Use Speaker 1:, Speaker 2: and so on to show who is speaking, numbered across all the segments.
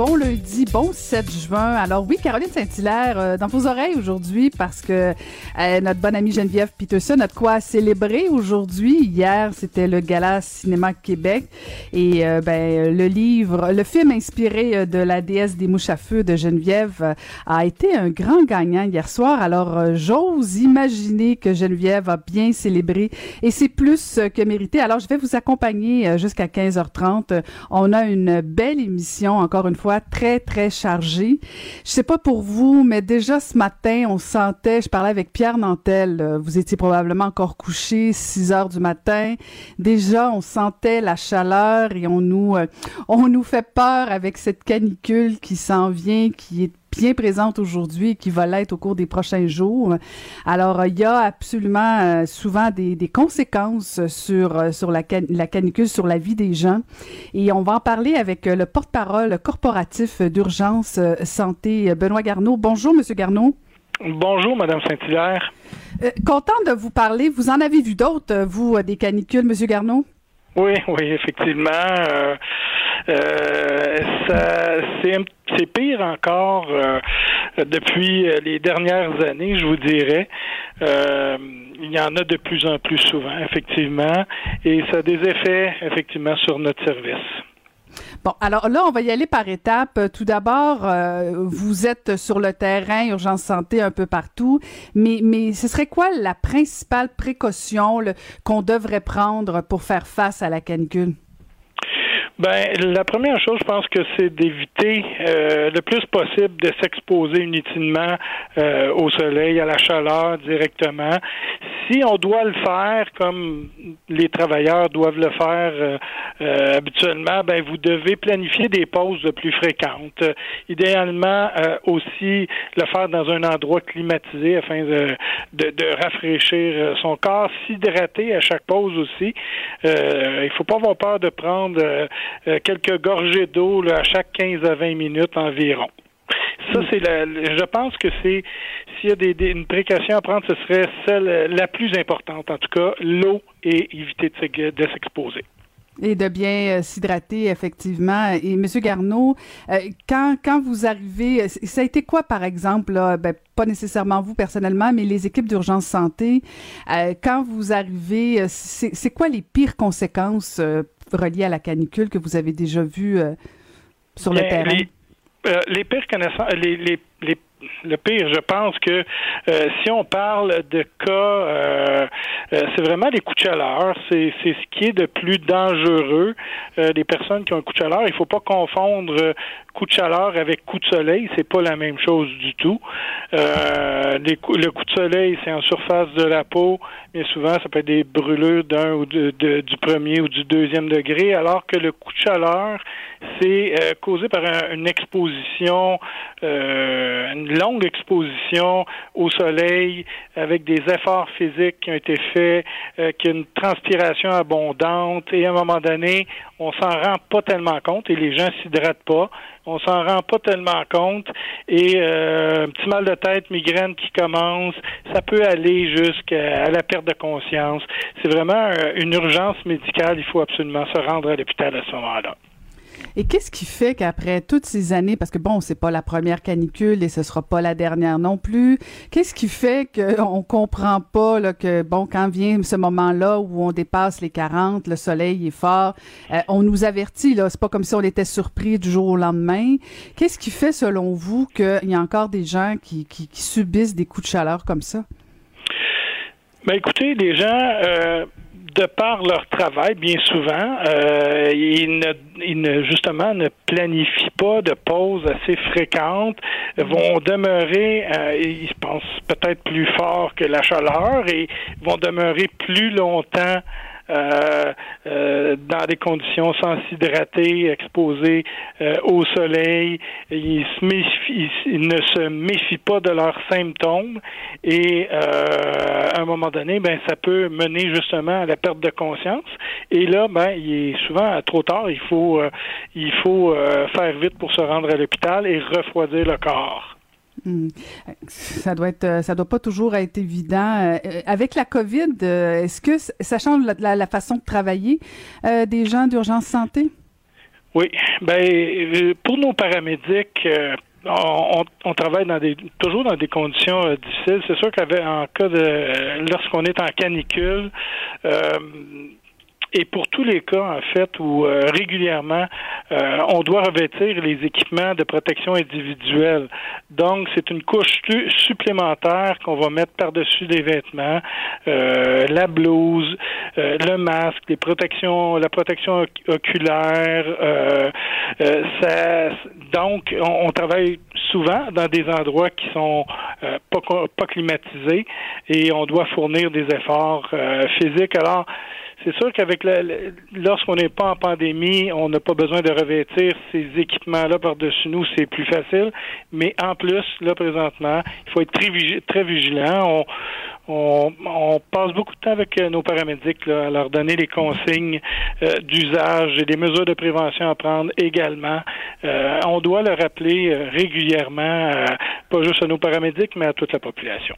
Speaker 1: Bon lundi, bon 7 juin. Alors oui, Caroline Saint-Hilaire, euh, dans vos oreilles aujourd'hui, parce que euh, notre bonne amie Geneviève Peterson a de quoi célébrer aujourd'hui. Hier, c'était le Gala Cinéma Québec. Et euh, ben, le livre, le film inspiré de la déesse des mouches à feu de Geneviève a été un grand gagnant hier soir. Alors j'ose imaginer que Geneviève a bien célébré et c'est plus que mérité. Alors je vais vous accompagner jusqu'à 15h30. On a une belle émission, encore une fois très, très chargé. Je sais pas pour vous, mais déjà ce matin, on sentait, je parlais avec Pierre Nantel, euh, vous étiez probablement encore couché, 6 heures du matin. Déjà, on sentait la chaleur et on nous, euh, on nous fait peur avec cette canicule qui s'en vient, qui est bien présente aujourd'hui et qui va l'être au cours des prochains jours. Alors, il y a absolument euh, souvent des, des, conséquences sur, euh, sur la, la, canicule, sur la vie des gens. Et on va en parler avec euh, le porte-parole corporatif d'urgence santé, Benoît Garneau. Bonjour, Monsieur Garneau.
Speaker 2: Bonjour, Madame Saint-Hilaire.
Speaker 1: content de vous parler. Vous en avez vu d'autres, vous, des canicules, Monsieur Garneau?
Speaker 2: Oui, oui, effectivement. Euh, euh, c'est pire encore euh, depuis les dernières années, je vous dirais. il y en a de plus en plus souvent, effectivement, et ça a des effets, effectivement, sur notre service.
Speaker 1: Bon, alors là, on va y aller par étapes. Tout d'abord, euh, vous êtes sur le terrain, urgence santé un peu partout, mais, mais ce serait quoi la principale précaution qu'on devrait prendre pour faire face à la canicule?
Speaker 2: Ben, la première chose, je pense que c'est d'éviter euh, le plus possible de s'exposer inutilement euh, au soleil, à la chaleur directement. Si on doit le faire comme les travailleurs doivent le faire euh, habituellement, ben vous devez planifier des pauses plus fréquentes. idéalement aussi le faire dans un endroit climatisé afin de, de, de rafraîchir son corps, s'hydrater à chaque pause aussi. il faut pas avoir peur de prendre euh, quelques gorgées d'eau à chaque 15 à 20 minutes environ. Ça, c'est la, je pense que c'est, s'il y a des, une précaution à prendre, ce serait celle la plus importante. En tout cas, l'eau et éviter de, s'exposer.
Speaker 1: Et de bien euh, s'hydrater, effectivement. Et M. Garneau, euh, quand, quand vous arrivez, ça a été quoi, par exemple, ben, pas nécessairement vous personnellement, mais les équipes d'urgence santé, quand vous arrivez, c'est quoi les pires conséquences relié à la canicule que vous avez déjà vu euh, sur le terrain?
Speaker 2: Les, euh, les pires connaissances, les, les, les le pire, je pense que euh, si on parle de cas, euh, euh, c'est vraiment les coups de chaleur. C'est, c'est ce qui est de plus dangereux. les personnes qui ont un coup de chaleur, il faut pas confondre coup de chaleur avec coup de soleil. C'est pas la même chose du tout. Les le coup de soleil, c'est en surface de la peau, mais souvent ça peut être des brûlures d'un ou de, du premier ou du deuxième degré, alors que le coup de chaleur, c'est causé par une exposition, une longue exposition au soleil avec des efforts physiques qui ont été faits, euh, qui a une transpiration abondante et à un moment donné, on s'en rend pas tellement compte et les gens s'hydratent pas. On s'en rend pas tellement compte et euh, un petit mal de tête, migraine qui commence, ça peut aller jusqu'à la perte de conscience. C'est vraiment euh, une urgence médicale. Il faut absolument se rendre à l'hôpital à ce moment-là.
Speaker 1: Et qu'est-ce qui fait qu'après toutes ces années, parce que bon, c'est pas la première canicule et ce sera pas la dernière non plus, qu'est-ce qui fait qu'on comprend pas là, que bon, quand vient ce moment-là où on dépasse les 40, le soleil est fort, euh, on nous avertit là, c'est pas comme si on était surpris du jour au lendemain. Qu'est-ce qui fait selon vous qu'il y a encore des gens qui, subissent des coups de chaleur comme ça?
Speaker 2: Ben écoutez, les gens euh, de par leur travail, bien souvent, euh, ils, ne, justement ne planifient pas de pauses assez fréquentes, vont demeurer, euh, ils pensent peut-être plus fort que la chaleur et vont demeurer plus longtemps euh, euh, dans des conditions sans s'hydrater, exposés euh, au soleil. Ils, se méfient, ils, ne se méfient pas de leurs symptômes et à un moment donné, ben ça peut mener justement à la perte de conscience. Et là, ben il est souvent trop tard. Il faut il faut faire vite pour se rendre à l'hôpital et refroidir le corps.
Speaker 1: Hmm. Ça doit être, euh, ça doit pas toujours être évident. Euh, avec la COVID, euh, est-ce que ça change la, façon de travailler des gens d'urgence santé?
Speaker 2: Oui, ben pour nos paramédics. On, travaille dans des toujours dans des conditions difficiles. C'est sûr qu'en cas de lorsqu'on est en canicule, et pour tous les cas, en fait, où euh, régulièrement euh, on doit revêtir les équipements de protection individuelle. Donc, c'est une couche supplémentaire qu'on va mettre par-dessus des vêtements, euh, la blouse, le masque, les protections, la protection oculaire. ça, donc, on, on, travaille souvent dans des endroits qui sont pas, pas climatisés et on doit fournir des efforts physiques. Alors, c'est sûr qu'avec lorsqu'on n'est pas en pandémie, on n'a pas besoin de revêtir ces équipements-là par-dessus nous, c'est plus facile. Mais en plus, là, présentement, il faut être très, vigilant. On, on, passe beaucoup de temps avec euh, nos paramédics là, à leur donner les consignes euh, d'usage et des mesures de prévention à prendre également. Euh, on doit le rappeler régulièrement, pas juste à nos paramédics, mais à toute la population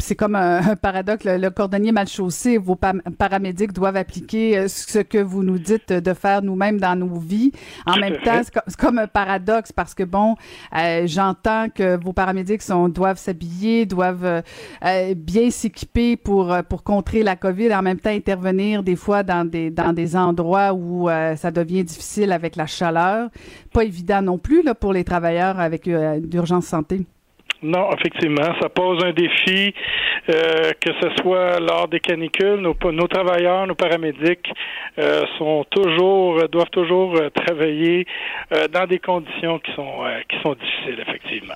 Speaker 1: c'est comme un, paradoxe. Le, cordonnier mal chaussé, vos paramédics doivent appliquer euh, ce que vous nous dites de faire nous-mêmes dans nos vies. En même temps, c'est comme, un paradoxe parce que bon, euh, j'entends que vos paramédics sont, doivent s'habiller, doivent euh, bien s'équiper pour pour contrer la COVID, en même temps intervenir des fois dans des dans des endroits où ça devient difficile avec la chaleur. Pas évident non plus là pour les travailleurs avec d'urgence santé.
Speaker 2: Non, effectivement, ça pose un défi, euh, que ce soit lors des canicules, nos, nos travailleurs, nos paramédics euh, sont toujours, doivent toujours euh, travailler dans des conditions qui sont qui sont difficiles, effectivement.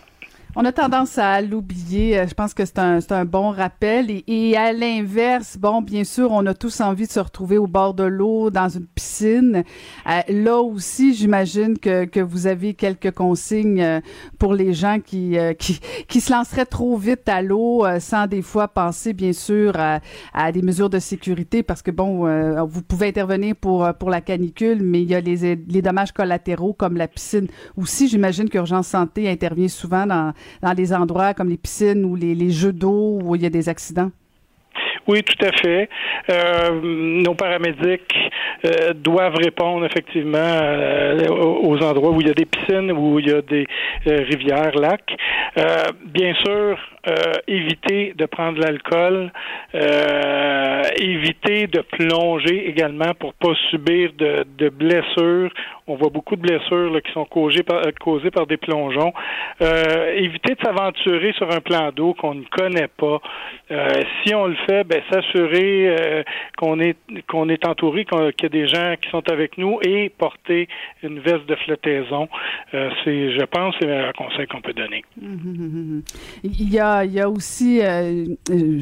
Speaker 1: On a tendance à l'oublier. Euh, je pense que c'est un, un bon rappel. Et, et à l'inverse, bon, bien sûr, on a tous envie de se retrouver au bord de l'eau, dans une piscine. Euh, là aussi, j'imagine que, que vous avez quelques consignes euh, pour les gens qui, qui, qui se lanceraient trop vite à l'eau sans des fois penser, bien sûr, à, à, des mesures de sécurité parce que, bon, vous pouvez intervenir pour, pour la canicule, mais il y a les, les dommages collatéraux comme la piscine. Aussi, j'imagine qu'Urgence Santé intervient souvent dans dans des endroits comme les piscines ou les, jeux d'eau où il y a des accidents?
Speaker 2: Oui, tout à fait. Euh, nos paramédics euh, doivent répondre effectivement euh, aux endroits où il y a des piscines, où il y a des rivières, lacs. bien sûr, éviter de prendre l'alcool, éviter de plonger également pour pas subir de, blessures on voit beaucoup de blessures qui sont causées par, euh, des plongeons. Euh, éviter de s'aventurer sur un plan d'eau qu'on ne connaît pas. Euh, si on le fait, ben, s'assurer qu'on est qu'on est entouré, qu'il y a des gens qui sont avec nous et porter une veste de flottaison. c'est, je pense, c'est meilleur conseil qu'on peut donner.
Speaker 1: Il y a, il y a aussi,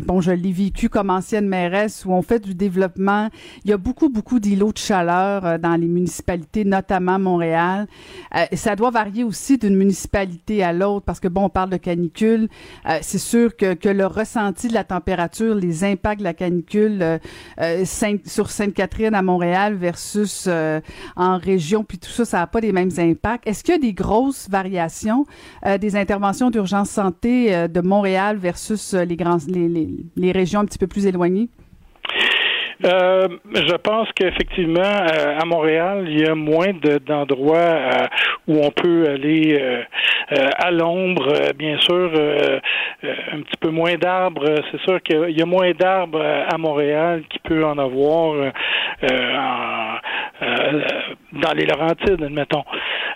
Speaker 1: bon, je l'ai vécu comme ancienne mairesse où on fait du développement. Il y a beaucoup, beaucoup d'îlots de chaleur dans les municipalités, notamment Montréal. Euh, ça doit varier aussi d'une municipalité à l'autre parce que, bon, on parle de canicule. Euh, c'est sûr que, que, le ressenti de la température, les impacts de la canicule euh, sur Sainte-Catherine à Montréal versus en région, puis tout ça, ça n'a pas les mêmes impacts. Est-ce qu'il y a des grosses variations des interventions d'urgence santé de Montréal versus les, grands, les, les régions un petit peu plus éloignées?
Speaker 2: Euh, je pense qu'effectivement, euh, à Montréal, il y a moins d'endroits euh, où on peut aller à l'ombre, bien sûr, un petit peu moins d'arbres. C'est sûr qu'il y a moins d'arbres à Montréal qu'il peut en avoir dans les Laurentides, admettons.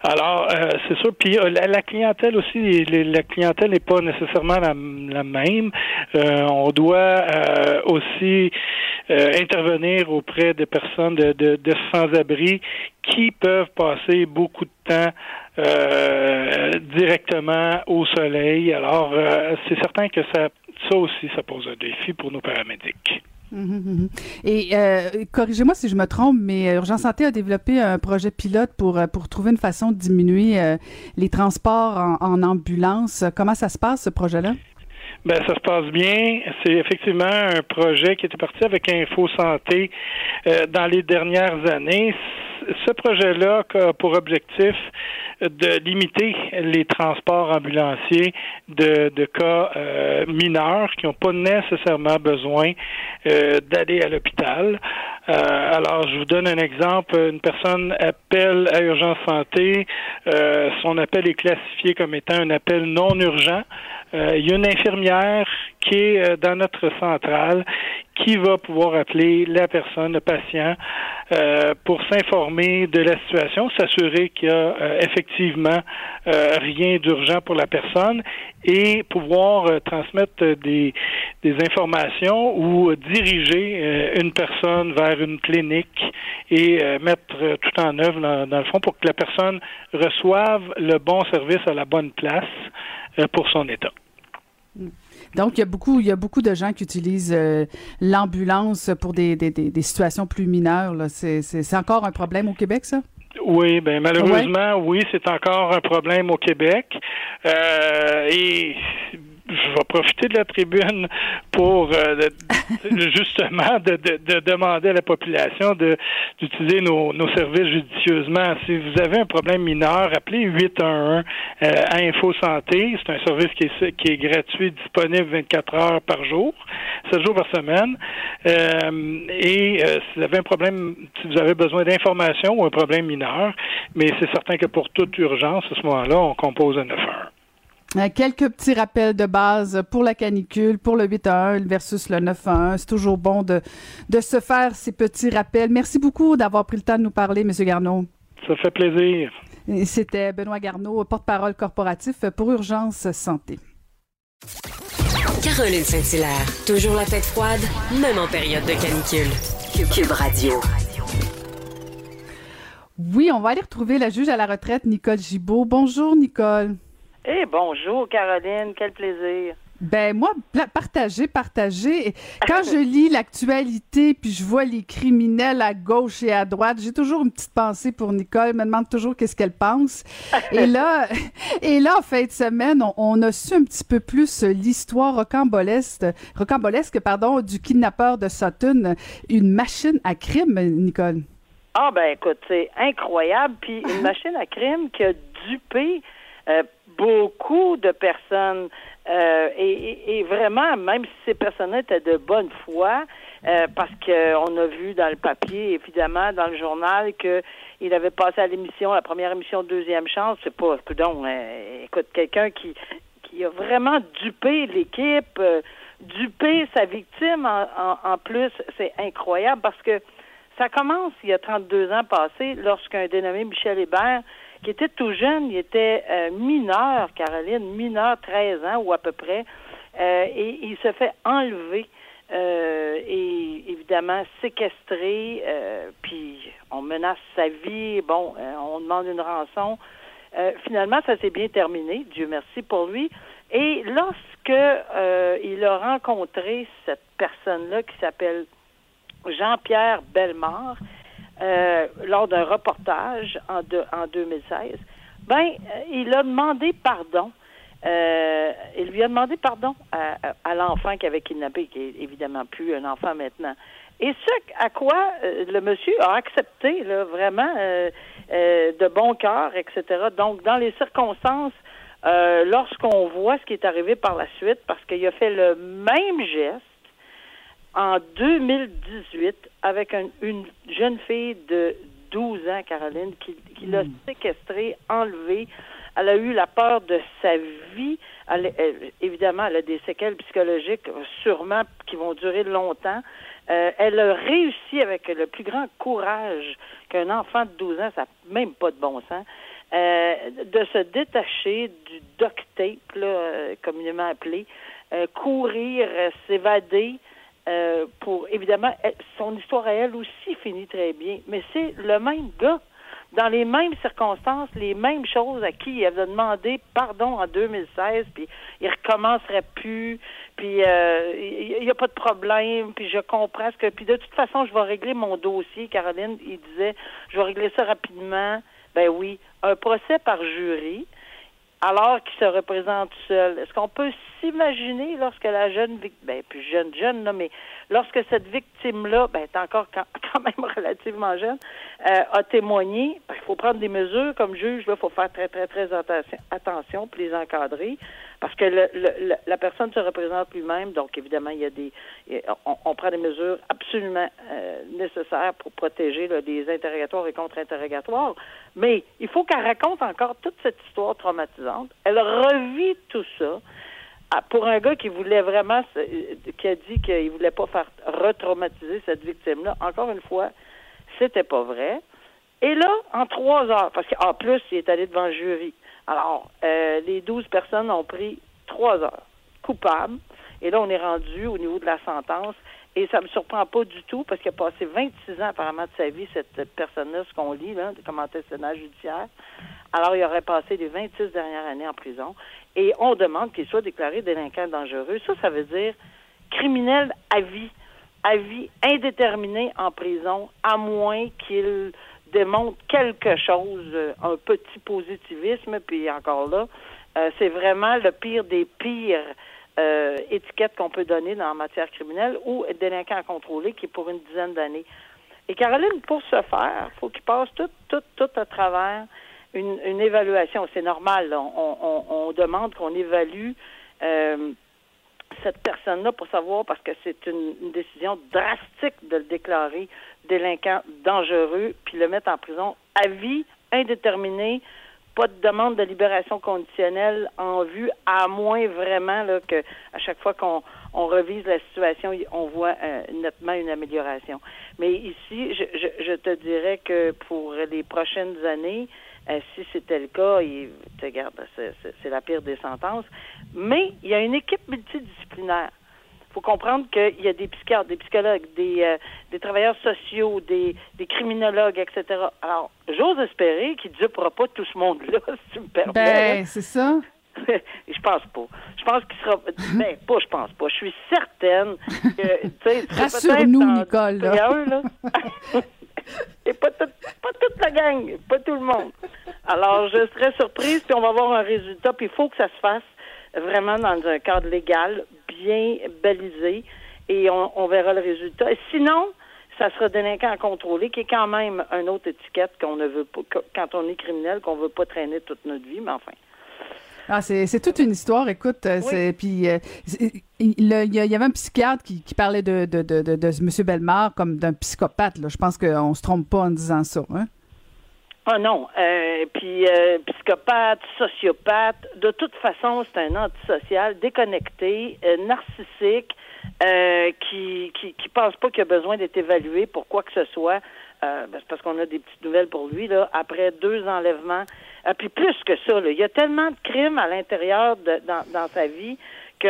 Speaker 2: Alors, c'est sûr. Puis la, clientèle aussi, la clientèle n'est pas nécessairement la, la même. on doit aussi euh, intervenir auprès de personnes de, de, sans-abri qui peuvent passer beaucoup de temps euh, directement au soleil. Alors, euh, c'est certain que ça, ça aussi, ça pose un défi pour nos paramédics.
Speaker 1: Mhm, mhm. Et euh, corrigez-moi si je me trompe, mais Urgence Santé a développé un projet pilote pour, pour trouver une façon de diminuer les transports en ambulance. Comment ça se passe, ce projet-là?
Speaker 2: Ben, ça se passe bien. C'est effectivement un projet qui était parti avec Info Santé euh, dans les dernières années. Ce projet-là a pour objectif de limiter les transports ambulanciers de, de cas euh, mineurs qui n'ont pas nécessairement besoin euh, d'aller à l'hôpital. Euh, alors, je vous donne un exemple. Une personne appelle à Urgence Santé. Euh, son appel est classifié comme étant un appel non urgent. Euh, il y a une infirmière qui est euh, dans notre centrale qui va pouvoir appeler la personne, le patient, euh, pour s'informer de la situation, s'assurer qu'il y a euh, effectivement euh, rien d'urgent pour la personne et pouvoir euh, transmettre des, des informations ou diriger une personne vers une clinique et euh, mettre euh, tout en œuvre dans, dans le fond pour que la personne reçoive le bon service à la bonne place euh, pour son état.
Speaker 1: Donc, il y a beaucoup, il y a beaucoup de gens qui utilisent euh, l'ambulance pour des, des, situations plus mineures. c'est encore un problème au Québec, ça?
Speaker 2: Oui, ben malheureusement, oui, c'est encore un problème au Québec. Euh, et je vais profiter de la tribune pour euh, justement de, de- de demander à la population d'utiliser nos, nos services judicieusement. Si vous avez un problème mineur, appelez 811 euh, à Info Santé. C'est un service qui est, qui est gratuit, disponible 24 heures par jour, 7 jours par semaine. Euh, et euh, si vous avez un problème, si vous avez besoin d'informations ou un problème mineur, mais c'est certain que pour toute urgence, à ce moment-là, on compose un 911.
Speaker 1: Euh, quelques petits rappels de base pour la canicule, pour le 8-1 versus le 9-1. C'est toujours bon de, de se faire ces petits rappels. Merci beaucoup d'avoir pris le temps de nous parler, M. Garneau.
Speaker 2: Ça fait plaisir.
Speaker 1: C'était Benoît Garneau, porte-parole corporatif pour Urgence Santé.
Speaker 3: Caroline Saint-Hilaire, toujours la tête froide, même en période de canicule.
Speaker 4: Cube Radio.
Speaker 1: Oui, on va aller retrouver la juge à la retraite, Nicole Gibault. Bonjour, Nicole.
Speaker 5: Eh bonjour Caroline, quel plaisir.
Speaker 1: Ben moi, partager, partager. Quand je lis l'actualité, puis je vois les criminels à gauche et à droite, j'ai toujours une petite pensée pour Nicole. Elle me demande toujours qu'est-ce qu'elle pense. Et là, et là, en fin de semaine, on, on a su un petit peu plus l'histoire rocambolesque, rocambolesque, pardon, du kidnappeur de Sutton, une machine à crime, Nicole.
Speaker 5: Ah ben écoute, c'est incroyable. Puis une machine à crime qui a dupé euh, beaucoup de personnes. Euh, et, vraiment, même si ces personnes étaient de bonne foi, euh, parce qu'on a vu dans le papier, évidemment, dans le journal, que il avait passé à l'émission, la première émission Deuxième Chance. C'est pas, donc, écoute, quelqu'un qui, qui a vraiment dupé l'équipe, euh, dupé sa victime en plus. C'est incroyable parce que ça commence il y a 32 ans passés lorsqu'un dénommé Michel Hébert, qui était tout jeune, il était euh, mineur, Caroline, mineur, 13 ans ou à peu près, euh, et il se fait enlever euh, et évidemment séquestré, puis on menace sa vie, bon, on demande une rançon. Finalement, ça s'est bien terminé, Dieu merci pour lui. Et lorsque il a rencontré cette personne-là qui s'appelle Jean-Pierre Bellemare, euh, lors d'un reportage en, de- en 2016, ben, euh, il a demandé pardon. Euh, il lui a demandé pardon à, à- l'enfant qui avait kidnappé, qui est évidemment plus un enfant maintenant. Et ce à quoi le monsieur a accepté, là, vraiment, de bon cœur, etc. Donc, dans les circonstances, lorsqu'on voit ce qui est arrivé par la suite, parce qu'il a fait le même geste, en 2018 avec un- une jeune fille de 12 ans, Caroline, qui, qui l'a séquestrée, enlevée. Elle a eu la peur de sa vie. Elle- elle- évidemment, elle a des séquelles psychologiques, sûrement, qui vont durer longtemps. Euh, elle a réussi avec le plus grand courage qu'un enfant de 12 ans, ça n'a même pas de bon sens, euh, de se détacher du duct tape, là, euh, communément appelé, euh, courir, s'évader. Euh, pour évidemment son histoire à elle aussi finit très bien, mais c'est le même gars dans les mêmes circonstances, les mêmes choses à qui il avait demandé pardon en 2016, puis il recommencerait plus, puis euh, il n'y a pas de problème, puis je comprends ce que, puis de toute façon, je vais régler mon dossier. Caroline, il disait, je vais régler ça rapidement. Ben oui, un procès par jury, alors qu'il se représente seul. Est-ce qu'on peut s'imaginer lorsque la jeune ben plus jeune, jeune, là, mais lorsque cette victime-là, ben est encore quand, même relativement jeune, euh, a témoigné, ben, il faut prendre des mesures comme juge, il faut faire très, très, très attention, attention les encadrer, parce que le, le- la personne se représente lui-même, donc évidemment, il y a des on, on prend des mesures absolument euh, nécessaires pour protéger là, des interrogatoires et contre-interrogatoires. Mais il faut qu'elle raconte encore toute cette histoire traumatisante. Elle revit tout ça. Ah, Pour un gars qui voulait vraiment, euh, qui a dit qu'il voulait pas faire retraumatiser cette victime-là, encore une fois, c'était pas vrai. Et là, en trois heures, parce qu'en plus, il est allé devant le jury. Alors, euh, les douze personnes ont pris trois heures. Coupable. Et là, on est rendu au niveau de la sentence. Et ça me surprend pas du tout parce qu'il a passé 26 ans apparemment de sa vie, cette personne-là, ce qu'on lit, là, comme antécédent judiciaire. Alors, il aurait passé les 26 dernières années en prison. Et on demande qu'il soit déclaré délinquant dangereux. Ça, ça veut dire criminel à vie. À vie indéterminé en prison, à moins qu'il démontre quelque chose, euh, un petit positivisme, puis encore là, euh, c'est vraiment le pire des pires euh, étiquettes qu'on peut donner dans matière criminelle ou délinquant à contrôler qui est pour une dizaine d'années. Et Caroline, pour ce faire, faut qu'il passe tout, tout, tout à travers une, une évaluation. C'est normal. On, on, on demande qu'on évalue euh, cette personne-là pour savoir, parce que c'est une, une décision drastique de le déclarer délinquant dangereux, puis le mettre en prison à vie, indéterminé, pas de demande de libération conditionnelle en vue, à moins vraiment là, que à chaque fois qu'on on revise la situation, on voit euh, nettement une amélioration. Mais ici, je, je, je te dirais que pour les prochaines années, si c'était le cas, il, regarde, c'est, la pire des sentences. Mais il y a une équipe multidisciplinaire. Il faut comprendre qu'il y a des psychiatres, des psychologues, des, euh, des travailleurs sociaux, des, des criminologues, etc. Alors, j'ose espérer qu'il ne dupera pas tout ce monde-là, si tu me permets.
Speaker 1: Ben, c'est ça.
Speaker 5: je pense pas. Je pense qu'il sera. Ben, pas, je pense pas. Je suis certaine que.
Speaker 1: Rassure-nous, Nicole, là.
Speaker 5: là. Et pas, tout- pas toute la gang, pas tout le monde. Alors, je serais surprise, puis on va avoir un résultat, puis il faut que ça se fasse vraiment dans un cadre légal, bien balisé, et on, verra le résultat. Sinon, ça sera délinquant à contrôler, qui est quand même une autre étiquette qu'on ne veut pas, quand on est criminel, qu'on veut pas traîner toute notre vie, mais enfin.
Speaker 1: Ah, c'est toute une histoire, écoute. c'est- Puis, euh, il y, avait un psychiatre qui, qui parlait de, de, de, de, de M. Bellemare comme d'un psychopathe. Là. Je pense qu'on se trompe pas en disant ça. Hein?
Speaker 5: Ah non, euh, puis euh, psychopathe, sociopathe, de toute façon, c'est un antisocial, déconnecté, euh, narcissique, qui, qui qui pense pas qu'il a besoin d'être évalué pour quoi que ce soit. Euh, ben, c'est parce qu'on a des petites nouvelles pour lui là. Après deux enlèvements, euh, puis plus que ça, là, il y a tellement de crimes à l'intérieur de dans, dans sa vie qu'on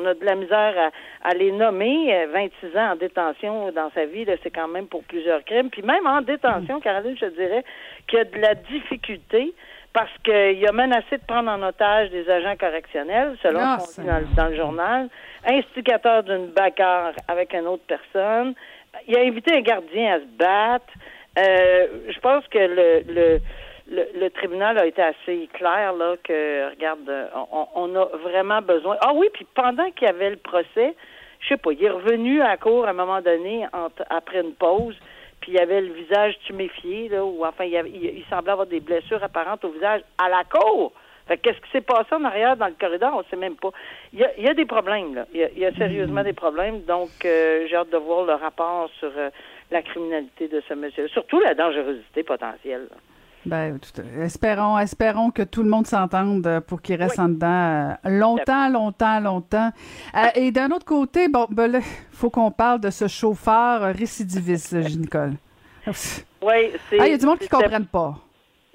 Speaker 5: on a de la misère à, à les nommer. Euh, 26 ans en détention dans sa vie, là, c'est quand même pour plusieurs crimes. Puis même en détention, Caroline, je te dirais qu'il y a de la difficulté parce qu'il a menacé de prendre en otage des agents correctionnels, selon
Speaker 1: Ah,
Speaker 5: ce qu'on dit dans, le- dans le journal, instigateur d'une bagarre avec une autre personne. Il a invité un gardien à se battre. Euh, je pense que le, le, le, le tribunal a été assez clair là que regarde, on, on a vraiment besoin. Ah oui, puis pendant qu'il y avait le procès, je sais pas, il est revenu à la cour à un moment donné entre- après une pause, puis il avait le visage tuméfié là, ou enfin il, avait- il semblait avoir des blessures apparentes au visage à la cour. Qu'est-ce qui s'est passé en arrière dans le corridor, on sait même pas. Il y a, il y a des problèmes là, il y a, il y a sérieusement des problèmes. Donc euh, j'ai hâte de voir le rapport sur euh, la criminalité de ce monsieur, surtout la dangerosité potentielle. là.
Speaker 1: Ben, tout espérons, espérons que tout le monde s'entende euh, pour qu'il reste en dedans euh, longtemps, longtemps, longtemps. Euh, et d'un autre côté, bon, ben là, faut qu'on parle de ce chauffeur récidiviste, Nicole.
Speaker 5: Oui, c'est.
Speaker 1: Ah, il y a du monde qui
Speaker 5: c'était-
Speaker 1: comprenne pas.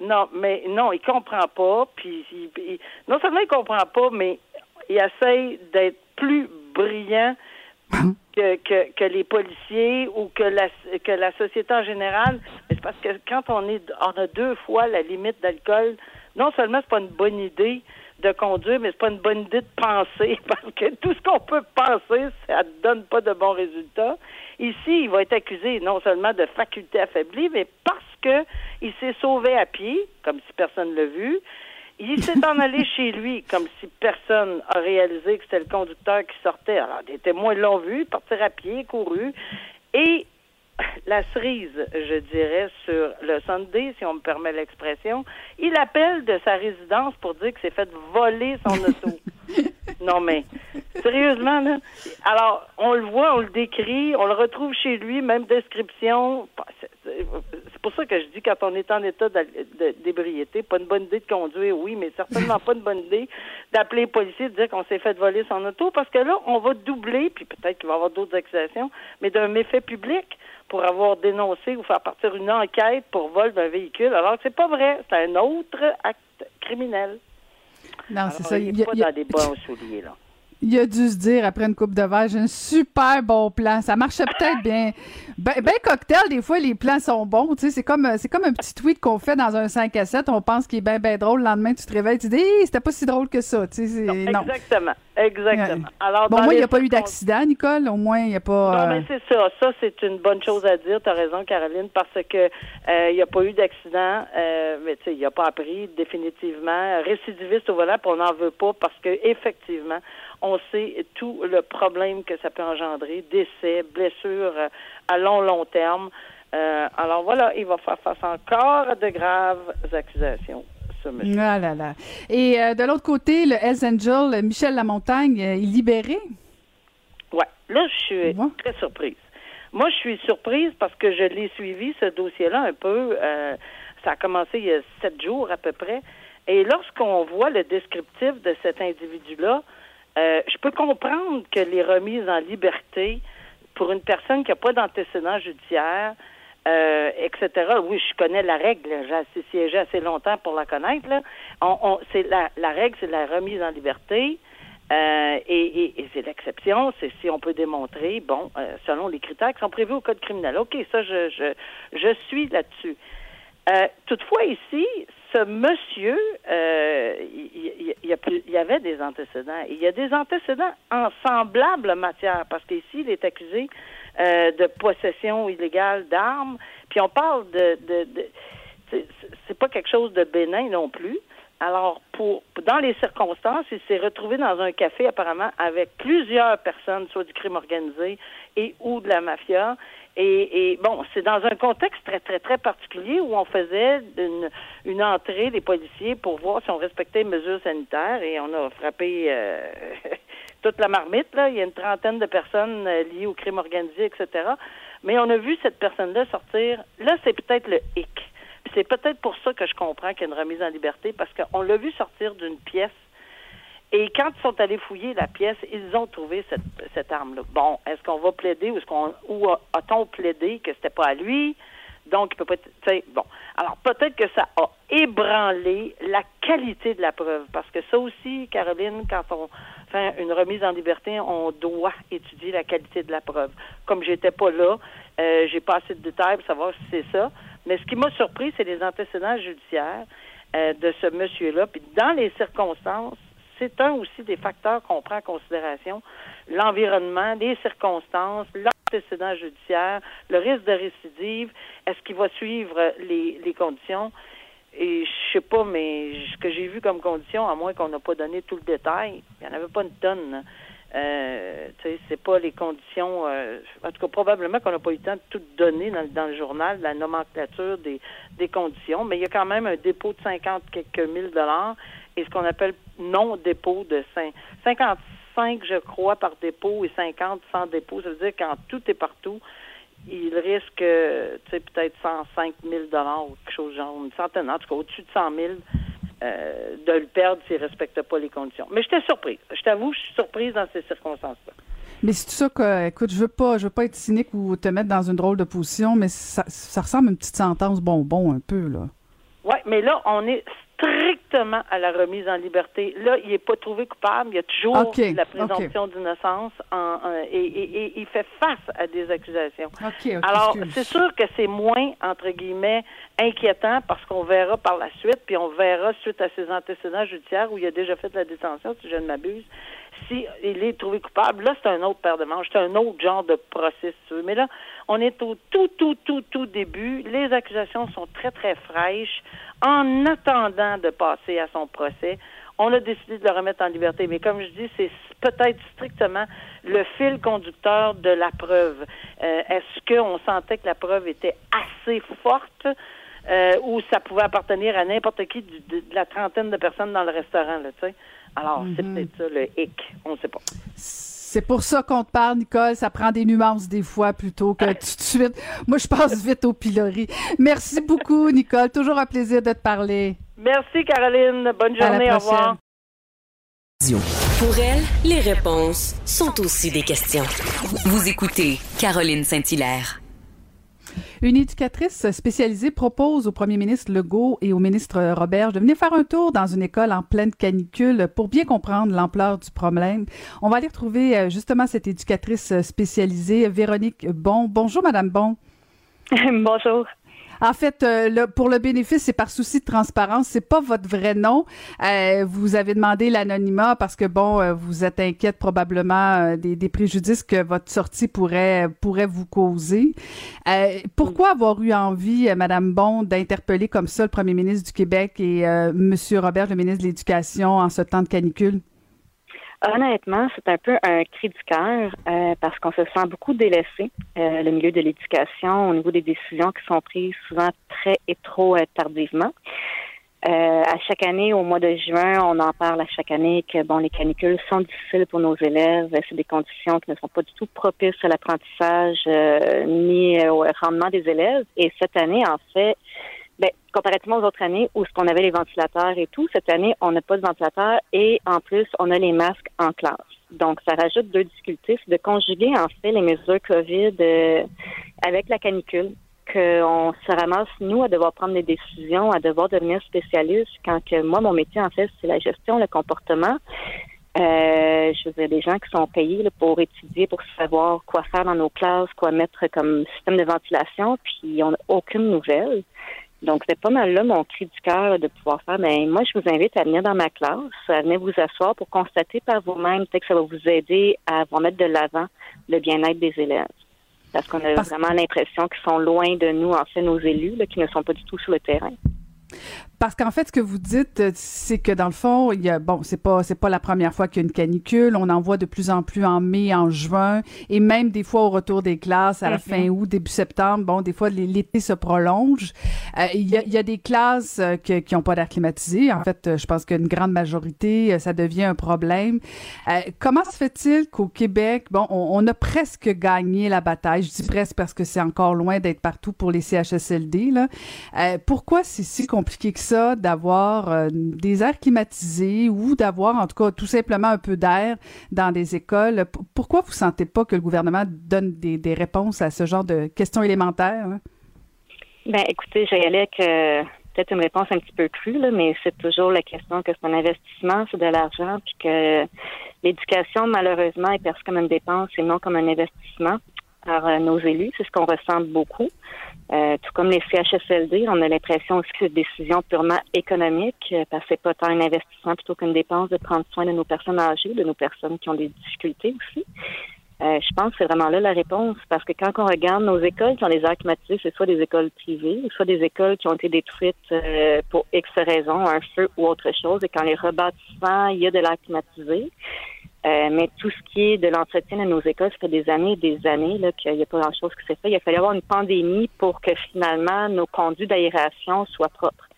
Speaker 5: Non, mais non, il comprend pas. Puis il- il- non seulement il comprend pas, mais il essaye d'être plus brillant que, que, que les policiers ou que la, que la société en général. C'est parce que quand on est on a deux fois la limite d'alcool, non seulement c'est pas une bonne idée de conduire, mais c'est pas une bonne idée de penser parce que tout ce qu'on peut penser, ça ne donne pas de bons résultats. Ici, il va être accusé non seulement de faculté affaiblie, mais parce que il s'est sauvé à pied, comme si personne ne l'a vu. Il s'est en allé chez lui, comme si personne a réalisé que c'était le conducteur qui sortait. Alors, des témoins l'ont vu, partir à pied, couru. Et la cerise, je dirais, sur le Sunday, si on me permet l'expression, il appelle de sa résidence pour dire que s'est fait voler son auto. Non, mais sérieusement, là. Alors, on le voit, on le décrit, on le retrouve chez lui, même description. C'est pour ça que je dis quand on est en état d'ébriété, pas une bonne idée de conduire, oui, mais certainement pas une bonne idée d'appeler les policiers, de dire qu'on s'est fait voler son auto, parce que là, on va doubler, puis peut-être qu'il va y avoir d'autres accusations, mais d'un méfait public pour avoir dénoncé ou faire partir une enquête pour vol d'un véhicule, alors que c'est pas vrai, c'est un autre acte criminel.
Speaker 1: Non, c'est ça.
Speaker 5: il n'est pas
Speaker 1: a-
Speaker 5: dans des bons souliers, là.
Speaker 1: Il a dû se dire après une coupe de verre, j'ai un super bon plan. Ça marchait peut-être bien. Ben, ben cocktail, des fois, les plans sont bons. Tu sais, c'est comme, c'est comme un petit tweet qu'on fait dans un 5 à 7. On pense qu'il est bien, bien drôle. Le lendemain, tu te réveilles, tu dis, Hey, c'était pas si drôle que ça. Tu sais, non.
Speaker 5: Exactement, exactement. Alors,
Speaker 1: Bon, moi, il n'y a pas eu d'accident, Nicole. Au moins, il n'y a pas.
Speaker 5: Non,
Speaker 1: euh,
Speaker 5: mais c'est ça. Ça, c'est une bonne chose à dire. Tu as raison, Caroline, parce que euh, il n'y a pas eu d'accident. euh, mais tu sais, il n'a pas appris définitivement. Récidiviste au volant, puis on n'en veut pas parce que effectivement, on sait tout le problème que ça peut engendrer, décès, blessures euh, à long, long terme. Euh, alors voilà, il va faire face encore à de graves accusations, ce monsieur.
Speaker 1: Ah là là. Et euh, de l'autre côté, le Hells Angel, Michel Lamontagne, euh, il est libéré?
Speaker 5: Ouais. Là, je suis
Speaker 1: Ouais.
Speaker 5: très surprise. Moi, je suis surprise parce que je l'ai suivi, ce dossier-là, un peu. ça a commencé il y a sept jours à peu près. Et lorsqu'on voit le descriptif de cet individu-là, euh, je peux comprendre que les remises en liberté pour une personne qui n'a pas d'antécédent judiciaire, euh, etc. Oui, je connais la règle. J'ai siégé assez longtemps pour la connaître. Là. On, on- la, la règle, c'est la remise en liberté. Euh, et c'est l'exception, c'est si on peut démontrer, bon, selon les critères qui sont prévus au code criminel. OK, ça, je, je, je suis là-dessus. Toutefois, ici, ce monsieur, euh, il, y avait des antécédents. Il y a des antécédents en semblable matière, parce qu'ici, il est accusé euh, de possession illégale d'armes. Puis on parle de... de, de c'est pas quelque chose de bénin non plus. Alors, pour dans les circonstances, il s'est retrouvé dans un café apparemment avec plusieurs personnes, soit du crime organisé et ou de la mafia. Et, et bon, c'est dans un contexte très, très, très particulier où on faisait une, une entrée des policiers pour voir si on respectait les mesures sanitaires et on a frappé euh, toute la marmite. Là. Il y a une trentaine de personnes euh, liées au crime organisé, etc. Mais on a vu cette personne-là sortir. Là, c'est peut-être le hic. C'est peut-être pour ça que je comprends qu'il y a une remise en liberté, parce qu'on l'a vu sortir d'une pièce. Et quand ils sont allés fouiller la pièce, ils ont trouvé cette, cette arme-là. Bon, est-ce qu'on va plaider ou est-ce qu'on ou a-t-on plaidé que c'était pas à lui? Donc, il peut pas être. Bon. Alors, peut-être que ça a ébranlé la qualité de la preuve. Parce que ça aussi, Caroline, quand on fait une remise en liberté, on doit étudier la qualité de la preuve. Comme j'étais pas là, euh, j'ai pas assez de détails pour savoir si c'est ça. Mais ce qui m'a surpris, c'est les antécédents judiciaires euh, de ce monsieur-là. Puis dans les circonstances, c'est un aussi des facteurs qu'on prend en considération. L'environnement, les circonstances, l'antécédent judiciaire, le risque de récidive, est-ce qu'il va suivre les, conditions? Et je sais pas, mais ce que j'ai vu comme condition, à moins qu'on n'a pas donné tout le détail, il n'y en avait pas une tonne. Euh, c'est pas les conditions. euh, en tout cas, probablement qu'on n'a pas eu le temps de tout donner dans, le journal, la nomenclature des, des conditions, mais il y a quand même un dépôt de 50 quelques mille dollars et ce qu'on appelle non-dépôt de cin- 55, je crois, par dépôt et 50 sans dépôt. Ça veut dire qu'en tout et partout, il risque, tu sais, peut-être 105 000 dollars ou quelque chose genre, une centaine, en tout cas au-dessus de 100 000 euh, de le perdre s'il ne respecte pas les conditions. Mais j'étais surprise. Je t'avoue, je suis surprise dans ces circonstances-là.
Speaker 1: Mais c'est tout ça que, écoute, je veux pas, je veux pas être cynique ou te mettre dans une drôle de position, mais ça, ça ressemble à une petite sentence bonbon un peu, là.
Speaker 5: Oui, mais là, on est strictement à la remise en liberté. Là, il n'est pas trouvé coupable. Il y a toujours la présomption d'innocence en, en- et, et- et il fait face à des accusations. Alors, c'est sûr que c'est moins, entre guillemets, inquiétant parce qu'on verra par la suite, puis on verra suite à ses antécédents judiciaires où il a déjà fait de la détention, si je ne m'abuse, si est trouvé coupable. Là, c'est un autre paire de manches, c'est un autre genre de veux. Mais là, on est au tout, tout, tout, tout début. Les accusations sont très, très fraîches. En attendant de passer à son procès, on a décidé de le remettre en liberté. Mais comme je dis, c'est peut-être strictement le fil conducteur de la preuve. Euh, Est-ce qu'on sentait que la preuve était assez forte euh, ou ça pouvait appartenir à n'importe qui de la trentaine de personnes dans le restaurant, là, tu sais? Alors, c'est peut-être ça le hic. On ne sait pas.
Speaker 1: C'est pour ça qu'on te parle, Nicole. Ça prend des nuances des fois plutôt que tout de suite. Moi, je passe vite au pilori. Merci beaucoup, Nicole. Toujours un plaisir de te parler.
Speaker 5: Merci, Caroline. Bonne
Speaker 1: À la
Speaker 5: journée. Au
Speaker 1: prochaine.
Speaker 5: revoir.
Speaker 3: Pour elle, les réponses sont aussi des questions.
Speaker 4: Vous écoutez Caroline Saint-Hilaire.
Speaker 1: Une éducatrice spécialisée propose au premier ministre Legault et au ministre Robert de venir faire un tour dans une école en pleine canicule pour bien comprendre l'ampleur du problème. On va aller retrouver euh, justement cette éducatrice spécialisée, Véronique Bon. Bonjour, Madame Bon.
Speaker 6: Bonjour.
Speaker 1: En fait, euh, pour le bénéfice, c'est par souci de transparence. C'est pas votre vrai nom. Euh, vous avez demandé l'anonymat parce que bon, euh, vous êtes inquiète probablement des, préjudices que votre sortie pourrait vous causer. Pourquoi avoir eu envie, Madame Bond, d'interpeller comme ça le Premier ministre du Québec et Monsieur Robert, le ministre de l'Éducation, en ce temps de canicule?
Speaker 6: Honnêtement, c'est un peu un cri du cœur euh, parce qu'on se sent beaucoup délaissé, euh, le milieu de l'éducation, au niveau des décisions qui sont prises souvent très et trop euh, tardivement. Euh, à chaque année, au mois de juin, on en parle à chaque année que bon, les canicules sont difficiles pour nos élèves. C'est des conditions qui ne sont pas du tout propices à l'apprentissage euh, ni euh, au rendement des élèves. Et cette année, en fait, ben, comparativement aux autres années où ce qu'on avait les ventilateurs et tout, cette année, on n'a pas de ventilateurs et en plus, on a les masques en classe. Donc, ça rajoute deux difficultés. C'est de conjuguer, en fait, les mesures COVID euh, avec la canicule qu'on se ramasse, nous, à devoir prendre des décisions, à devoir devenir spécialiste, quand que moi, mon métier, en fait, c'est la gestion, le comportement. Euh, je veux dire, des gens qui sont payés là, pour étudier, pour savoir quoi faire dans nos classes, quoi mettre comme système de ventilation, puis on n'a aucune nouvelle. Donc, c'est pas mal là mon cri du cœur de pouvoir faire. Ben, moi, je vous invite à venir dans ma classe, à venir vous asseoir pour constater par vous-même. Peut-être que ça va vous aider à vous mettre de l'avant le bien-être des élèves. Parce qu'on a
Speaker 1: Parce-
Speaker 6: vraiment l'impression qu'ils sont loin de nous, en fait, nos élus, là, qui ne sont pas du tout sur le terrain.
Speaker 1: Parce qu'en fait, ce que vous dites, euh, c'est que dans le fond, il y a bon, c'est pas c'est pas la première fois qu'il y a une canicule. On en voit de plus en plus en mai, en juin, et même des fois au retour des classes à la fin août, début septembre. Bon, des fois l'été se prolonge. Euh, il, y a, il y a des classes euh, que- qui n'ont pas d'air climatisé. En fait, euh, je pense qu'une grande majorité, ça devient un problème. Euh, comment se fait-il qu'au Québec, bon, on, on a presque gagné la bataille? Je dis presque parce que c'est encore loin d'être partout pour les CHSLD. Là. Euh, pourquoi c'est si compliqué que ça d'avoir euh, des airs climatisés ou d'avoir en tout cas tout simplement un peu d'air dans des écoles? Pourquoi vous sentez pas que le gouvernement donne des, des réponses à ce genre de questions élémentaires? hein?
Speaker 6: Ben, écoutez, avec euh, peut-être une réponse un petit peu crue, là, mais c'est toujours la question que c'est un investissement, c'est de l'argent, puis que l'éducation, malheureusement, est perçue comme une dépense et non comme un investissement par euh, nos élus. C'est ce qu'on ressent beaucoup. Euh, tout comme les CHSLD, on a l'impression aussi que c'est une décision purement économique, euh, parce que c'est pas tant un investissement plutôt qu'une dépense de prendre soin de nos personnes âgées, de nos personnes qui ont des difficultés aussi. Euh, je pense que c'est vraiment là la réponse, parce que quand on regarde nos écoles qui ont des airs climatisés, c'est soit des écoles privées, soit des écoles qui ont été détruites euh, pour X raisons, un feu ou autre chose, et quand les rebâtissements, il y a de l'air climatisé. Euh, mais tout ce qui est de l'entretien de nos écoles, ça fait des années et des années qu'il n'y a pas grand-chose qui s'est fait. Il a fallu avoir une pandémie pour que finalement nos conduits d'aération soient propres.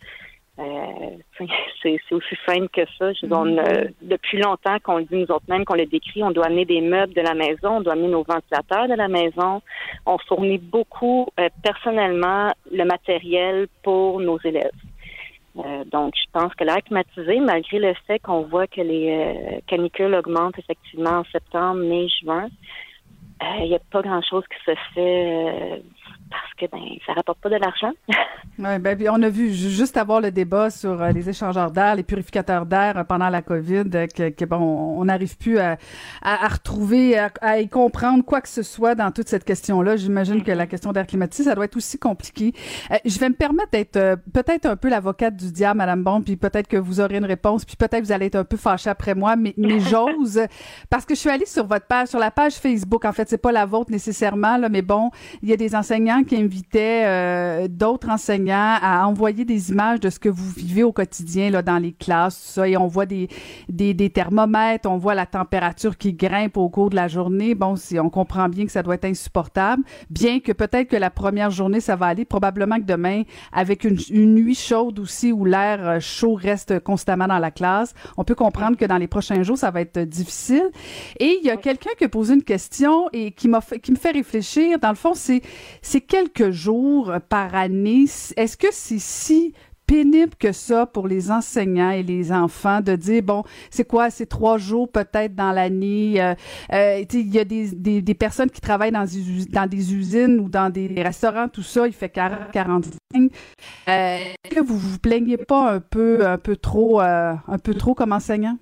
Speaker 6: Euh, c'est aussi simple que ça. Je on, euh, depuis longtemps qu'on le dit nous autres mêmes, qu'on le décrit, on doit amener des meubles de la maison, on doit amener nos ventilateurs de la maison. On fournit beaucoup euh, personnellement le matériel pour nos élèves. Euh, donc, je pense que l'air climatisé, malgré le fait qu'on voit que les euh, canicules augmentent effectivement en septembre, mai, juin, euh, il n'y a pas grand-chose qui se fait. Parce que ben ça rapporte pas de l'argent.
Speaker 1: oui, ben, on a vu juste avoir le débat sur euh, les échangeurs d'air, les purificateurs d'air euh, pendant la COVID, euh, que, bon, on n'arrive plus à, à, retrouver, à, y comprendre quoi que ce soit dans toute cette question-là. J'imagine que la question d'air climatique, ça doit être aussi compliqué. je vais me permettre d'être peut-être un peu l'avocate du diable, Madame Bon, puis peut-être que vous aurez une réponse, puis peut-être vous allez être un peu fâchée après moi, mais, mais j'ose parce que je suis allée sur votre page, sur la page Facebook. En fait, c'est pas la vôtre nécessairement, là, mais bon, il y a des enseignants qui invitait euh, d'autres enseignants à envoyer des images de ce que vous vivez au quotidien là dans les classes, tout ça, et on voit des, des, des thermomètres, on voit la température qui grimpe au cours de la journée. Bon, si on comprend bien que ça doit être insupportable, bien que peut-être que la première journée ça va aller, probablement que demain, avec une, une nuit chaude aussi où l'air euh, chaud reste constamment dans la classe, on peut comprendre que dans les prochains jours ça va être difficile. Et il y a quelqu'un qui a posé une question et qui m'a qui me fait réfléchir. Dans le fond, c'est c'est quelques jours par année. Est-ce que c'est si pénible que ça pour les enseignants et les enfants de dire bon c'est quoi c'est trois jours peut-être dans l'année euh, euh, il y a des, personnes qui travaillent dans des, usines ou dans des restaurants tout ça il fait 40 45 euh, que vous vous plaignez pas un peu un peu trop euh, un peu trop comme enseignant?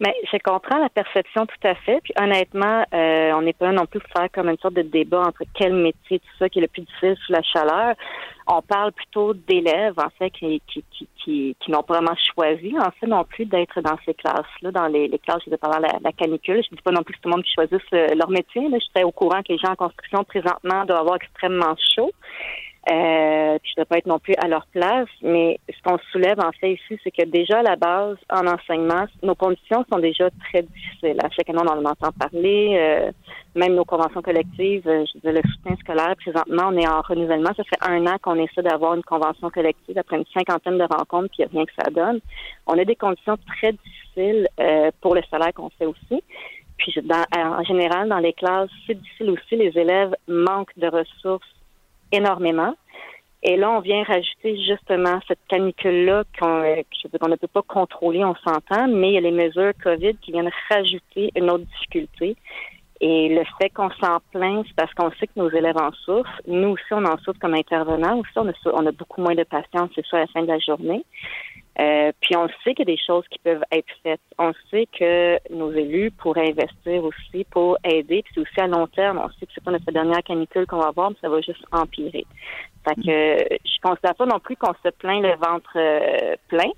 Speaker 6: Mais je comprends la perception tout à fait. Puis honnêtement, euh, on n'est pas non plus faire comme une sorte de débat entre quel métier, tout ça, qui est le plus difficile sous la chaleur. On parle plutôt d'élèves, en fait, qui, qui, qui, qui, qui n'ont pas vraiment choisi, en fait, non plus d'être dans ces classes-là, dans les, les classes, je pendant la, la, canicule. Je dis pas non plus que tout le monde qui choisisse euh, leur métier. Là. J'étais au courant que les gens en construction, présentement, doivent avoir extrêmement chaud. Euh, puis je ne dois pas être non plus à leur place, mais ce qu'on soulève en fait ici, c'est que déjà à la base, en enseignement, nos conditions sont déjà très difficiles. À chaque année, on en entend parler. Euh, même nos conventions collectives, euh, je disais le soutien scolaire, présentement, on est en renouvellement. Ça fait un an qu'on essaie d'avoir une convention collective après une cinquantaine de rencontres, puis il a rien que ça donne. On a des conditions très difficiles euh, pour le salaire qu'on fait aussi. Puis dans, en général, dans les classes, c'est difficile aussi. Les élèves manquent de ressources énormément. Et là, on vient rajouter justement cette canicule-là qu'on euh, ne peut pas contrôler, on s'entend, mais il y a les mesures COVID qui viennent rajouter une autre difficulté. Et le fait qu'on s'en plaint, c'est parce qu'on sait que nos élèves en souffrent. Nous aussi, on en souffre comme intervenants. Aussi, on a, beaucoup moins de patience, c'est ça, à la fin de la journée. Euh, puis on sait qu'il y a des choses qui peuvent être faites. On sait que nos élus pourraient investir aussi pour aider. Puis c'est aussi à long terme. On sait que c'est pas notre dernière canicule qu'on va avoir, mais ça va juste empirer. Fait que je considère pas non plus qu'on se plaint le ventre euh, plein.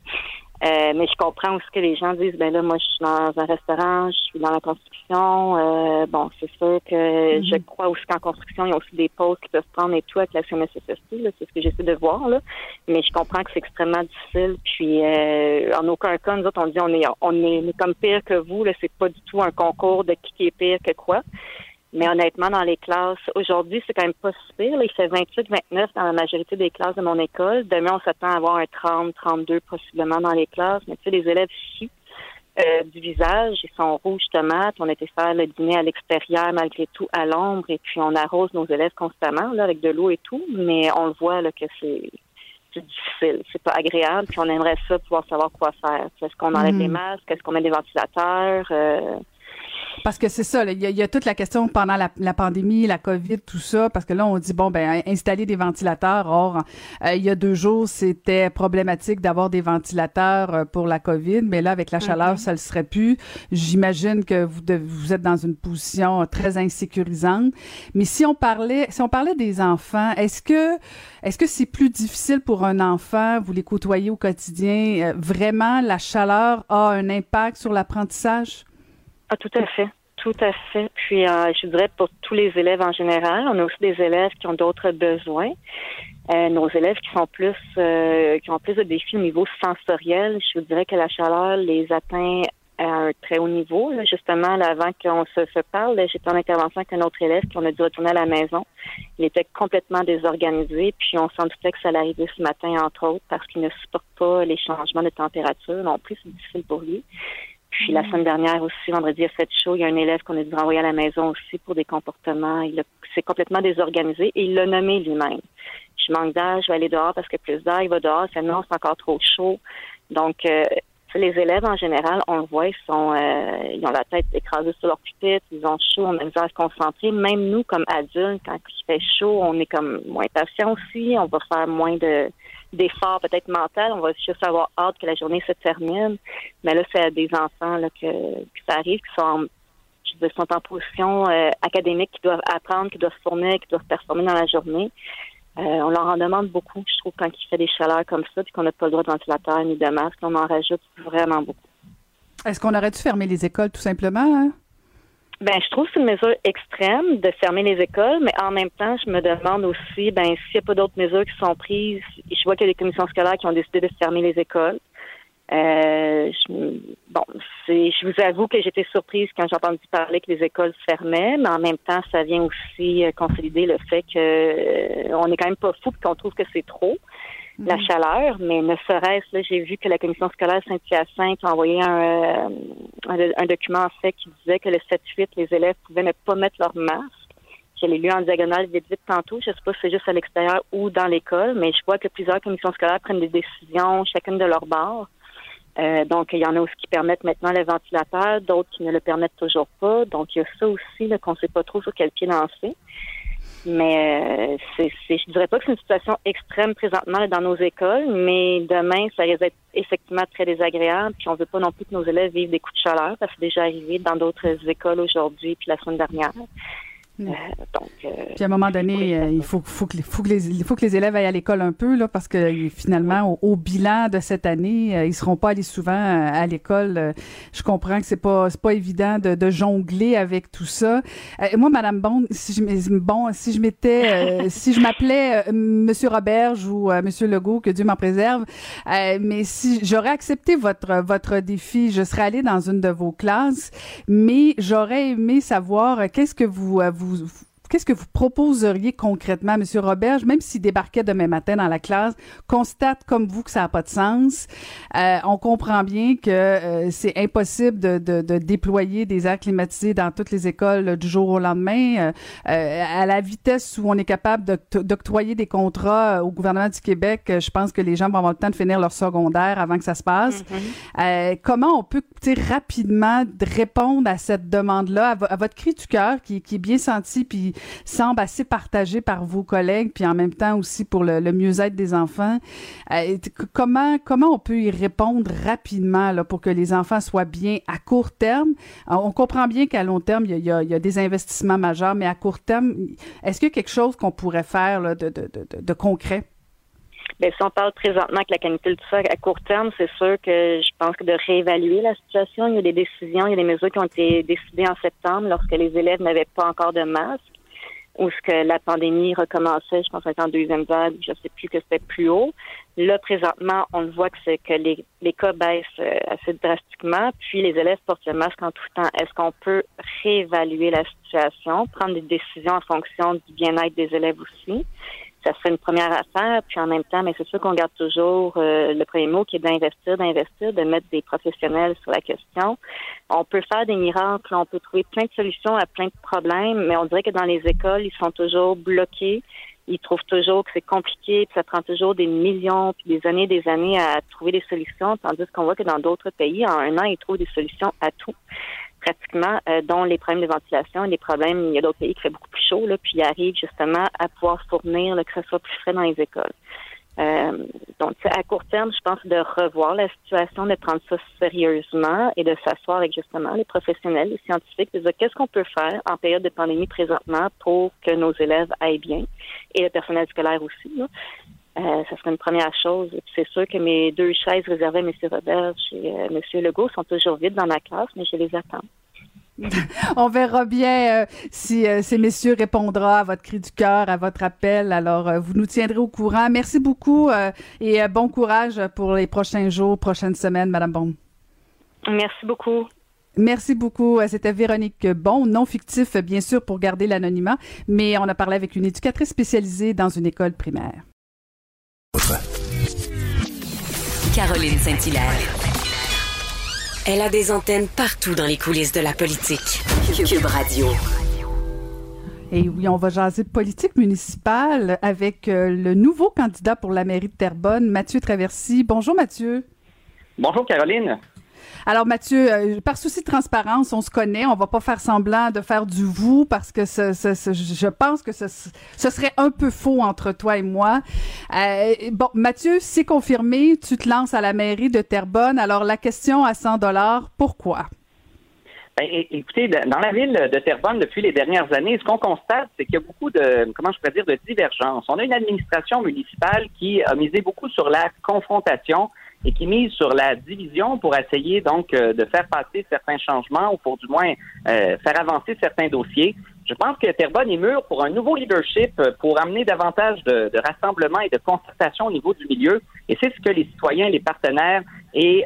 Speaker 6: Euh, mais je comprends aussi que les gens disent ben là, moi je suis dans un restaurant, je suis dans la construction. Euh, bon, c'est sûr que mhm. je crois aussi qu'en construction, il y a aussi des pauses qui peuvent prendre et tout avec la CNSST. C'est ce que j'essaie de voir. Là. Mais je comprends que c'est extrêmement difficile. Puis euh, en aucun cas, nous autres, on dit on est on est, comme pire que vous. Là, c'est pas du tout un concours de qui est pire que quoi. Mais honnêtement, dans les classes, aujourd'hui, c'est quand même pas si pire. il fait 28, 29 dans la majorité des classes de mon école. Demain, on s'attend à avoir un 30, 32 possiblement dans les classes. Mais tu sais, les élèves ici, euh, du visage, ils sont rouges tomates. On était faire le dîner à l'extérieur malgré tout à l'ombre et puis on arrose nos élèves constamment là, avec de l'eau et tout. Mais on le voit là, que c'est difficile, c'est pas agréable. Puis on aimerait ça pouvoir savoir quoi faire. Est-ce qu'on enlève les mm. masques, est-ce qu'on met des ventilateurs? Euh,
Speaker 1: parce que c'est ça, il y, a toute la question pendant la, pandémie, la COVID, tout ça, parce que là, on dit, bon, ben, installer des ventilateurs. Or, euh, il y a deux jours, c'était problématique d'avoir des ventilateurs euh, pour la COVID, mais là, avec la chaleur, mm-hmm. ça le serait plus. J'imagine que vous, vous êtes dans une position très insécurisante. Mais si on parlait, si on parlait des enfants, est-ce que, est-ce que c'est plus difficile pour un enfant, vous les côtoyez au quotidien, euh, vraiment, la chaleur a un impact sur l'apprentissage?
Speaker 6: Ah, tout à fait. Tout à fait. Puis, euh, je dirais pour tous les élèves en général, on a aussi des élèves qui ont d'autres besoins. Euh, nos élèves qui sont plus, euh, qui ont plus de défis au niveau sensoriel, je vous dirais que la chaleur les atteint à un très haut niveau. Justement, avant qu'on se, parle, j'étais en intervention avec un autre élève qui on a dû retourner à la maison. Il était complètement désorganisé, puis on s'en doutait que ça allait arriver ce matin, entre autres, parce qu'il ne supporte pas les changements de température non plus, c'est difficile pour lui. Puis la semaine dernière aussi, vendredi à fait chaud, il y a un élève qu'on a dû renvoyer à la maison aussi pour des comportements. Il s'est complètement désorganisé et il l'a nommé lui-même. Je manque d'air, je vais aller dehors parce que plus d'air, il va dehors, c'est non, c'est encore trop chaud. Donc, euh, les élèves, en général, on le voit, ils sont, euh, ils ont la tête écrasée sur leur pupitre, ils ont chaud, on a besoin de se concentrer. Même nous, comme adultes, quand il fait chaud, on est comme moins patient aussi, on va faire moins de d'efforts peut-être mental, on va juste avoir hâte que la journée se termine. Mais là, c'est à des enfants là, que, que ça arrive, qui sont en, je sont en position euh, académique, qui doivent apprendre, qui doivent se fournir, qui doivent performer dans la journée. Euh, on leur en demande beaucoup, je trouve, quand il fait des chaleurs comme ça, puis qu'on n'a pas le droit de ventilateur ni de masque, on en rajoute vraiment beaucoup.
Speaker 1: Est-ce qu'on aurait dû fermer les écoles tout simplement? Hein?
Speaker 6: Ben, je trouve que c'est une mesure extrême de fermer les écoles, mais en même temps, je me demande aussi, ben, s'il n'y a pas d'autres mesures qui sont prises. Je vois qu'il y a des commissions scolaires qui ont décidé de fermer les écoles. Euh, je, bon, je vous avoue que j'étais surprise quand j'ai entendu parler que les écoles fermaient, mais en même temps, ça vient aussi euh, consolider le fait que euh, on est quand même pas fou qu'on trouve que c'est trop la mhm. chaleur, mais ne serait-ce là, j'ai vu que la commission scolaire Saint-Hyacinthe a envoyé un, un, document en fait qui disait que le 7-8, les élèves pouvaient ne pas mettre leur masque. Je l'ai lu en diagonale vite vite tantôt. Je sais pas si c'est juste à l'extérieur ou dans l'école, mais je vois que plusieurs commissions scolaires prennent des décisions chacune de leur bord. Euh, donc, il y en a aussi qui permettent maintenant le ventilateur, d'autres qui ne le permettent toujours pas. Donc, il y a ça aussi qu'on ne sait pas trop sur quel pied lancer. Mais euh, c'est, c'est, je dirais pas que c'est une situation extrême présentement dans nos écoles, mais demain, ça risque d'être effectivement très désagréable. Puis on veut pas non plus que nos élèves vivent des coups de chaleur. Ça s'est déjà arrivé dans d'autres écoles aujourd'hui puis la semaine dernière.
Speaker 1: Euh, donc, euh, Puis à un moment donné, euh, il faut, faut, que, faut, que les, faut que les élèves aillent à l'école un peu, là, parce que finalement, au, bilan de cette année, ils seront pas allés souvent à l'école. je comprends que c'est pas c'est pas évident de, de, jongler avec tout ça. moi, Madame Bond, si je, bon, si je m'étais, si je m'appelais Monsieur Roberge ou Monsieur Legault, que Dieu m'en préserve, mais si j'aurais accepté votre votre défi, je serais allée dans une de vos classes, mais j'aurais aimé savoir qu'est-ce que vous vous, vous, qu'est-ce que vous proposeriez concrètement, Monsieur Robert, même s'il débarquait demain matin dans la classe, constate comme vous que ça n'a pas de sens. Euh, on comprend bien que euh, c'est impossible de, de, de, déployer des airs climatisés dans toutes les écoles du jour au lendemain. Euh, à la vitesse où on est capable d'octroyer des contrats au gouvernement du Québec, je pense que les gens vont avoir le temps de finir leur secondaire avant que ça se passe. Mm-hmm. comment on peut rapidement répondre à cette demande-là, à, votre cri du cœur qui, qui est bien senti puis semble assez partagé par vos collègues, puis en même temps aussi pour le, mieux-être des enfants. Euh, comment comment on peut y répondre rapidement là, pour que les enfants soient bien à court terme? on comprend bien qu'à long terme, il y, a, des investissements majeurs, mais à court terme, est-ce qu'il y a quelque chose qu'on pourrait faire de, de, de concret?
Speaker 6: Bien, si on parle présentement avec la canicule, tout ça, à court terme, c'est sûr que je pense que de réévaluer la situation, il y a des décisions, il y a des mesures qui ont été décidées en septembre lorsque les élèves n'avaient pas encore de masque où ce que la pandémie recommençait, je pense en deuxième vague, je sais plus que c'était plus haut. Là, présentement, on voit que c'est que les, les cas baissent euh, assez drastiquement, puis les élèves portent le masque en tout temps. Est-ce qu'on peut réévaluer la situation, prendre des décisions en fonction du bien-être des élèves aussi? Ça serait une première affaire. Puis en même temps, mais c'est sûr qu'on garde toujours euh, le premier mot qui est d'investir, d'investir, de mettre des professionnels sur la question. On peut faire des miracles, on peut trouver plein de solutions à plein de problèmes, mais on dirait que dans les écoles, ils sont toujours bloqués. Ils trouvent toujours que c'est compliqué, puis ça prend toujours des millions, puis des années, des années à trouver des solutions, tandis qu'on voit que dans d'autres pays, en un an, ils trouvent des solutions à tout pratiquement, euh, dont les problèmes de ventilation et les problèmes, il y a d'autres pays qui fait beaucoup plus chaud, là, puis ils arrivent justement à pouvoir fournir le que ce soit plus frais dans les écoles. Euh, donc, à court terme, je pense de revoir la situation, de prendre ça sérieusement et de s'asseoir avec justement les professionnels, les scientifiques, de dire qu'est-ce qu'on peut faire en période de pandémie présentement pour que nos élèves aillent bien et le personnel scolaire aussi. Là. Euh, ça serait une première chose. C'est sûr que mes deux chaises réservées à M. Robert et euh, M. Legault sont toujours vides dans ma classe, mais je les attends.
Speaker 1: On verra bien euh, si ces messieurs répondront à votre cri du cœur, à votre appel. Alors, vous nous tiendrez au courant. Merci beaucoup et bon courage pour les prochains jours, prochaines semaines, Madame Bon.
Speaker 6: Merci beaucoup.
Speaker 1: Merci beaucoup. C'était Véronique Bon, non fictif, bien sûr, pour garder l'anonymat, mais on a parlé avec une éducatrice spécialisée dans une école primaire.
Speaker 4: Caroline Saint-Hilaire. Elle a des antennes partout dans les coulisses de la politique. Cube Radio.
Speaker 1: Et oui, on va jaser politique municipale avec euh, le nouveau candidat pour la mairie de Terrebonne, Mathieu Traversy. Bonjour Mathieu.
Speaker 7: Bonjour Caroline.
Speaker 1: Alors Mathieu, euh, par souci de transparence, on se connaît, on va pas faire semblant de faire du vous parce que je pense que ce, ce, serait un peu faux entre toi et moi. Euh, bon, Mathieu, c'est confirmé, tu te lances à la mairie de Terrebonne. Alors la question à 100 dollars, pourquoi?
Speaker 7: Ben, écoutez, dans la ville de Terrebonne, depuis les dernières années, ce qu'on constate, c'est qu'il y a beaucoup de, comment je pourrais dire, de divergences. On a une administration municipale qui a misé beaucoup sur la confrontation et qui mise sur la division pour essayer donc euh, de faire passer certains changements ou pour du moins euh, faire avancer certains dossiers. Je pense que Terrebonne est mûr pour un nouveau leadership, euh, pour amener davantage de, de rassemblement et de concertation au niveau du milieu. Et c'est ce que les citoyens, les partenaires et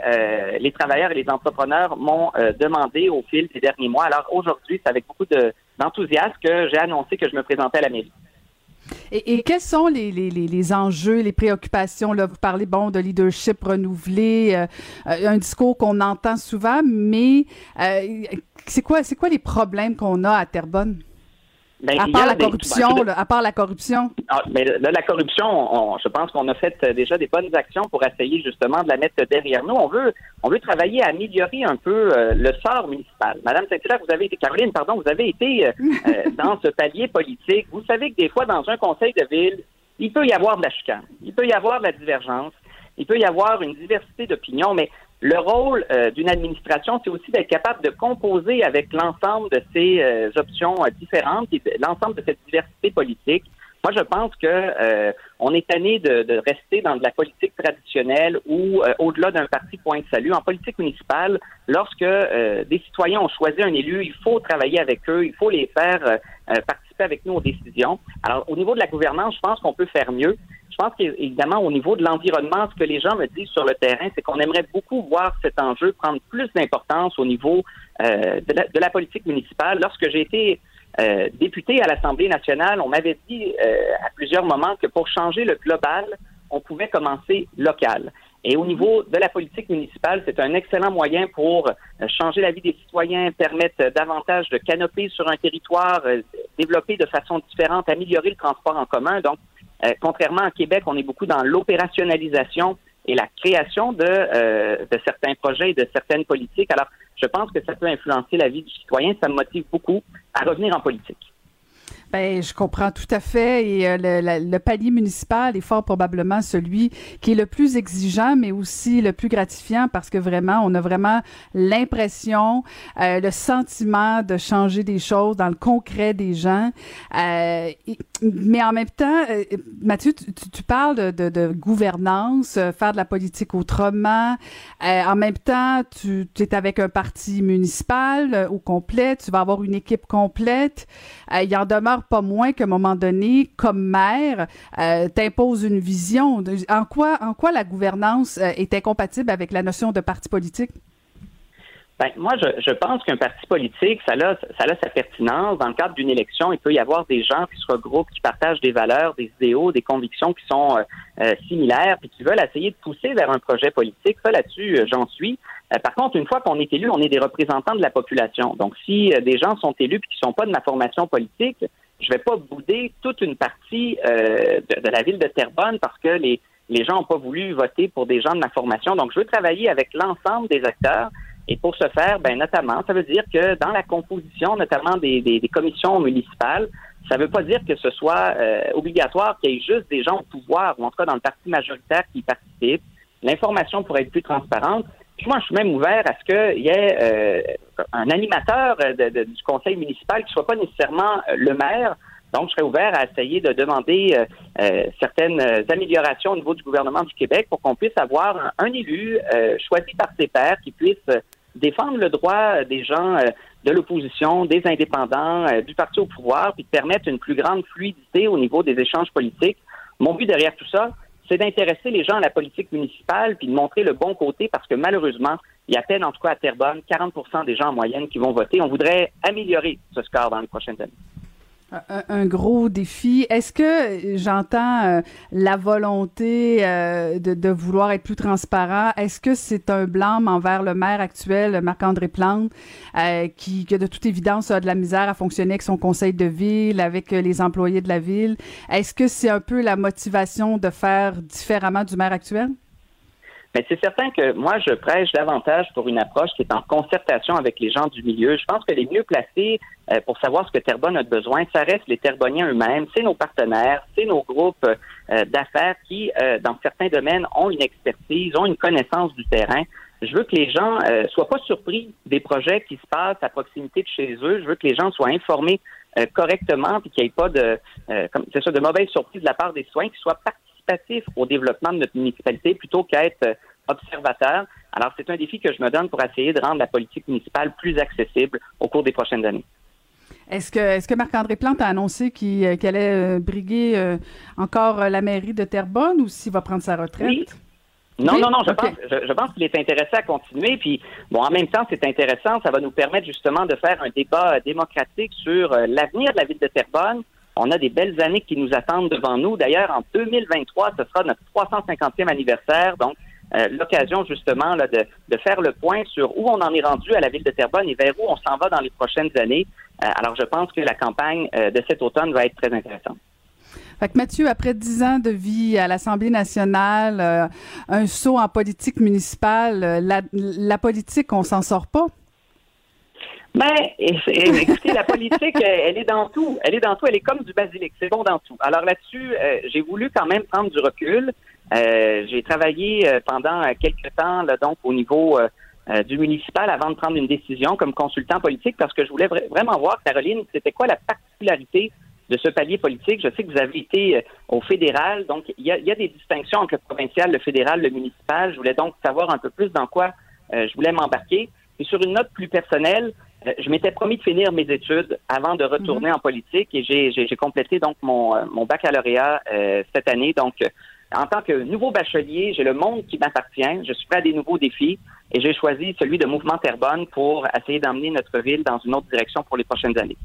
Speaker 7: les travailleurs et les entrepreneurs m'ont demandé au fil des derniers mois. Alors aujourd'hui, c'est avec beaucoup d'enthousiasme que j'ai annoncé que je me présentais à la mairie.
Speaker 1: Et, quels sont les, les, les, enjeux, les préoccupations? Là, vous parlez, bon, de leadership renouvelé, euh, euh, un discours qu'on entend souvent, mais euh, c'est quoi, c'est quoi les problèmes qu'on a à Terrebonne? Ben, à part la corruption, à part la corruption.
Speaker 7: mais là, la corruption, je pense qu'on a fait euh, déjà des bonnes actions pour essayer justement de la mettre derrière nous. On veut, on veut travailler à améliorer un peu euh, le sort municipal. Madame Saint-Hilaire, vous avez été, Caroline, pardon, vous avez été euh, dans ce palier politique. Vous savez que des fois, dans un conseil de ville, il peut y avoir de la chicane, il peut y avoir de la divergence, il peut y avoir une diversité d'opinions, mais le rôle euh, d'une administration, c'est aussi d'être capable de composer avec l'ensemble de ces euh, options euh, différentes et l'ensemble de cette diversité politique. Moi, je pense que on est tanné de, de, rester dans de la politique traditionnelle ou au-delà d'un parti point de salut. En politique municipale, lorsque des citoyens ont choisi un élu, il faut travailler avec eux, il faut les faire participer avec nous aux décisions. Alors, au niveau de la gouvernance, je pense qu'on peut faire mieux. Je pense qu'évidemment, au niveau de l'environnement, ce que les gens me disent sur le terrain, c'est qu'on aimerait beaucoup voir cet enjeu prendre plus d'importance au niveau euh, de, la, politique municipale. Lorsque j'ai été euh, député à l'Assemblée nationale, on m'avait dit euh, à plusieurs moments que pour changer le global, on pouvait commencer local. Et au niveau de la politique municipale, c'est un excellent moyen pour changer la vie des citoyens, permettre davantage de canopées sur un territoire, développer de façon différente, améliorer le transport en commun. Donc, euh, contrairement à Québec, on est beaucoup dans l'opérationnalisation et la création de, euh, de certains projets et de certaines politiques. Alors, je pense que ça peut influencer la vie du citoyen. Ça me motive beaucoup à revenir en politique.
Speaker 1: Ben, je comprends tout à fait. Et euh, le, palier municipal est fort probablement celui qui est le plus exigeant, mais aussi le plus gratifiant parce que vraiment, on a vraiment l'impression, euh, le sentiment de changer des choses dans le concret des gens. Euh, mais en même temps, Mathieu, tu, tu parles de, de, gouvernance, faire de la politique autrement. en même temps, tu, tu, es avec un parti municipal au complet, tu vas avoir une équipe complète. il y en demeure pas moins qu'à un moment donné, comme maire, euh, t'impose une vision. En quoi, en quoi la gouvernance euh, est incompatible avec la notion de parti politique?
Speaker 7: Ben, moi, je, je pense qu'un parti politique, ça a, ça sa pertinence. Dans le cadre d'une élection, il peut y avoir des gens qui se regroupent, qui partagent des valeurs, des idéaux, des convictions qui sont euh, euh similaires, puis qui veulent essayer de pousser vers un projet politique. Ça, là-dessus, euh, j'en suis. Euh, par contre, une fois qu'on est élu, on est des représentants de la population. Donc, si des gens sont élus et qui sont pas de ma formation politique, je vais pas bouder toute une partie de, de, la ville de Terrebonne parce que les, les gens n'ont pas voulu voter pour des gens de ma formation. Donc, je veux travailler avec l'ensemble des acteurs et pour ce faire, ben, notamment, ça veut dire que dans la composition, notamment des, des, des commissions municipales, ça ne veut pas dire que ce soit euh, obligatoire qu'il y ait juste des gens au pouvoir, ou en tout cas dans le parti majoritaire qui participent. L'information pourrait être plus transparente. Puis moi, je suis même ouvert à ce qu'il y ait euh, un animateur du conseil municipal qui ne soit pas nécessairement euh, le maire. Donc, je serais ouvert à essayer de demander certaines améliorations au niveau du gouvernement du Québec pour qu'on puisse avoir un, un élu choisi par ses pairs qui puisse défendre le droit des gens euh, de l'opposition, des indépendants, euh, du parti au pouvoir, puis de permettre une plus grande fluidité au niveau des échanges politiques. Mon but derrière tout ça, c'est d'intéresser les gens à la politique municipale, puis de montrer le bon côté, parce que malheureusement, il y a à peine, en tout cas à Terrebonne, 40 des gens en moyenne qui vont voter. On voudrait améliorer ce score dans les prochaines années.
Speaker 1: Un, gros défi. Est-ce que j'entends euh, la volonté euh, de, vouloir être plus transparent? Est-ce que c'est un blâme envers le maire actuel, Marc-André Plante, euh, qui, qui, de toute évidence, a de la misère à fonctionner avec son conseil de ville, avec les employés de la ville? Est-ce que c'est un peu la motivation de faire différemment du maire actuel?
Speaker 7: Mais c'est certain que moi, je prêche davantage pour une approche qui est en concertation avec les gens du milieu. Je pense que les mieux placés euh, pour savoir ce que Terrebonne a besoin, ça reste les Terrebonniens eux-mêmes, c'est nos partenaires, c'est nos groupes euh, d'affaires qui, euh, dans certains domaines, ont une expertise, ont une connaissance du terrain. Je veux que les gens euh, soient pas surpris des projets qui se passent à proximité de chez eux. Je veux que les gens soient informés euh, correctement et qu'il n'y ait pas de, euh, comme, ça, de mauvaises surprises de la part des citoyens, qui soient au développement de notre municipalité plutôt qu'être euh, observateurs. Alors, c'est un défi que je me donne pour essayer de rendre la politique municipale plus accessible au cours des prochaines années.
Speaker 1: Est-ce que, est-ce que Marc-André Plante a annoncé qu'il, euh, allait euh, briguer encore la mairie de Terrebonne ou s'il va prendre sa retraite?
Speaker 7: Oui. Non,
Speaker 1: Oui?
Speaker 7: non, non, je pense, je, je pense qu'il est intéressé à continuer. Puis, bon, en même temps, c'est intéressant. Ça va nous permettre justement de faire un débat démocratique sur l'avenir de la ville de Terrebonne. On a des belles années qui nous attendent devant nous. D'ailleurs, en 2023, ce sera notre 350e anniversaire. Donc, euh, l'occasion justement de, faire le point sur où on en est rendu à la ville de Terrebonne et vers où on s'en va dans les prochaines années. Euh, alors, je pense que la campagne euh, de cet automne va être très intéressante.
Speaker 1: Fait que Mathieu, après dix ans de vie à l'Assemblée nationale, un saut en politique municipale, la, la politique, on s'en sort pas?
Speaker 7: Ben, et- et- écoutez, la politique, euh, elle est dans tout. Elle est dans tout. Elle est comme du basilic. C'est bon dans tout. Alors là-dessus, euh, j'ai voulu quand même prendre du recul. Euh, j'ai travaillé pendant quelques temps, là, donc au niveau du municipal, avant de prendre une décision comme consultant politique, parce que je voulais vra- vraiment voir, Caroline, c'était quoi la particularité de ce palier politique? Je sais que vous avez été au fédéral, donc il y a, y a des distinctions entre le provincial, le fédéral, le municipal. Je voulais donc savoir un peu plus dans quoi je voulais m'embarquer. Et sur une note plus personnelle, je m'étais promis de finir mes études avant de retourner en politique et j'ai, j'ai, j'ai complété donc mon, euh, mon baccalauréat euh, cette année. Donc, euh, en tant que nouveau bachelier, j'ai le monde qui m'appartient. Je suis prêt à des nouveaux défis et j'ai choisi celui de Mouvement Terrebonne pour essayer d'emmener notre ville dans une autre direction pour les prochaines années.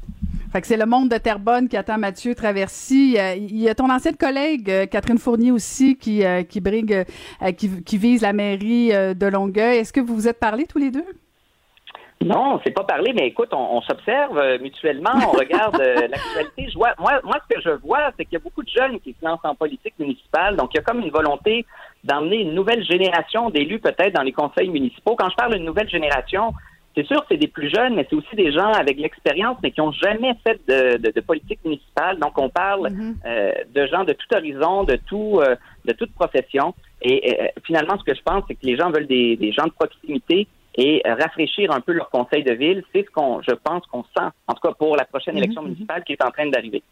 Speaker 1: Fait que c'est le monde de Terrebonne qui attend Mathieu Traversy. Euh, Il y a ton ancienne collègue, euh, Catherine Fournier aussi, qui, euh, qui brigue, euh, qui, qui vise la mairie euh, de Longueuil. Est-ce que vous vous êtes parlé tous les deux?
Speaker 7: Non, on s'est pas parlé, mais écoute, on, on s'observe euh, mutuellement, on regarde euh, l'actualité. Je vois, moi, moi, ce que je vois, c'est qu'il y a beaucoup de jeunes qui se lancent en politique municipale, donc il y a comme une volonté d'emmener une nouvelle génération d'élus peut-être dans les conseils municipaux. Quand je parle d'une nouvelle génération, c'est sûr que c'est des plus jeunes, mais c'est aussi des gens avec l'expérience, mais qui ont jamais fait de, de- de politique municipale. Donc, on parle euh, de gens de tout horizon, de tout, euh, de toute profession. Et euh, finalement, ce que je pense, c'est que les gens veulent des, des gens de proximité et euh, rafraîchir un peu leur conseil de ville. C'est ce qu'on, je pense, qu'on sent, en tout cas pour la prochaine élection municipale qui est en train d'arriver.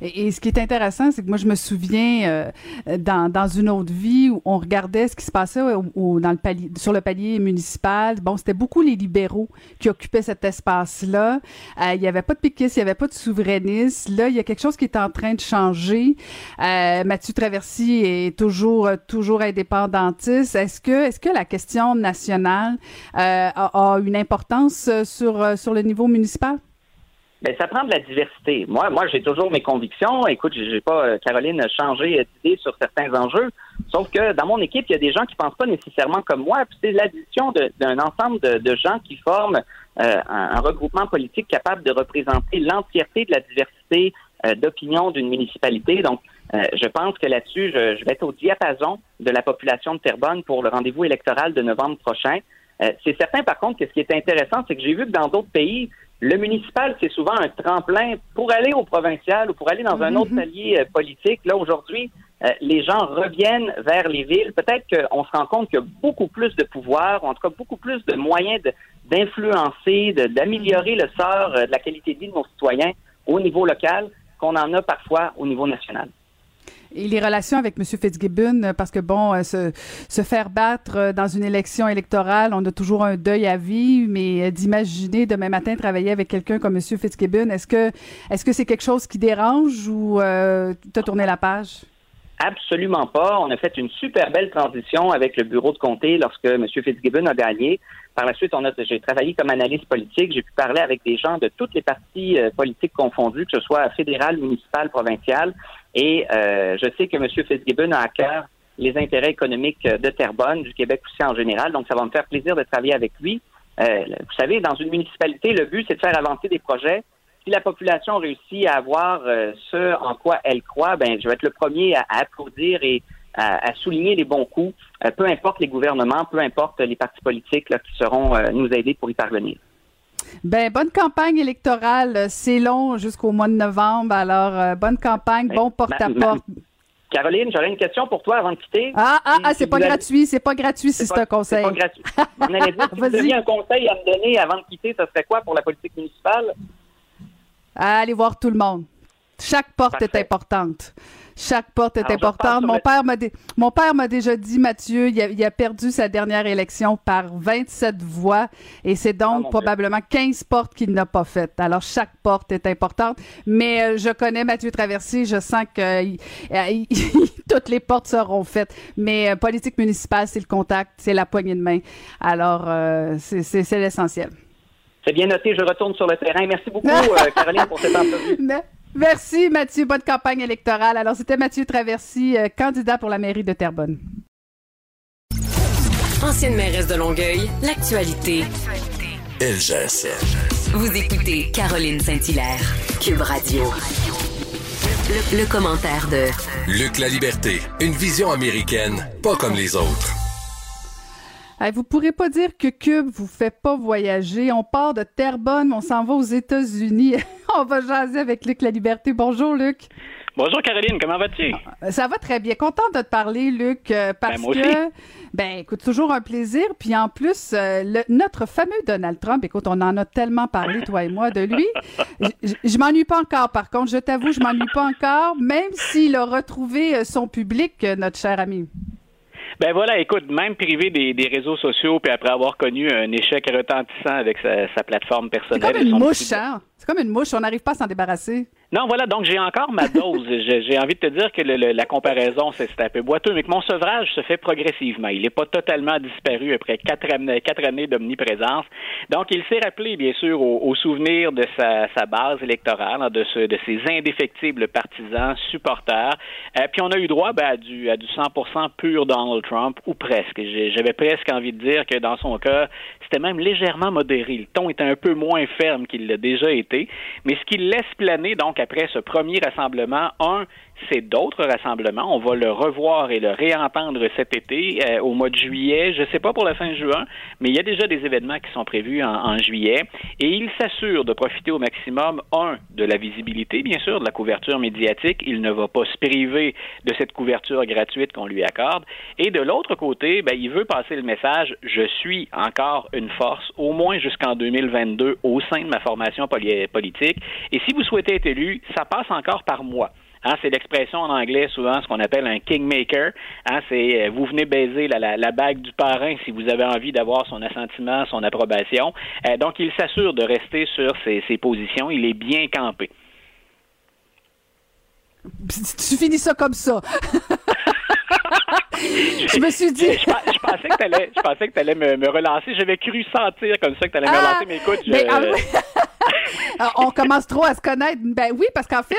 Speaker 1: Et, ce qui est intéressant, c'est que moi, je me souviens euh, dans, dans une autre vie où on regardait ce qui se passait dans le sur le palier municipal. Bon, c'était beaucoup les libéraux qui occupaient cet espace-là. Euh, il n'y avait pas de péquistes, il n'y avait pas de souverainistes. Là, il y a quelque chose qui est en train de changer. Euh, Mathieu Traversy est toujours, toujours indépendantiste. Est-ce que, est-ce que la question nationale euh, a, a une importance euh, sur, euh, sur le niveau municipal?
Speaker 7: Ben, ça prend de la diversité. Moi, moi, j'ai toujours mes convictions. Écoute, j'ai pas, euh, Caroline, changé euh, d'idée sur certains enjeux. Sauf que dans mon équipe, il y a des gens qui pensent pas nécessairement comme moi. Puis c'est l'addition d'un ensemble de, gens qui forment euh, un, regroupement politique capable de représenter l'entièreté de la diversité d'opinion d'une municipalité. Donc, je pense que là-dessus, je, je vais être au diapason de la population de Terrebonne pour le rendez-vous électoral de novembre prochain. C'est certain, par contre, que ce qui est intéressant, c'est que j'ai vu que dans d'autres pays, le municipal, c'est souvent un tremplin pour aller au provincial ou pour aller dans un autre palier euh, politique. Là, aujourd'hui, euh, les gens reviennent vers les villes. Peut-être qu'on se rend compte qu'il y a beaucoup plus de pouvoir, ou en tout cas beaucoup plus de moyens d'influencer, d'améliorer le sort euh, de la qualité de vie de nos citoyens au niveau local qu'on en a parfois au niveau national.
Speaker 1: Et les relations avec M. Fitzgibbon, euh, parce que bon, euh, se, se faire battre euh, dans une élection électorale, on a toujours un deuil à vivre, mais d'imaginer demain matin travailler avec quelqu'un comme M. Fitzgibbon, est-ce que est-ce que c'est quelque chose qui dérange ou euh, tu as tourné la page?
Speaker 7: Absolument pas. On a fait une super belle transition avec le bureau de comté lorsque M. Fitzgibbon a gagné. Par la suite, on a, j'ai travaillé comme analyste politique. J'ai pu parler avec des gens de toutes les parties politiques confondues, que ce soit fédéral, municipal, provincial. Et euh, je sais que M. Fitzgibbon a à cœur les intérêts économiques euh, de Terrebonne, du Québec aussi en général. Donc, ça va me faire plaisir de travailler avec lui. Euh, vous savez, dans une municipalité, le but, c'est de faire avancer des projets si la population réussit à avoir euh, ce en quoi elle croit, ben je vais être le premier à, applaudir et à, souligner les bons coups, euh, peu importe les gouvernements, peu importe les partis politiques là, qui seront nous aider pour y parvenir.
Speaker 1: Ben, bonne campagne électorale. C'est long jusqu'au mois de novembre. Alors, bonne campagne, bon porte-à-porte.
Speaker 7: Caroline, j'aurais une question pour toi avant de quitter.
Speaker 1: Ah, ah, ah c'est pas gratuit, c'est pas gratuit si c'est un conseil.
Speaker 7: C'est pas gratuit. On allait dire, si vous aviez un conseil à me donner avant de quitter, ça serait quoi pour la politique municipale?
Speaker 1: Allez voir tout le monde. Chaque porte est importante. Chaque porte est importante. Mon père m'a mon père m'a déjà dit Mathieu, il a, perdu sa dernière élection par 27 voix et c'est donc ah, probablement 15 portes qu'il n'a pas faites. Alors chaque porte est importante, mais euh, je connais Mathieu Traversy, je sens que euh, toutes les portes seront faites. Mais euh, politique municipale, c'est le contact, c'est la poignée de main. Alors c'est l'essentiel.
Speaker 7: C'est bien noté, je retourne sur le terrain. Merci beaucoup Caroline pour cette entrevue.
Speaker 1: Merci Mathieu, bonne campagne électorale. Alors c'était Mathieu Traversy, euh, candidat pour la mairie de Terrebonne.
Speaker 4: Ancienne mairesse de Longueuil, l'actualité.
Speaker 8: LGSN.
Speaker 4: Vous écoutez Caroline Saint-Hilaire, Cube Radio. Le, le commentaire de
Speaker 8: Luc La Liberté, une vision américaine, pas comme les autres.
Speaker 1: Vous vous pourrez pas dire que Cube vous fait pas voyager. On part de Terrebonne, on s'en va aux États-Unis. on va jaser avec Luc La Liberté. Bonjour, Luc.
Speaker 9: Bonjour Caroline, comment vas-tu?
Speaker 1: Ah, ça va très bien. Content de te parler, Luc, euh, parce ben, que, ben, écoute, toujours un plaisir. Puis en plus, euh, notre fameux Donald Trump, écoute, on en a tellement parlé, toi et moi, de lui. Je, je m'ennuie pas encore, par contre, je t'avoue, je m'ennuie pas encore, même s'il a retrouvé euh, son public, notre cher ami.
Speaker 9: Ben voilà, écoute, même privé des, des, réseaux sociaux, puis après avoir connu un échec retentissant avec sa, sa plateforme personnelle.
Speaker 1: C'est comme une mouche, hein? C'est comme une mouche, on n'arrive pas à s'en débarrasser.
Speaker 9: Non, voilà, donc j'ai encore ma dose. j'ai envie de te dire que la comparaison, c'est un peu boiteux, mais que mon sevrage se fait progressivement. Il n'est pas totalement disparu après quatre années, quatre années d'omniprésence. Donc, il s'est rappelé, bien sûr, au, souvenir de sa, sa, base électorale, hein, de, ce, de ses indéfectibles partisans, supporters. Euh, puis on a eu droit ben, à, du, à du 100% pur Donald Trump, ou presque. J'avais presque envie de dire que dans son cas, c'était même légèrement modéré. Le ton était un peu moins ferme qu'il l'a déjà été. Mais ce qu'il laisse planer, donc, après ce premier rassemblement, un, c'est d'autres rassemblements. On va le revoir et le réentendre cet été, euh, au mois de juillet. Je ne sais pas pour la fin juin, mais il y a déjà des événements qui sont prévus en, juillet. Et il s'assure de profiter au maximum, un, de la visibilité, bien sûr, de la couverture médiatique. Il ne va pas se priver de cette couverture gratuite qu'on lui accorde. Et de l'autre côté, ben, il veut passer le message, je suis encore une force, au moins jusqu'en 2022, au sein de ma formation politique. Et si vous souhaitez être élu, ça passe encore par moi. Hein, c'est l'expression en anglais souvent ce qu'on appelle un kingmaker. Hein, c'est euh, vous venez baiser la, bague du parrain si vous avez envie d'avoir son assentiment, son approbation. Euh, donc il s'assure de rester sur ses, ses positions. Il est bien campé.
Speaker 1: Tu finis ça comme ça. je me suis dit.
Speaker 9: je, pensais que tu allais, je pensais que allais me, me, relancer. J'avais cru sentir comme ça que tu allais me ah, relancer, mais écoute, je...
Speaker 1: Ah, on commence trop à se connaître. Ben oui, parce qu'en fait,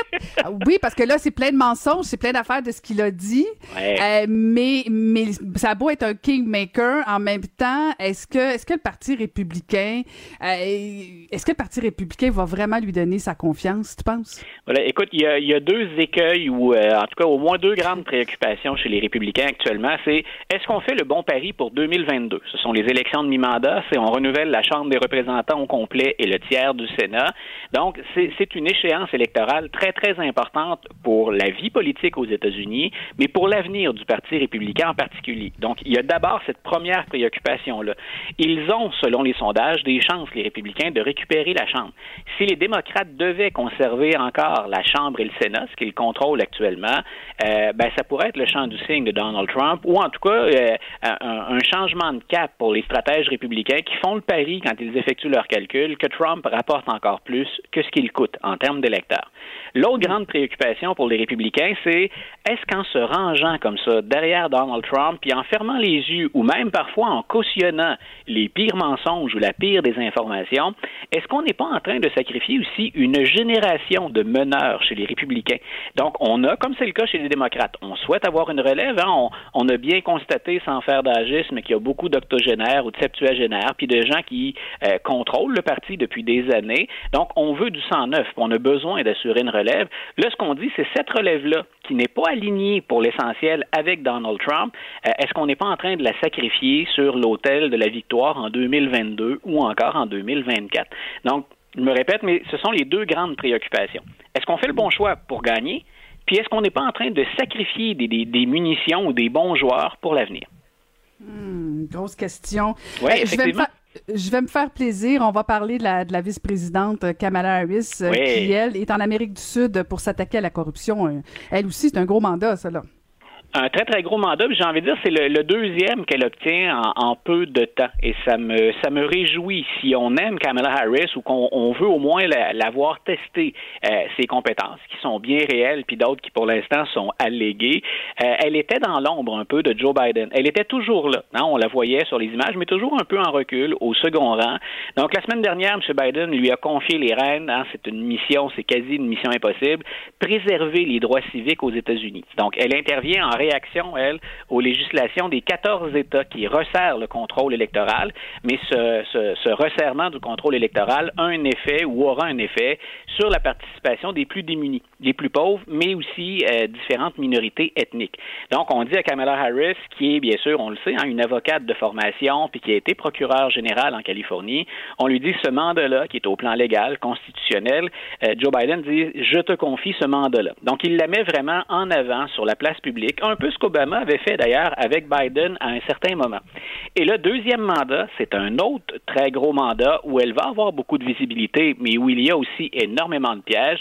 Speaker 1: oui, parce que là, c'est plein de mensonges, c'est plein d'affaires de ce qu'il a dit. Euh, mais, mais ça a beau être un kingmaker, en même temps, est-ce que, est-ce que le Parti républicain, euh, est-ce que le Parti républicain va vraiment lui donner sa confiance, tu penses?
Speaker 9: Voilà, écoute, il y a, il y a deux écueils ou, euh, en tout cas, au moins deux grandes préoccupations chez les républicains actuellement. C'est est-ce qu'on fait le bon pari pour 2022? Ce sont les élections de mi-mandat, c'est on renouvelle la Chambre des représentants au complet et le tiers du Sénat. Donc, c'est une échéance électorale très, très importante pour la vie politique aux États-Unis, mais pour l'avenir du Parti républicain en particulier. Donc, il y a d'abord cette première préoccupation-là. Ils ont, selon les sondages, des chances, les républicains, de récupérer la Chambre. Si les démocrates devaient conserver encore la Chambre et le Sénat, ce qu'ils contrôlent actuellement, euh, ben, ça pourrait être le champ du signe de Donald Trump, ou en tout cas euh, un, un changement de cap pour les stratèges républicains qui font le pari, quand ils effectuent leurs calculs, que Trump rapporte encore plus que ce qu'il coûte en termes d'électeurs. L'autre grande préoccupation pour les républicains, c'est est-ce qu'en se rangeant comme ça derrière Donald Trump, puis en fermant les yeux, ou même parfois en cautionnant les pires mensonges ou la pire des informations, est-ce qu'on n'est pas en train de sacrifier aussi une génération de meneurs chez les républicains? Donc, on a, comme c'est le cas chez les démocrates, on souhaite avoir une relève. Hein? On, a bien constaté, sans faire d'agisme, qu'il y a beaucoup d'octogénaires ou de septuagénaires, puis de gens qui euh, contrôlent le parti depuis des années. Donc, on veut du sang neuf. On a besoin d'assurer une relève. Là, ce qu'on dit, c'est cette relève-là qui n'est pas alignée pour l'essentiel avec Donald Trump. Euh, est-ce qu'on n'est pas en train de la sacrifier sur l'autel de la victoire en 2022 ou encore en 2024? Donc, je me répète, mais ce sont les deux grandes préoccupations. Est-ce qu'on fait le bon choix pour gagner? Puis est-ce qu'on n'est pas en train de sacrifier des, des, munitions ou des bons joueurs pour l'avenir?
Speaker 1: Hmm, grosse question.
Speaker 9: Oui, effectivement.
Speaker 1: Je vais me faire plaisir. On va parler de la, de la vice-présidente Kamala Harris, euh, qui, elle, est en Amérique du Sud pour s'attaquer à la corruption. Euh, elle aussi, c'est un gros mandat, ça, là
Speaker 9: un très très gros mandat. J'ai envie de dire c'est le, deuxième qu'elle obtient en, peu de temps et ça me ça me réjouit. Si on aime Kamala Harris ou qu'on veut au moins l'avoir testé euh, ses compétences qui sont bien réelles puis d'autres qui pour l'instant sont alléguées. Euh, elle était dans l'ombre un peu de Joe Biden. Elle était toujours là. Hein, on la voyait sur les images, mais toujours un peu en recul, au second rang. Donc la semaine dernière, M. Biden lui a confié les rênes. Hein, c'est une mission, c'est quasi une mission impossible. Préserver les droits civiques aux États-Unis. Donc elle intervient en réaction, elle, aux législations des 14 États qui resserrent le contrôle électoral, mais ce, ce, resserrement du contrôle électoral a un effet ou aura un effet sur la participation des plus démunis, des plus pauvres, mais aussi euh, différentes minorités ethniques. Donc, on dit à Kamala Harris, qui est bien sûr, on le sait, hein, une avocate de formation, puis qui a été procureure générale en Californie, on lui dit ce mandat-là, qui est au plan légal, constitutionnel, euh, Joe Biden dit, je te confie ce mandat-là. Donc, il la met vraiment en avant sur la place publique, un peu ce qu'Obama avait fait d'ailleurs avec Biden à un certain moment. Et le deuxième mandat, c'est un autre très gros mandat où elle va avoir beaucoup de visibilité, mais où il y a aussi énormément de pièges.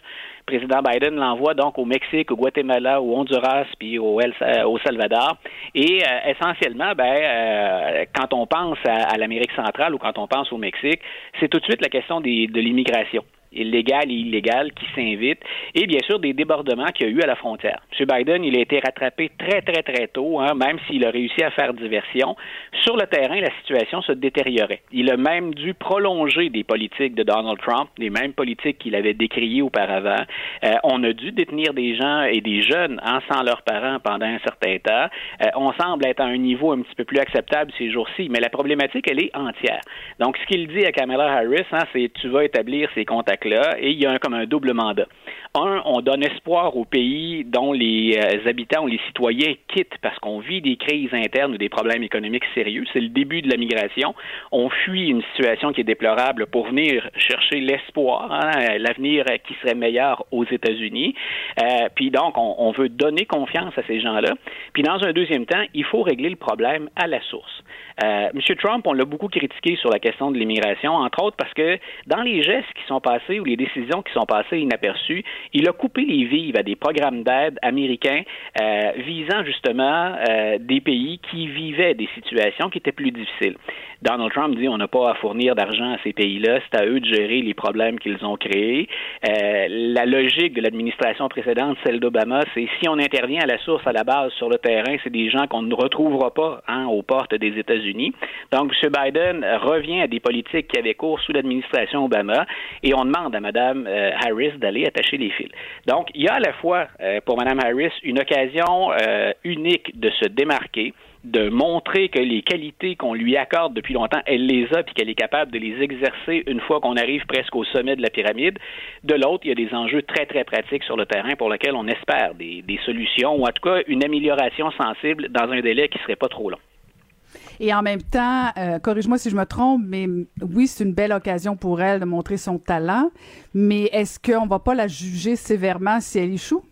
Speaker 9: Président Biden l'envoie donc au Mexique, au Guatemala, au Honduras, puis au, au Salvador. Et euh, essentiellement, ben, euh, quand on pense à, l'Amérique centrale ou quand on pense au Mexique, c'est tout de suite la question des, de l'immigration illégal et illégal qui s'invitent, et bien sûr des débordements qu'il y a eu à la frontière. M. Biden, il a été rattrapé très, très, très tôt, hein, même s'il a réussi à faire diversion. Sur le terrain, la situation se détériorait. Il a même dû prolonger des politiques de Donald Trump, les mêmes politiques qu'il avait décriées auparavant. Euh, on a dû détenir des gens et des jeunes hein, sans leurs parents pendant un certain temps. Euh, on semble être à un niveau un petit peu plus acceptable ces jours-ci, mais la problématique, elle est entière. Donc, ce qu'il dit à Kamala Harris, hein, c'est tu vas établir ces contacts et il y a un, comme un double mandat. Un, on donne espoir aux pays dont les euh, habitants ou les citoyens quittent parce qu'on vit des crises internes ou des problèmes économiques sérieux. C'est le début de la migration. On fuit une situation qui est déplorable pour venir chercher l'espoir, hein, l'avenir qui serait meilleur aux États-Unis. Euh, puis donc, on, on veut donner confiance à ces gens-là. Puis dans un deuxième temps, il faut régler le problème à la source. Euh, M. Trump, on l'a beaucoup critiqué sur la question de l'immigration, entre autres parce que dans les gestes qui sont passés ou les décisions qui sont passées inaperçues, il a coupé les vives à des programmes d'aide américains euh, visant justement euh, des pays qui vivaient des situations qui étaient plus difficiles. Donald Trump dit on n'a pas à fournir d'argent à ces pays-là, c'est à eux de gérer les problèmes qu'ils ont créés. Euh, la logique de l'administration précédente, celle d'Obama, c'est si on intervient à la source, à la base, sur le terrain, c'est des gens qu'on ne retrouvera pas hein, aux portes des États-Unis. Donc, M. Biden revient à des politiques qui avaient cours sous l'administration Obama et on demande à Mme euh, Harris d'aller attacher les fils. Donc, il y a à la fois euh, pour Mme Harris une occasion unique de se démarquer de montrer que les qualités qu'on lui accorde depuis longtemps, elle les a, puis qu'elle est capable de les exercer une fois qu'on arrive presque au sommet de la pyramide. De l'autre, il y a des enjeux très, très pratiques sur le terrain pour lesquels on espère des, solutions, ou en tout cas une amélioration sensible dans un délai qui ne serait pas trop long.
Speaker 1: Et en même temps, euh, corrige-moi si je me trompe, mais oui, c'est une belle occasion pour elle de montrer son talent, mais est-ce qu'on va pas la juger sévèrement si elle échoue?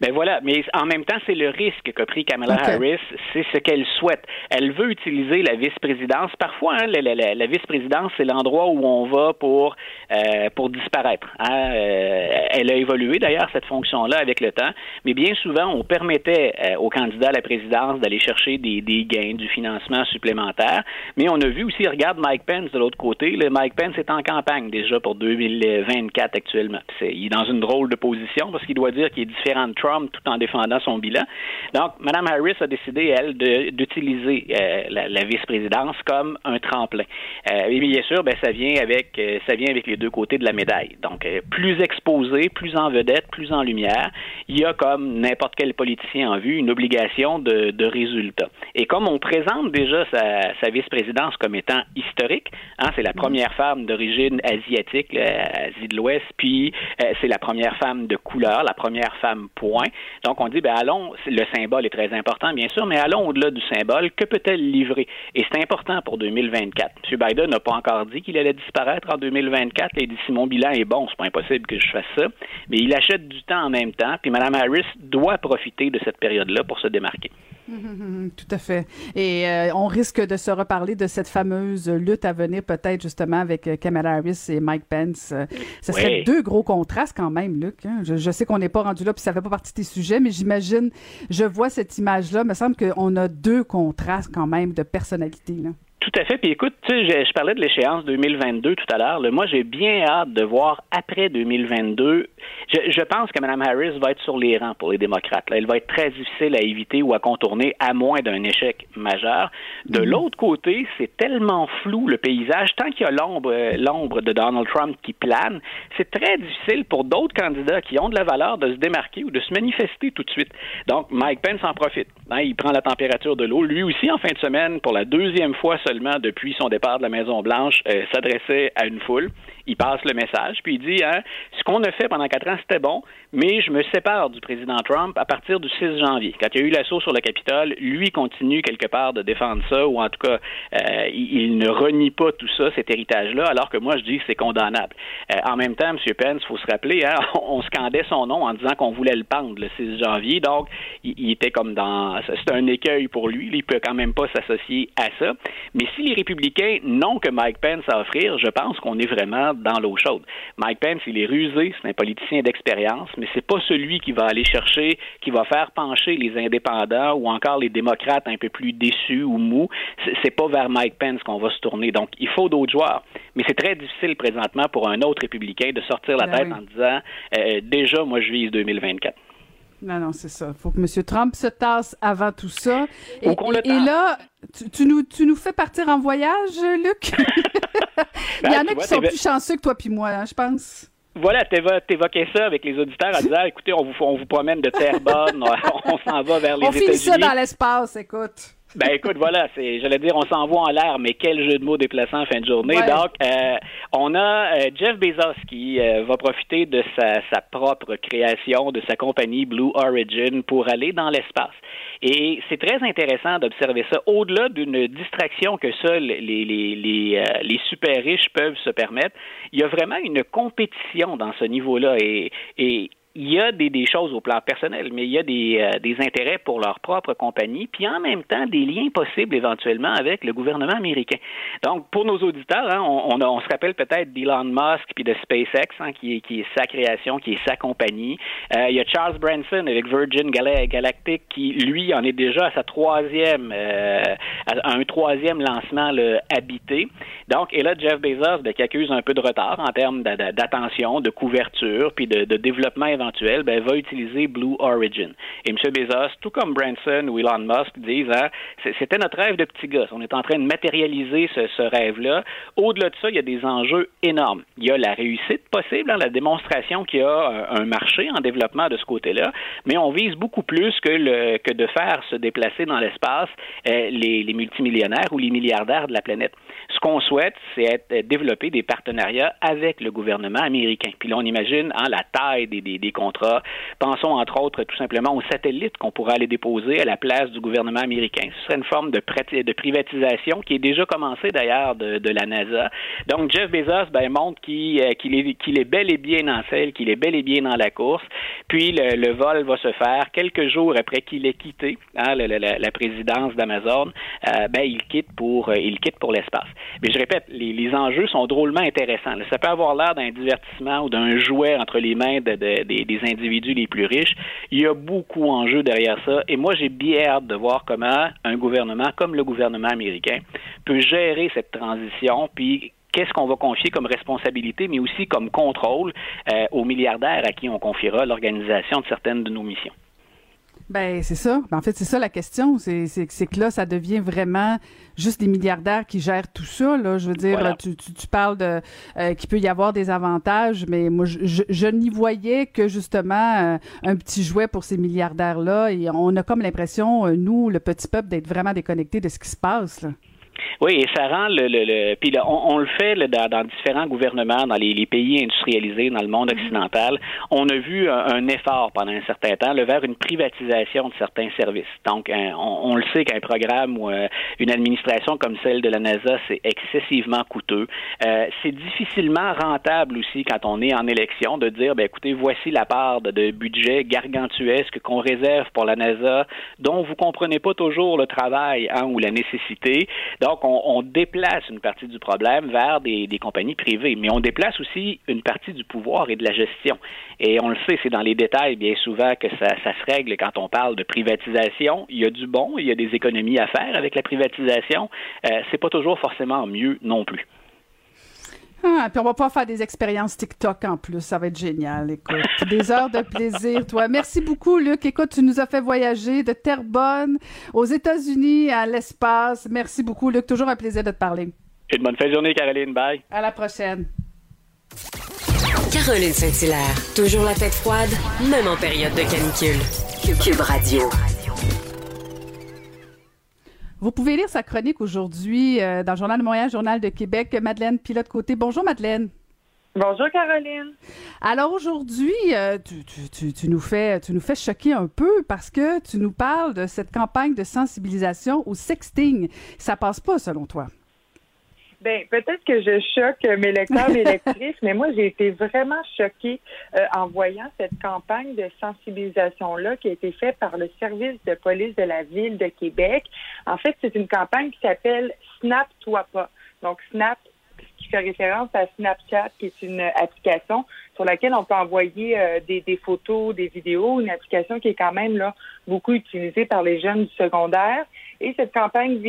Speaker 9: Ben voilà, mais en même temps, c'est le risque qu'a pris Kamala Harris, c'est ce qu'elle souhaite. Elle veut utiliser la vice-présidence. Parfois, hein, la, vice-présidence, c'est l'endroit où on va pour euh, pour disparaître. Hein. Euh, elle a évolué d'ailleurs cette fonction-là avec le temps, mais bien souvent, on permettait euh, aux candidats à la présidence d'aller chercher des, des, gains, du financement supplémentaire. Mais on a vu aussi, regarde Mike Pence de l'autre côté. Le Mike Pence est en campagne déjà pour 2024 actuellement. il est dans une drôle de position parce qu'il doit dire qu'il est différent Trump tout en défendant son bilan. Donc, Mme Harris a décidé, elle, d'utiliser euh, la, vice-présidence comme un tremplin. Euh, et bien sûr, ben, ça vient avec euh, ça vient avec les deux côtés de la médaille. Donc, plus exposé, plus en vedette, plus en lumière, il y a comme n'importe quel politicien en vue une obligation de, de résultat. Et comme on présente déjà sa, sa vice-présidence comme étant historique, hein, c'est la première femme d'origine asiatique, Asie de l'Ouest, puis c'est la première femme de couleur, la première femme point. Donc, on dit, ben allons, le symbole est très important, bien sûr, mais allons au-delà du symbole. Que peut-elle livrer? Et c'est important pour 2024. M. Biden n'a pas encore dit qu'il allait disparaître en 2024. Il dit, si mon bilan est bon, c'est pas impossible que je fasse ça. Mais il achète du temps en même temps, puis Mme Harris doit profiter de cette période-là pour se démarquer.
Speaker 1: Tout à fait. Et euh, on risque de se reparler de cette fameuse lutte à venir, peut-être justement avec euh, Kamala Harris et Mike Pence. Euh, ce serait deux gros contrastes quand même, Luc. Hein. Je, sais qu'on n'est pas rendu là, puis ça fait pas partie des sujets, mais j'imagine, je vois cette image-là. Me semble qu'on a deux contrastes quand même de personnalité. Là.
Speaker 9: Tout à fait. Puis écoute, tu sais, je, parlais de l'échéance 2022 tout à l'heure. Moi, j'ai bien hâte de voir après 2022. Je, je, pense que Mme Harris va être sur les rangs pour les démocrates. Elle va être très difficile à éviter ou à contourner, à moins d'un échec majeur. De mm-hmm. l'autre côté, c'est tellement flou le paysage. Tant qu'il y a l'ombre, l'ombre de Donald Trump qui plane, c'est très difficile pour d'autres candidats qui ont de la valeur de se démarquer ou de se manifester tout de suite. Donc, Mike Pence en profite. Hein, il prend la température de l'eau. Lui aussi, en fin de semaine, pour la deuxième fois seulement depuis son départ de la Maison-Blanche, euh, s'adressait à une foule il passe le message, puis il dit hein, ce qu'on a fait pendant quatre ans, c'était bon, mais je me sépare du président Trump à partir du 6 janvier. Quand il y a eu l'assaut sur le Capitole, lui continue quelque part de défendre ça, ou en tout cas, euh, il, ne renie pas tout ça, cet héritage-là, alors que moi, je dis que c'est condamnable. Euh, en même temps, M. Pence, il faut se rappeler, hein, on scandait son nom en disant qu'on voulait le pendre le 6 janvier, donc il, était comme dans... C'est un écueil pour lui, il peut quand même pas s'associer à ça. Mais si les républicains n'ont que Mike Pence à offrir, je pense qu'on est vraiment dans l'eau chaude. Mike Pence, il est rusé, c'est un politicien d'expérience, mais c'est pas celui qui va aller chercher, qui va faire pencher les indépendants ou encore les démocrates un peu plus déçus ou mous. C'est pas vers Mike Pence qu'on va se tourner. Donc, il faut d'autres joueurs. Mais c'est très difficile présentement pour un autre républicain de sortir la ben tête en disant euh, déjà, moi, je vise 2024.
Speaker 1: Non, non, c'est ça. Il faut que M. Trump se tasse avant tout ça. Et, là, tu, nous, tu nous fais partir en voyage, Luc? Il y en a qui sont plus chanceux que toi puis moi, hein, je pense.
Speaker 9: Voilà, t'évoquais ça avec les auditeurs en disant, écoutez, on vous, on vous promène de terre bonne, on, s'en va vers les États-Unis.
Speaker 1: On finit ça dans l'espace, écoute.
Speaker 9: Ben écoute, voilà, c'est, j'allais dire, on s'envoie en l'air, mais quel jeu de mots déplaçant en fin de journée. Donc, euh, on a euh, Jeff Bezos qui euh, va profiter de sa, sa propre création, de sa compagnie Blue Origin pour aller dans l'espace. Et c'est très intéressant d'observer ça. Au-delà d'une distraction que seuls les, les, les, les, super riches peuvent se permettre, il y a vraiment une compétition dans ce niveau-là. Et, et il y a des, des, choses au plan personnel, mais il y a des, euh, des, intérêts pour leur propre compagnie, puis en même temps des liens possibles éventuellement avec le gouvernement américain. Donc, pour nos auditeurs, hein, on, on, se rappelle peut-être d'Elon Musk puis de SpaceX, hein, qui, est, qui est sa création, qui est sa compagnie. Euh, il y a Charles Branson avec Virgin Galactic, qui lui en est déjà à sa troisième, euh, à un troisième lancement le habité. Donc, et là, Jeff Bezos, ben, qui accuse un peu de retard en termes d'attention, de couverture, puis de, de développement éventuel, ben, va utiliser Blue Origin. Et M. Bezos, tout comme Branson ou Elon Musk, disent hein, c'était notre rêve de petit gosse. On est en train de matérialiser ce, rêve-là. Au-delà de ça, il y a des enjeux énormes. Il y a la réussite possible, hein, la démonstration qu'il y a un, marché en développement de ce côté-là, mais on vise beaucoup plus que, de faire se déplacer dans l'espace euh, les multimillionnaires ou les milliardaires de la planète. Ce qu'on souhaite, c'est être, développer des partenariats avec le gouvernement américain. Puis là, on imagine hein, la taille des, des, des, contrats. Pensons entre autres tout simplement aux satellites qu'on pourrait aller déposer à la place du gouvernement américain. Ce serait une forme de, de privatisation qui est déjà commencée d'ailleurs de, de, la NASA. Donc Jeff Bezos ben, montre qu'il euh, est, est bel et bien en selle, qu'il est bel et bien dans la course. Puis le, le vol va se faire quelques jours après qu'il ait quitté hein, la, la, la, présidence d'Amazon. Euh, ben, il quitte pour euh, il quitte pour l'espace. Mais je répète, les, enjeux sont drôlement intéressants. Ça peut avoir l'air d'un divertissement ou d'un jouet entre les mains de, de, des, individus les plus riches. Il y a beaucoup en derrière ça. Et moi, j'ai bien hâte de voir comment un gouvernement comme le gouvernement américain peut gérer cette transition, puis qu'est-ce qu'on va confier comme responsabilité, mais aussi comme contrôle euh, aux milliardaires à qui on confiera l'organisation de certaines de nos missions.
Speaker 1: Ben c'est ça. Ben, en fait, c'est ça la question. C'est, c'est, que là, ça devient vraiment juste des milliardaires qui gèrent tout ça. Là, je veux dire, tu, tu, tu, parles de euh, qu'il peut y avoir des avantages, mais moi, je, je, n'y voyais que justement euh, un petit jouet pour ces milliardaires là. Et on a comme l'impression, euh, nous, le petit peuple, d'être vraiment déconnecté de ce qui se passe. Là.
Speaker 9: Oui, et ça rend le, le, le puis on, on, le fait dans, dans, différents gouvernements, dans les, les, pays industrialisés, dans le monde mhm. occidental. On a vu un, effort pendant un certain temps vers une privatisation de certains services. Donc, on, on, le sait qu'un programme ou euh, une administration comme celle de la NASA, c'est excessivement coûteux. Euh, c'est difficilement rentable aussi quand on est en élection de dire, ben écoutez, voici la part de, de budget gargantuesque qu'on réserve pour la NASA, dont vous comprenez pas toujours le travail hein, ou la nécessité. Donc, on, déplace une partie du problème vers des, compagnies privées, mais on déplace aussi une partie du pouvoir et de la gestion. Et on le sait, c'est dans les détails bien souvent que ça, se règle quand on parle de privatisation. Il y a du bon, il y a des économies à faire avec la privatisation. Euh, c'est pas toujours forcément mieux non plus.
Speaker 1: Ah, puis on va pas faire des expériences TikTok en plus, ça va être génial. Écoute, des heures de plaisir, toi. Merci beaucoup, Luc. Écoute, tu nous as fait voyager de Terrebonne aux États-Unis à l'espace. Merci beaucoup, Luc. Toujours un plaisir de te parler.
Speaker 9: Une bonne fin de journée, Caroline. Bye.
Speaker 1: À la prochaine.
Speaker 4: Caroline Saint-Hilaire, toujours la tête froide, même en période de canicule. Cube Radio.
Speaker 1: Vous pouvez lire sa chronique aujourd'hui euh, dans le Journal de Montréal, Journal de Québec. Madeleine Pilote-Côté. Bonjour, Madeleine.
Speaker 10: Bonjour Caroline.
Speaker 1: Alors aujourd'hui, euh, tu, nous fais, tu nous fais choquer un peu parce que tu nous parles de cette campagne de sensibilisation au sexting. Ça passe pas selon toi?
Speaker 10: Ben peut-être que je choque mes lecteurs et lectrices, mais moi j'ai été vraiment choquée euh, en voyant cette campagne de sensibilisation là qui a été faite par le service de police de la ville de Québec. En fait, c'est une campagne qui s'appelle Snap toi pas. Donc Snap qui fait référence à Snapchat, qui est une application sur laquelle on peut envoyer euh, des, des, photos, des vidéos, une application qui est quand même là beaucoup utilisée par les jeunes du secondaire. Et cette campagne,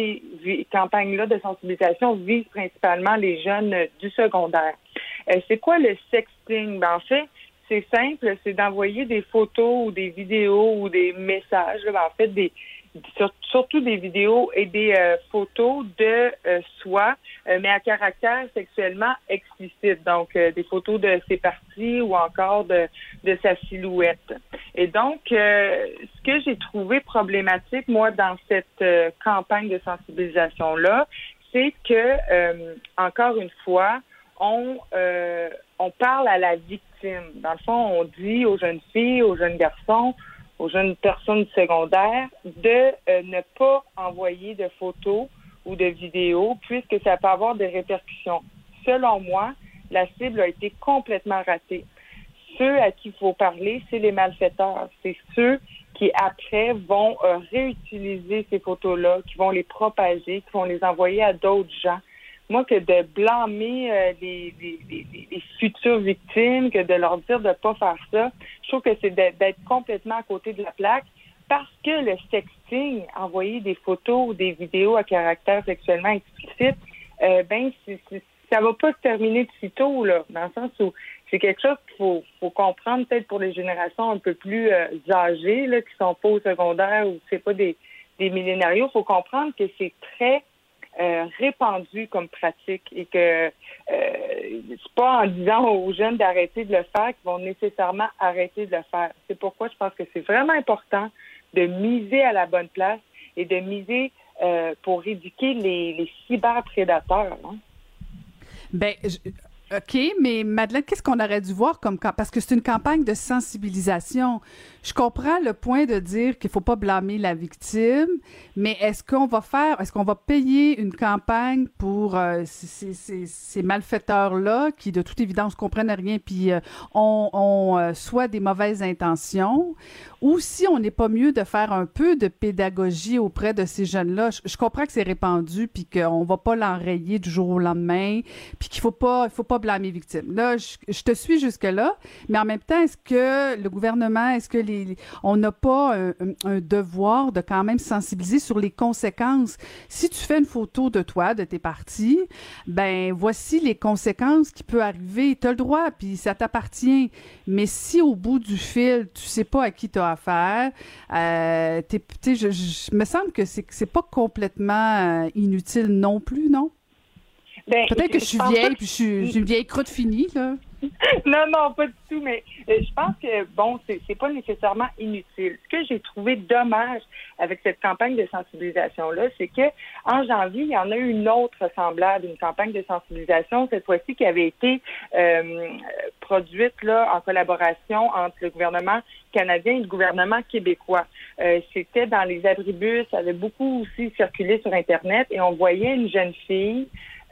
Speaker 10: campagne-là de sensibilisation vise principalement les jeunes du secondaire. Euh, c'est quoi le sexting? Ben, en fait, c'est simple, c'est d'envoyer des photos ou des vidéos ou des messages, ben, en fait, des, surtout des vidéos et des euh, photos de euh, soi, euh, mais à caractère sexuellement explicite. Donc, des photos de ses parties ou encore de, de sa silhouette. Et donc, ce que j'ai trouvé problématique, moi, dans cette campagne de sensibilisation-là, c'est que, encore une fois, on, on parle à la victime. Dans le fond, on dit aux jeunes filles, aux jeunes garçons, aux jeunes personnes secondaires de euh, ne pas envoyer de photos ou de vidéos puisque ça peut avoir des répercussions. Selon moi, la cible a été complètement ratée. Ceux à qui il faut parler, c'est les malfaiteurs. C'est ceux qui, après, vont euh, réutiliser ces photos-là, qui vont les propager, qui vont les envoyer à d'autres gens moi, que de blâmer euh, les, futures victimes, que de leur dire de ne pas faire ça, je trouve que c'est d'être complètement à côté de la plaque parce que le sexting, envoyer des photos ou des vidéos à caractère sexuellement explicite, euh, ben, ça va pas se terminer de sitôt, là, dans le sens où c'est quelque chose qu'il faut, comprendre peut-être pour les générations un peu plus euh, âgées, là, qui sont pas au secondaire ou c'est pas des, des millénarios. Il faut comprendre que c'est très euh, répandu comme pratique et que euh, c'est pas en disant aux jeunes d'arrêter de le faire qu'ils vont nécessairement arrêter de le faire. C'est pourquoi je pense que c'est vraiment important de miser à la bonne place et de miser euh, pour éduquer les, les cyberprédateurs. Hein.
Speaker 1: Ben, OK, mais Madeleine, qu'est-ce qu'on aurait dû voir comme parce que c'est une campagne de sensibilisation. Je comprends le point de dire qu'il faut pas blâmer la victime, mais est-ce qu'on va faire, est-ce qu'on va payer une campagne pour euh, ces, malfaiteurs-là qui, de toute évidence, comprennent rien puis euh, ont, euh, soit des mauvaises intentions, ou si on n'est pas mieux de faire un peu de pédagogie auprès de ces jeunes-là? Je, comprends que c'est répandu puis qu'on va pas l'enrayer du jour au lendemain, puis qu'il faut pas, il faut pas blâmer les victimes. Là, je, te suis jusque-là, mais en même temps, est-ce que le gouvernement, est-ce que les, on n'a pas un, devoir de quand même sensibiliser sur les conséquences? Si tu fais une photo de toi, de tes parties, ben voici les conséquences qui peuvent arriver. Tu as le droit, puis ça t'appartient. Mais si au bout du fil, tu sais pas à qui tu as affaire, euh, je- me semble que c'est c'est pas complètement euh, inutile non plus, non?
Speaker 10: Ben,
Speaker 1: Peut-être que je suis vieille,
Speaker 10: que-
Speaker 1: puis je suis, une vieille croûte finie, là.
Speaker 10: non, non, pas du tout, mais euh, je pense que, bon, c'est c'est pas nécessairement inutile. Ce que j'ai trouvé dommage avec cette campagne de sensibilisation-là, c'est que en janvier, il y en a eu une autre semblable, une campagne de sensibilisation, cette fois-ci qui avait été euh, produite là en collaboration entre le gouvernement canadien et le gouvernement québécois. Euh, C'était dans les abribus, ça avait beaucoup aussi circulé sur Internet et on voyait une jeune fille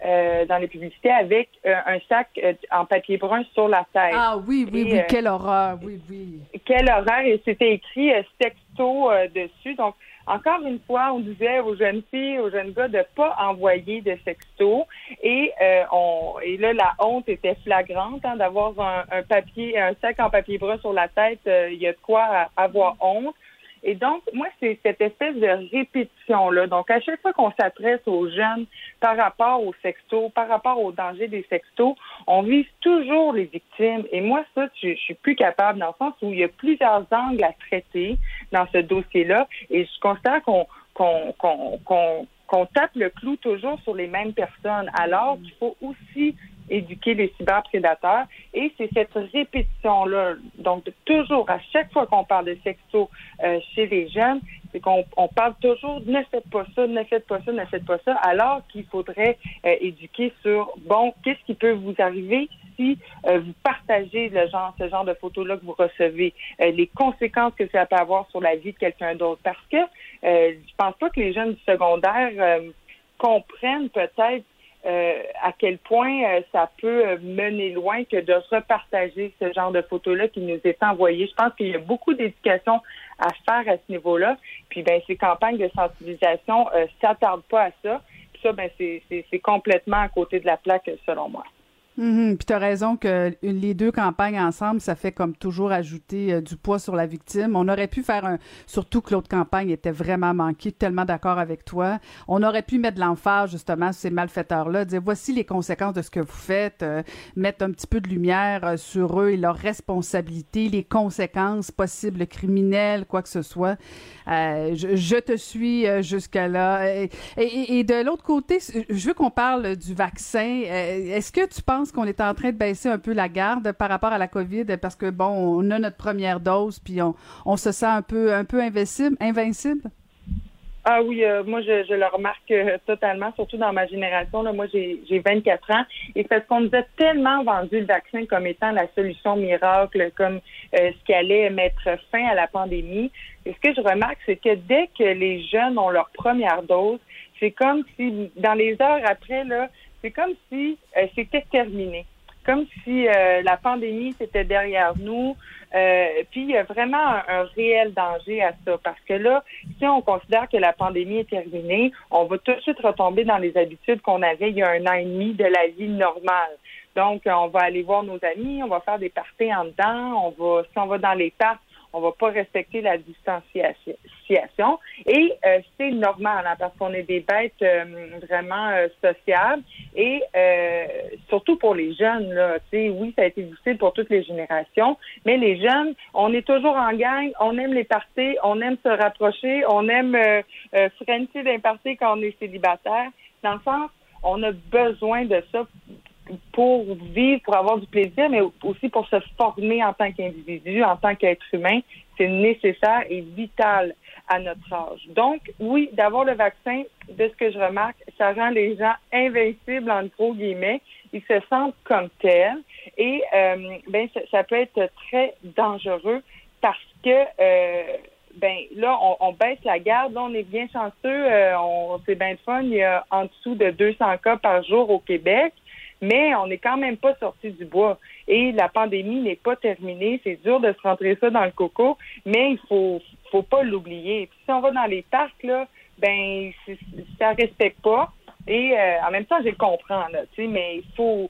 Speaker 10: euh, dans les publicités avec euh, un sac euh, en papier brun sur la tête.
Speaker 1: Ah oui, oui,
Speaker 10: Et,
Speaker 1: oui,
Speaker 10: euh,
Speaker 1: quelle horreur, oui, oui.
Speaker 10: quel horaire et c'était écrit euh, sexto euh, dessus. Donc, encore une fois, on disait aux jeunes filles, aux jeunes gars de pas envoyer de sexto. Et euh, on et là, la honte était flagrante hein, d'avoir un, un papier, un sac en papier brun sur la tête. euh, Il y a de quoi avoir honte. Et donc, moi, c'est cette espèce de répétition-là. Donc, à chaque fois qu'on s'adresse aux jeunes par rapport aux sextos, par rapport au danger des sextos, on vise toujours les victimes. Et moi, ça, je, suis plus capable dans le sens où il y a plusieurs angles à traiter dans ce dossier-là. Et je qu'on qu'on qu'on qu'on qu'on tape le clou toujours sur les mêmes personnes, alors qu'il faut aussi éduquer les cyberprédateurs. Et c'est cette répétition-là, donc toujours, à chaque fois qu'on parle de sexto euh, chez les jeunes, c'est qu'on on parle toujours ne faites pas ça, ne faites pas ça, ne faites pas ça, alors qu'il faudrait euh, éduquer sur bon, qu'est-ce qui peut vous arriver si euh, vous partagez le genre, ce genre de photos-là que vous recevez, euh, les conséquences que ça peut avoir sur la vie de quelqu'un d'autre. Parce que euh, je pense pas que les jeunes du secondaire euh, comprennent peut-être euh, à quel point euh, ça peut euh, mener loin que de repartager ce genre de photos-là qui nous est envoyé. Je pense qu'il y a beaucoup d'éducation à faire à ce niveau-là. Puis ben ces campagnes de sensibilisation euh, s'attardent pas à ça. Puis ça, ben c'est, complètement à côté de la plaque selon moi.
Speaker 1: Mhm. Puis tu as raison que les deux campagnes ensemble, ça fait comme toujours ajouter euh, du poids sur la victime. On aurait pu faire un... Surtout que l'autre campagne était vraiment manquée, tellement d'accord avec toi. On aurait pu mettre de l'emphase justement sur ces malfaiteurs-là, dire voici les conséquences de ce que vous faites, euh, mettre un petit peu de lumière euh, sur eux et leurs responsabilités, les conséquences possibles criminelles, quoi que ce soit. Euh, je, je te suis euh, jusqu'à là. Et, et- et de l'autre côté, je veux qu'on parle du vaccin. Est-ce que tu penses qu'on est en train de baisser un peu la garde par rapport à la COVID parce que bon, on a notre première dose puis on, on se sent un peu un peu invincible, invincible?
Speaker 10: Ah oui, euh, moi je, le remarque euh, totalement, surtout dans ma génération. Là, moi j'ai j'ai 24 ans et parce qu'on nous a tellement vendu le vaccin comme étant la solution miracle, comme euh, ce qui allait mettre fin à la pandémie. Et ce que je remarque, c'est que dès que les jeunes ont leur première dose, c'est comme si dans les heures après là, c'est comme si euh, c'était terminé, comme si euh, la pandémie c'était derrière nous. Euh, puis il y a vraiment un, un réel danger à ça parce que là, si on considère que la pandémie est terminée, on va tout de suite retomber dans les habitudes qu'on avait il y a un an et demi de la vie normale. Donc, euh, on va aller voir nos amis, on va faire des parties en dedans, on va, si on va dans les parcs, on va pas respecter la distanciation. Et euh, c'est normal, hein, parce qu'on est des bêtes euh, vraiment euh, sociables. Et euh, surtout pour les jeunes, là, oui, ça a été difficile pour toutes les générations, mais les jeunes, on est toujours en gang, on aime les parties, on aime se rapprocher, on aime euh, euh, d'un party quand on est célibataire. Dans le sens, on a besoin de ça pour vivre, pour avoir du plaisir, mais aussi pour se former en tant qu'individu, en tant qu'être humain. C'est nécessaire et vital à notre âge. Donc, oui, d'avoir le vaccin, de ce que je remarque, ça rend les gens invincibles, en gros guillemets. Ils se sentent comme tels. Et euh, ben, ça, peut être très dangereux parce que euh, ben là, on, on baisse la garde. Là, on est bien chanceux. Euh, on, c'est bien le fun. Il y a en dessous de 200 cas par jour au Québec mais on n'est quand même pas sorti du bois. Et la pandémie n'est pas terminée. C'est dur de se rentrer ça dans le coco, mais il faut faut pas l'oublier. Si on va dans les parcs, là, ben ça respecte pas. Et euh, en même temps, je comprends, là, tu sais, mais il faut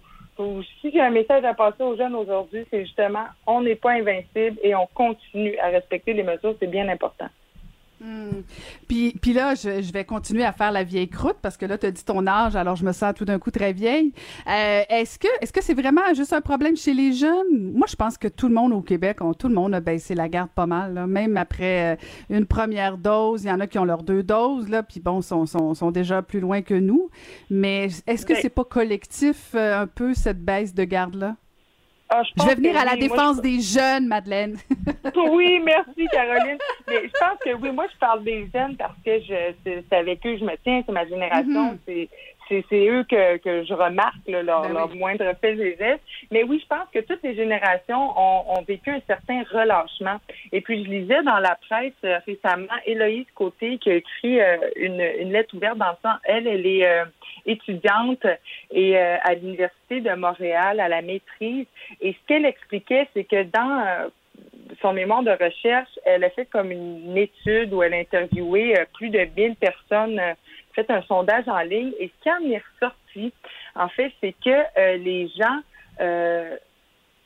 Speaker 10: si j'ai un message à passer aux jeunes aujourd'hui, c'est justement on n'est pas invincible et on continue à respecter les mesures, c'est bien important.
Speaker 1: Hmm. Puis, puis là, je, je, vais continuer à faire la vieille croûte parce que là, tu as dit ton âge, alors je me sens tout d'un coup très vieille. Euh, est-ce que est-ce que c'est vraiment juste un problème chez les jeunes? Moi, je pense que tout le monde au Québec, on, tout le monde a baissé la garde pas mal. Là. Même après euh, une première dose, il y en a qui ont leurs deux doses, là, puis bon, sont, sont, sont déjà plus loin que nous. Mais est-ce que c'est pas collectif euh, un peu cette baisse de garde-là?
Speaker 10: Ah,
Speaker 1: je, vais venir à la défense des jeunes, Madeleine.
Speaker 10: oui, merci, Caroline. Mais je pense que oui, moi, je parle des jeunes parce que je c'est avec eux que je me tiens, c'est ma génération, mm-hmm. c'est c'est eux que, que je remarque leur, ben leur moindre fait et gestes. Mais oui, je pense que toutes les générations ont, ont, vécu un certain relâchement. Et puis, je lisais dans la presse euh, récemment Héloïse Côté qui a écrit euh, une, une lettre ouverte dans le sens, elle, elle est euh, étudiante et à l'université de Montréal à la maîtrise. Et ce qu'elle expliquait, c'est que dans son mémoire de recherche, elle a fait comme une étude où elle a interviewé euh, plus de 1000 personnes, fait un sondage en ligne. Et ce qui en est ressorti, en fait, c'est que les gens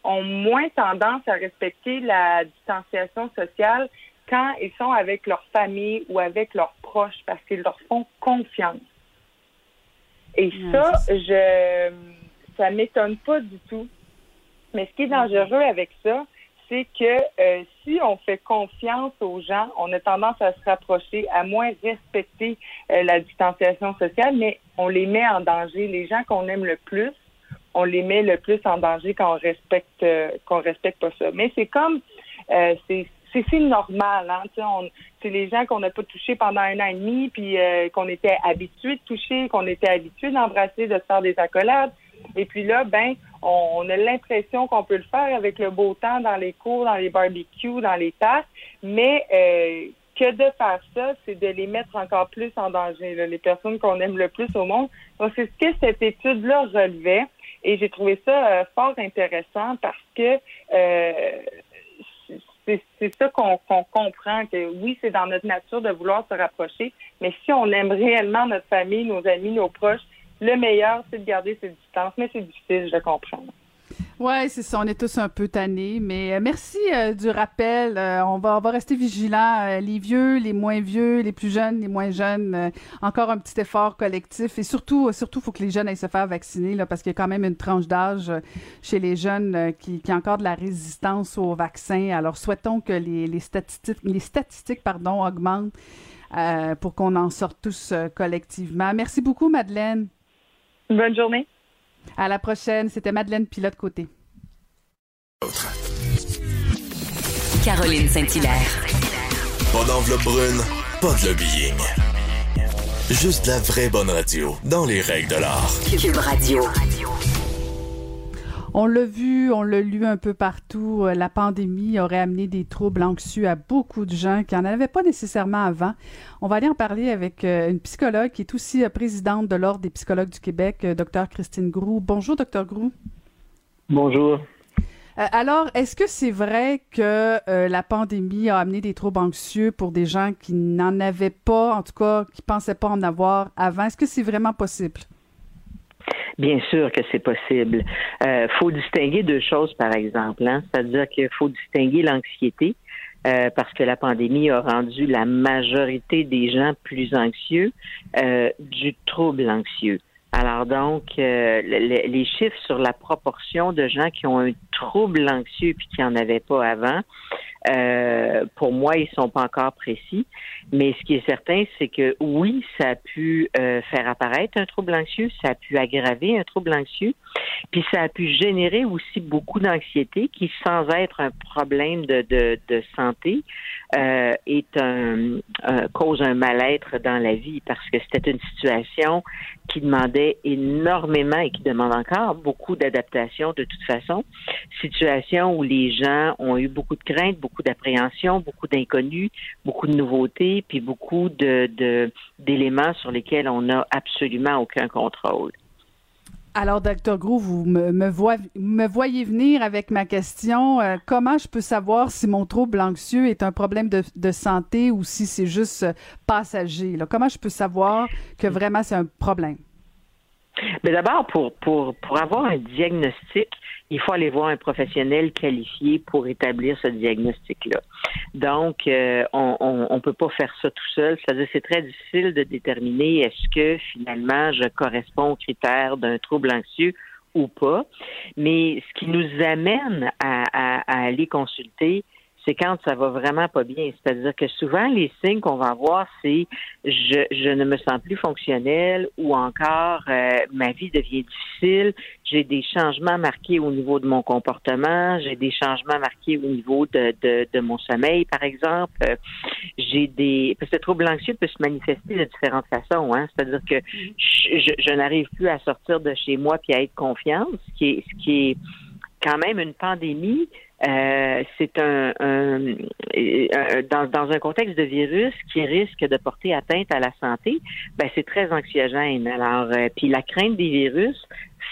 Speaker 10: ont moins tendance à respecter la distanciation sociale quand ils sont avec leur famille ou avec leurs proches parce qu'ils leur font confiance. Et ça, je ça m'étonne pas du tout. Mais ce qui est dangereux avec ça, c'est que euh, si on fait confiance aux gens, on a tendance à se rapprocher, à moins respecter euh, la distanciation sociale, mais on les met en danger. Les gens qu'on aime le plus, on les met le plus en danger quand on respecte euh, qu'on respecte pas ça. Mais c'est comme c'est c'est normal. Hein? C'est les gens qu'on n'a pas touchés pendant un an et demi, puis qu'on était habitués de toucher, qu'on était habitués d'embrasser, de faire des accolades. Et puis là, ben, on, a l'impression qu'on peut le faire avec le beau temps dans les cours, dans les barbecues, dans les tasses, mais euh, que de faire ça, c'est de les mettre encore plus en danger, les personnes qu'on aime le plus au monde. Donc, c'est ce que cette étude-là relevait. Et j'ai trouvé ça euh, fort intéressant parce que c'est ça qu'on comprend, que oui, c'est dans notre nature de vouloir se rapprocher, mais si on aime réellement notre famille, nos amis, nos proches, le meilleur, c'est de garder ses distances, mais c'est difficile, je comprends.
Speaker 1: Oui, c'est ça. On est tous un peu tannés. Mais euh, merci euh, du rappel. Euh, on, va, rester vigilants. les vieux, les moins vieux, les plus jeunes, les moins jeunes. encore un petit effort collectif. Et surtout, surtout, faut que les jeunes aillent se faire vacciner, parce qu'il y a quand même une tranche d'âge chez les jeunes qui, a encore de la résistance au vaccin. Alors, souhaitons que les, les statistiques, les statistiques pardon, augmentent pour qu'on en sorte tous collectivement. Merci beaucoup, Madeleine.
Speaker 10: Bonne journée.
Speaker 1: À la prochaine. C'était Madeleine Pilote Côté.
Speaker 4: Caroline Saint-Hilaire.
Speaker 11: Pas d'enveloppe brune, pas de lobbying. Juste la vraie bonne radio, dans les règles de l'art.
Speaker 4: Cube Radio.
Speaker 1: On l'a vu, on l'a lu un peu partout. Euh, la pandémie aurait amené des troubles anxieux à beaucoup de gens qui n'en avaient pas nécessairement avant. On va aller en parler avec euh, une psychologue qui est aussi euh, présidente de l'Ordre des psychologues du Québec, Dr Christine Grou. Bonjour, Dr Grou.
Speaker 12: Bonjour.
Speaker 1: alors, est-ce que c'est vrai que la pandémie a amené des troubles anxieux pour des gens qui n'en avaient pas, en tout cas, qui pensaient pas en avoir avant? Est-ce que c'est vraiment possible?
Speaker 12: Bien sûr que c'est possible. Il euh, faut distinguer deux choses, par exemple. Hein? C'est-à-dire qu'il faut distinguer l'anxiété, euh, parce que la pandémie a rendu la majorité des gens plus anxieux, euh, du trouble anxieux. Alors donc, les chiffres sur la proportion de gens qui ont un trouble anxieux puis qui n'en avaient pas avant, euh, pour moi, ils sont pas encore précis. Mais ce qui est certain, c'est que oui, ça a pu euh, faire apparaître un trouble anxieux, ça a pu aggraver un trouble anxieux, puis ça a pu générer aussi beaucoup d'anxiété qui, sans être un problème de, de, de santé, euh, est un, cause un mal-être dans la vie parce que c'était une situation qui demandait énormément et qui demande encore beaucoup d'adaptation de toute façon. Situation où les gens ont eu beaucoup de craintes, beaucoup d'appréhension, beaucoup d'inconnus, beaucoup de nouveautés, puis beaucoup d'éléments sur lesquels on n'a absolument aucun contrôle.
Speaker 1: Alors, docteur Gros, vous me, voyez venir avec ma question. Euh, comment je peux savoir si mon trouble anxieux est un problème de, santé ou si c'est juste euh, passager? Comment je peux savoir que vraiment c'est un problème?
Speaker 12: Mais d'abord, pour, pour, pour avoir un diagnostic, il faut aller voir un professionnel qualifié pour établir ce diagnostic-là. Donc, euh, on ne peut pas faire ça tout seul. C'est-à-dire, c'est très difficile de déterminer est-ce que finalement je corresponds aux critères d'un trouble anxieux ou pas. Mais ce qui nous amène à, à aller consulter, c'est quand ça va vraiment pas bien. C'est-à-dire que souvent, les signes qu'on va avoir, c'est je, je ne me sens plus fonctionnel ou encore euh, ma vie devient difficile, j'ai des changements marqués au niveau de mon comportement, j'ai des changements marqués au niveau de, de, de mon sommeil, par exemple. Euh, j'ai des... Parce que le trouble anxieux peut se manifester de différentes façons. Hein? C'est-à-dire que je, je, n'arrive plus à sortir de chez moi puis à être confiante, ce qui est, ce qui est quand même une pandémie euh, c'est un, dans, dans, un contexte de virus qui risque de porter atteinte à la santé, ben c'est très anxiogène. Alors, euh, puis la crainte des virus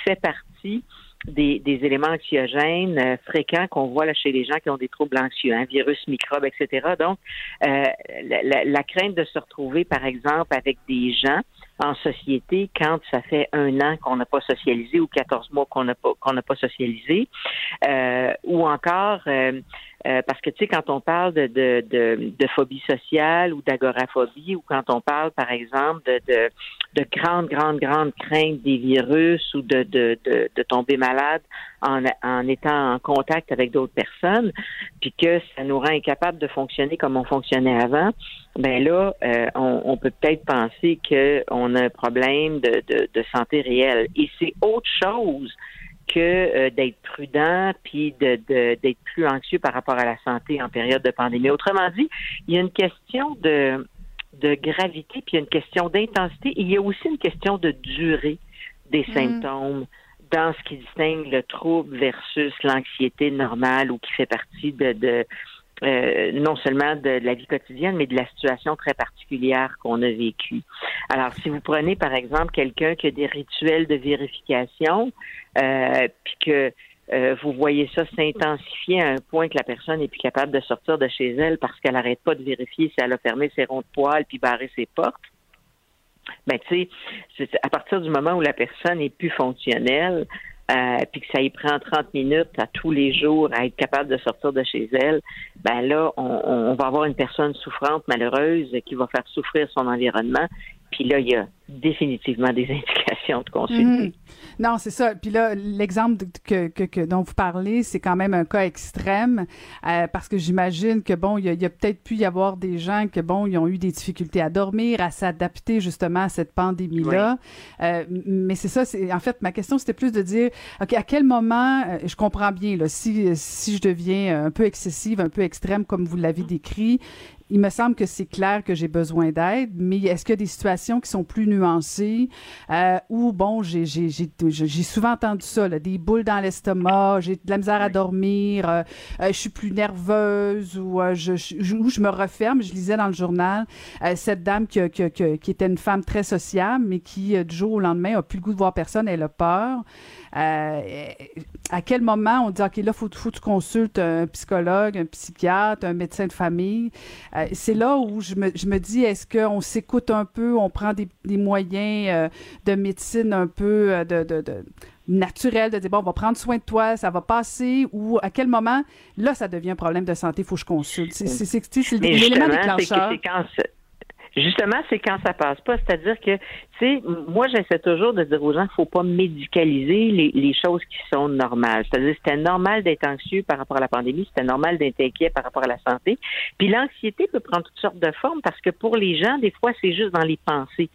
Speaker 12: fait partie des, des éléments anxiogènes euh, fréquents qu'on voit là chez les gens qui ont des troubles anxieux, hein, virus, microbes, etc. Donc, la, la, crainte de se retrouver, par exemple, avec des gens en société quand ça fait un an qu'on n'a pas socialisé ou 14 mois qu'on n'a pas qu'on n'a pas socialisé, euh, ou encore euh, euh, parce que tu sais quand on parle de, de, de, de phobie sociale ou d'agoraphobie ou quand on parle par exemple de, de, de grandes grandes grandes craintes des virus ou de, de, de, de tomber malade en, en étant en contact avec d'autres personnes, puis que ça nous rend incapables de fonctionner comme on fonctionnait avant, ben là, euh, on, on, peut peut-être penser qu'on a un problème de, de, de santé réelle. Et c'est autre chose que euh, d'être prudent puis d'être de, d'être plus anxieux par rapport à la santé en période de pandémie. Autrement dit, il y a une question de, de gravité puis il y a une question d'intensité et il y a aussi une question de durée des mm. symptômes dans ce qui distingue le trouble versus l'anxiété normale ou qui fait partie de, de euh, non seulement de, la vie quotidienne, mais de la situation très particulière qu'on a vécue. Alors, si vous prenez par exemple quelqu'un qui a des rituels de vérification, euh, puis que euh, vous voyez ça s'intensifier à un point que la personne n'est plus capable de sortir de chez elle parce qu'elle n'arrête pas de vérifier si elle a fermé ses ronds de poils puis barré ses portes. Ben, tu sais, à partir du moment où la personne n'est plus fonctionnelle, euh, puis que ça y prend 30 minutes à tous les jours à être capable de sortir de chez elle, ben là, on, on va avoir une personne souffrante, malheureuse, qui va faire souffrir son environnement. Puis là, il y a définitivement des indications de consulter. Mhm.
Speaker 1: Non, c'est ça. Puis là, l'exemple que, que, que, dont vous parlez, c'est quand même un cas extrême euh, parce que j'imagine que bon, il y a, a peut-être pu y avoir des gens que bon, ils ont eu des difficultés à dormir, à s'adapter justement à cette pandémie-là. Euh, mais c'est ça. C'est en fait ma question, c'était plus de dire, ok, à quel moment, euh, je comprends bien là, si si je deviens un peu excessive, un peu extrême comme vous l'avez décrit, il me semble que c'est clair que j'ai besoin d'aide, mais est-ce qu'il y a des situations qui sont plus nuancées euh, où, bon, j'ai, j'ai, j'ai, j'ai souvent entendu ça, là, des boules dans l'estomac, j'ai de la misère à dormir, euh, euh, je suis plus nerveuse ou je, je, je me referme. Je lisais dans le journal cette dame qui, qui, qui, qui, était une femme très sociable, mais qui, du jour au lendemain, a plus le goût de voir personne, elle a peur. Euh, à quel moment on dit, OK, là, faut, faut que tu consultes un psychologue, un psychiatre, un médecin de famille? Euh, c'est là où je me, je me dis, est-ce qu'on s'écoute un peu, on prend des, des moyens euh, de médecine un peu de, de, de naturel de dire bon on va prendre soin de toi ça va passer ou à quel moment? Là ça devient un problème de santé il faut que je consulte. C'est c'est l'élément déclencheur
Speaker 12: Justement, c'est quand ça passe pas. C'est-à-dire que, tu sais, moi, j'essaie toujours de dire aux gens qu'il faut pas médicaliser les, choses qui sont normales. C'est-à-dire, c'était normal d'être anxieux par rapport à la pandémie, c'était normal d'être inquiet par rapport à la santé. Puis l'anxiété peut prendre toutes sortes de formes parce que pour les gens, des fois, c'est juste dans les pensées.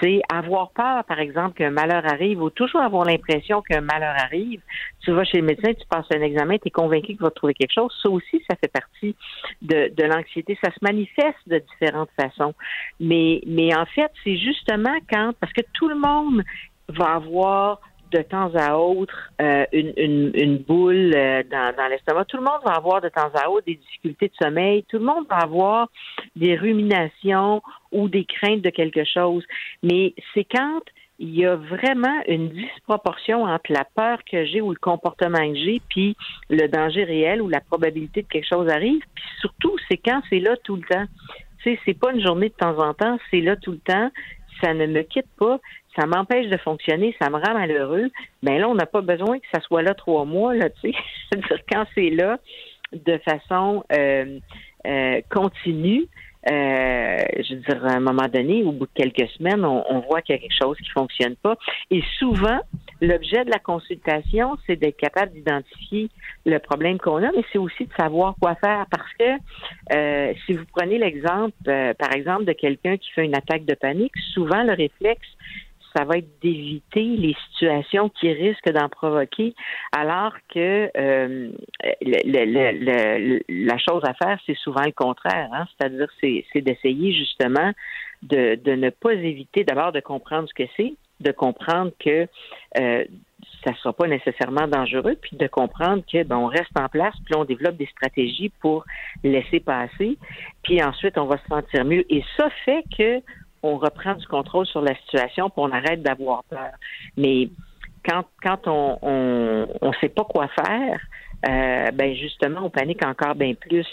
Speaker 12: C'est avoir peur, par exemple, qu'un malheur arrive ou toujours avoir l'impression qu'un malheur arrive. Tu vas chez le médecin, tu passes un examen, tu es convaincu qu'il va trouver quelque chose. Ça aussi, ça fait partie de, de l'anxiété. Ça se manifeste de différentes façons. Mais, mais en fait, c'est justement quand, parce que tout le monde va avoir de temps à autre euh, une, boule euh, dans, dans l'estomac. Tout le monde va avoir de temps à autre des difficultés de sommeil. Tout le monde va avoir des ruminations ou des craintes de quelque chose. Mais c'est quand il y a vraiment une disproportion entre la peur que j'ai ou le comportement que j'ai, puis le danger réel ou la probabilité que quelque chose arrive. Puis surtout, c'est quand c'est là tout le temps. Tu sais, c'est pas une journée de temps en temps, c'est là tout le temps ça ne me quitte pas, ça m'empêche de fonctionner, ça me rend malheureux, ben là, on n'a pas besoin que ça soit là trois mois, là, tu sais. C'est-à-dire, quand c'est là, de façon euh, euh, continue, euh, je veux dire, à un moment donné, au bout de quelques semaines, on, on voit qu'il y a quelque chose qui fonctionne pas. Et souvent, l'objet de la consultation, c'est d'être capable d'identifier le problème qu'on a, mais c'est aussi de savoir quoi faire. Parce que euh, si vous prenez l'exemple, euh, par exemple, de quelqu'un qui fait une attaque de panique, souvent le réflexe, ça va être d'éviter les situations qui risquent d'en provoquer, alors que euh, la chose à faire, c'est souvent le contraire. Hein? C'est-à-dire, c'est, d'essayer justement de, de ne pas éviter d'abord de comprendre ce que c'est, de comprendre que euh, ça ne sera pas nécessairement dangereux, puis de comprendre que ben, on reste en place, puis on développe des stratégies pour laisser passer, puis ensuite on va se sentir mieux. Et ça fait que on reprend du contrôle sur la situation, puis on arrête d'avoir peur. Mais quand, on on sait pas quoi faire, euh, ben justement, on panique encore bien plus.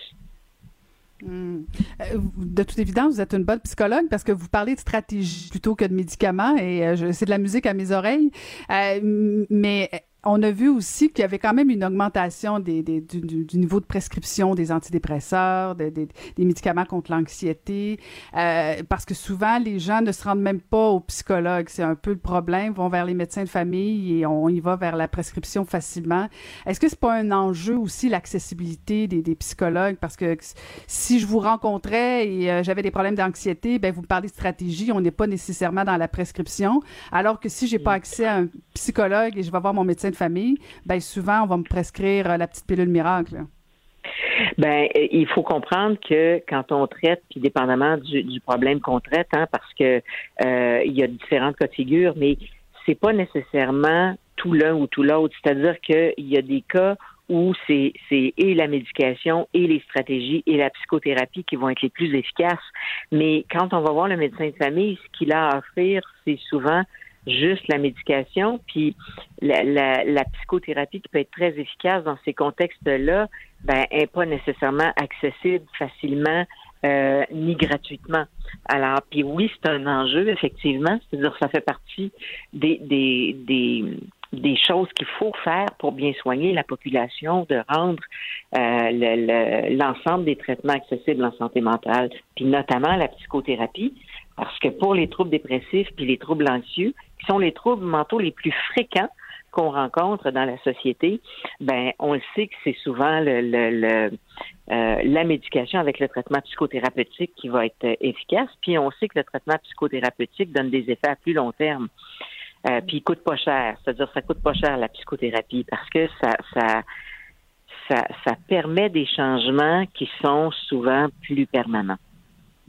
Speaker 1: Hmm. Euh, de toute évidence, vous êtes une bonne psychologue parce que vous parlez de stratégie plutôt que de médicaments et euh, c'est de la musique à mes oreilles. Euh, mais on a vu aussi qu'il y avait quand même une augmentation des, des du, du, niveau de prescription des antidépresseurs, des, des, des médicaments contre l'anxiété, euh, parce que souvent les gens ne se rendent même pas au psychologue. C'est un peu le problème. Ils vont vers les médecins de famille et on y va vers la prescription facilement. Est-ce que c'est pas un enjeu aussi l'accessibilité des, des psychologues? Parce que si je vous rencontrais et euh, j'avais des problèmes d'anxiété, ben vous me parlez de stratégie, on n'est pas nécessairement dans la prescription. Alors que si j'ai pas accès à un psychologue et je vais voir mon médecin de famille, ben souvent on va me prescrire euh, la petite pilule miracle.
Speaker 12: Ben, il faut comprendre que quand on traite, puis dépendamment du, problème qu'on traite, hein, parce que euh, il y a différentes cas de figure, mais c'est pas nécessairement tout l'un ou tout l'autre. C'est-à-dire qu'il y a des cas où c'est et la médication et les stratégies et la psychothérapie qui vont être les plus efficaces. Mais quand on va voir le médecin de famille, ce qu'il a à offrir, c'est souvent juste la médication, puis la, la, la, psychothérapie qui peut être très efficace dans ces contextes-là, ben, n'est pas nécessairement accessible facilement euh, ni gratuitement. Alors, puis oui, c'est un enjeu, effectivement, c'est-à-dire ça fait partie des, des, des, des choses qu'il faut faire pour bien soigner la population, de rendre euh, l'ensemble le, des traitements accessibles en santé mentale, puis notamment la psychothérapie, parce que pour les troubles dépressifs puis les troubles anxieux, qui sont les troubles mentaux les plus fréquents qu'on rencontre dans la société, ben on le sait que c'est souvent le, le, le euh, la médication avec le traitement psychothérapeutique qui va être efficace, puis on sait que le traitement psychothérapeutique donne des effets à plus long terme. Euh, puis il coûte pas cher, c'est-à-dire ça coûte pas cher la psychothérapie parce que ça, ça ça, ça permet des changements qui sont souvent plus permanents.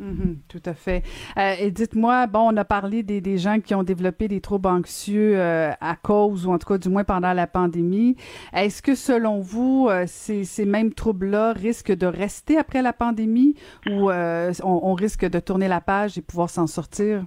Speaker 1: Mm-hmm, tout à fait. Euh, et dites-moi, bon, on a parlé des, des, gens qui ont développé des troubles anxieux euh, à cause, ou en tout cas du moins pendant la pandémie. Est-ce que selon vous, euh, ces, ces, mêmes troubles-là risquent de rester après la pandémie ou on, on, risque de tourner la page et pouvoir s'en sortir?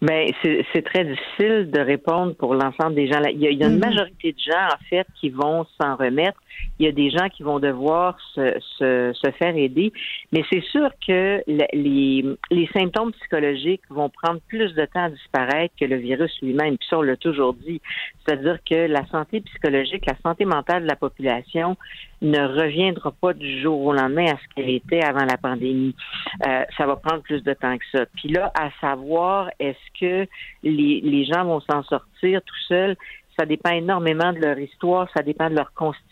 Speaker 12: Ben, c'est très difficile de répondre pour l'ensemble des gens. Il y a, il y a une mm-hmm. majorité de gens, en fait, qui vont s'en remettre. Il y a des gens qui vont devoir se, se, se faire aider. Mais c'est sûr que les, les symptômes psychologiques vont prendre plus de temps à disparaître que le virus lui-même. Puis ça, on l'a toujours dit. C'est-à-dire que la santé psychologique, la santé mentale de la population ne reviendra pas du jour au lendemain à ce qu'elle était avant la pandémie. Euh, ça va prendre plus de temps que ça. Puis là, à savoir, est-ce que les, les gens vont s'en sortir tout seuls? Ça dépend énormément de leur histoire, ça dépend de leur constitution,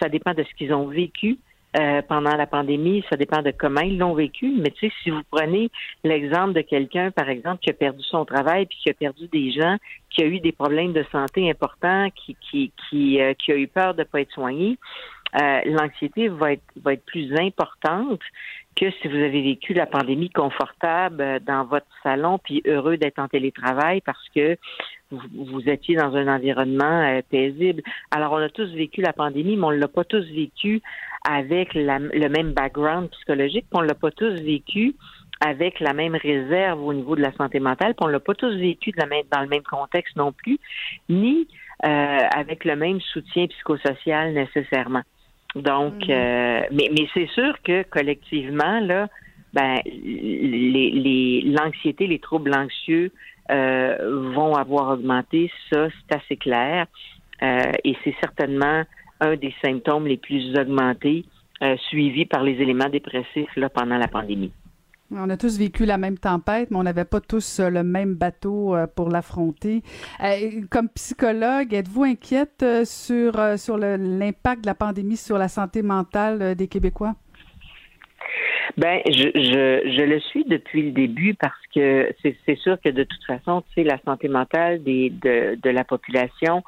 Speaker 12: ça dépend de ce qu'ils ont vécu. Euh, pendant la pandémie, ça dépend de comment ils l'ont vécu. Mais tu sais, si vous prenez l'exemple de quelqu'un, par exemple, qui a perdu son travail puis qui a perdu des gens, qui a eu des problèmes de santé importants, qui euh, a eu peur de pas être soigné, euh, l'anxiété va être plus importante que si vous avez vécu la pandémie confortable euh, dans votre salon puis heureux d'être en télétravail parce que vous, vous étiez dans un environnement euh, paisible. Alors, on a tous vécu la pandémie, mais on l'a pas tous vécu avec la, le même background psychologique, puis on l'a pas tous vécu avec la même réserve au niveau de la santé mentale, puis on l'a pas tous vécu de la même, dans le même contexte non plus, ni euh, avec le même soutien psychosocial nécessairement. Donc, mm-hmm. euh, mais, mais c'est sûr que collectivement, là, ben, les, l'anxiété, les, troubles anxieux euh, vont avoir augmenté. Ça, c'est assez clair. Euh, et c'est certainement un des symptômes les plus augmentés, euh, suivis par les éléments dépressifs là, pendant la pandémie.
Speaker 1: On a tous vécu la même tempête, mais on n'avait pas tous le même bateau pour l'affronter. comme psychologue, êtes-vous inquiète sur, l'impact de la pandémie sur la santé mentale des Québécois?
Speaker 12: Ben, je, le suis depuis le début parce que c'est sûr que de toute façon, tu sais, la santé mentale de, la population,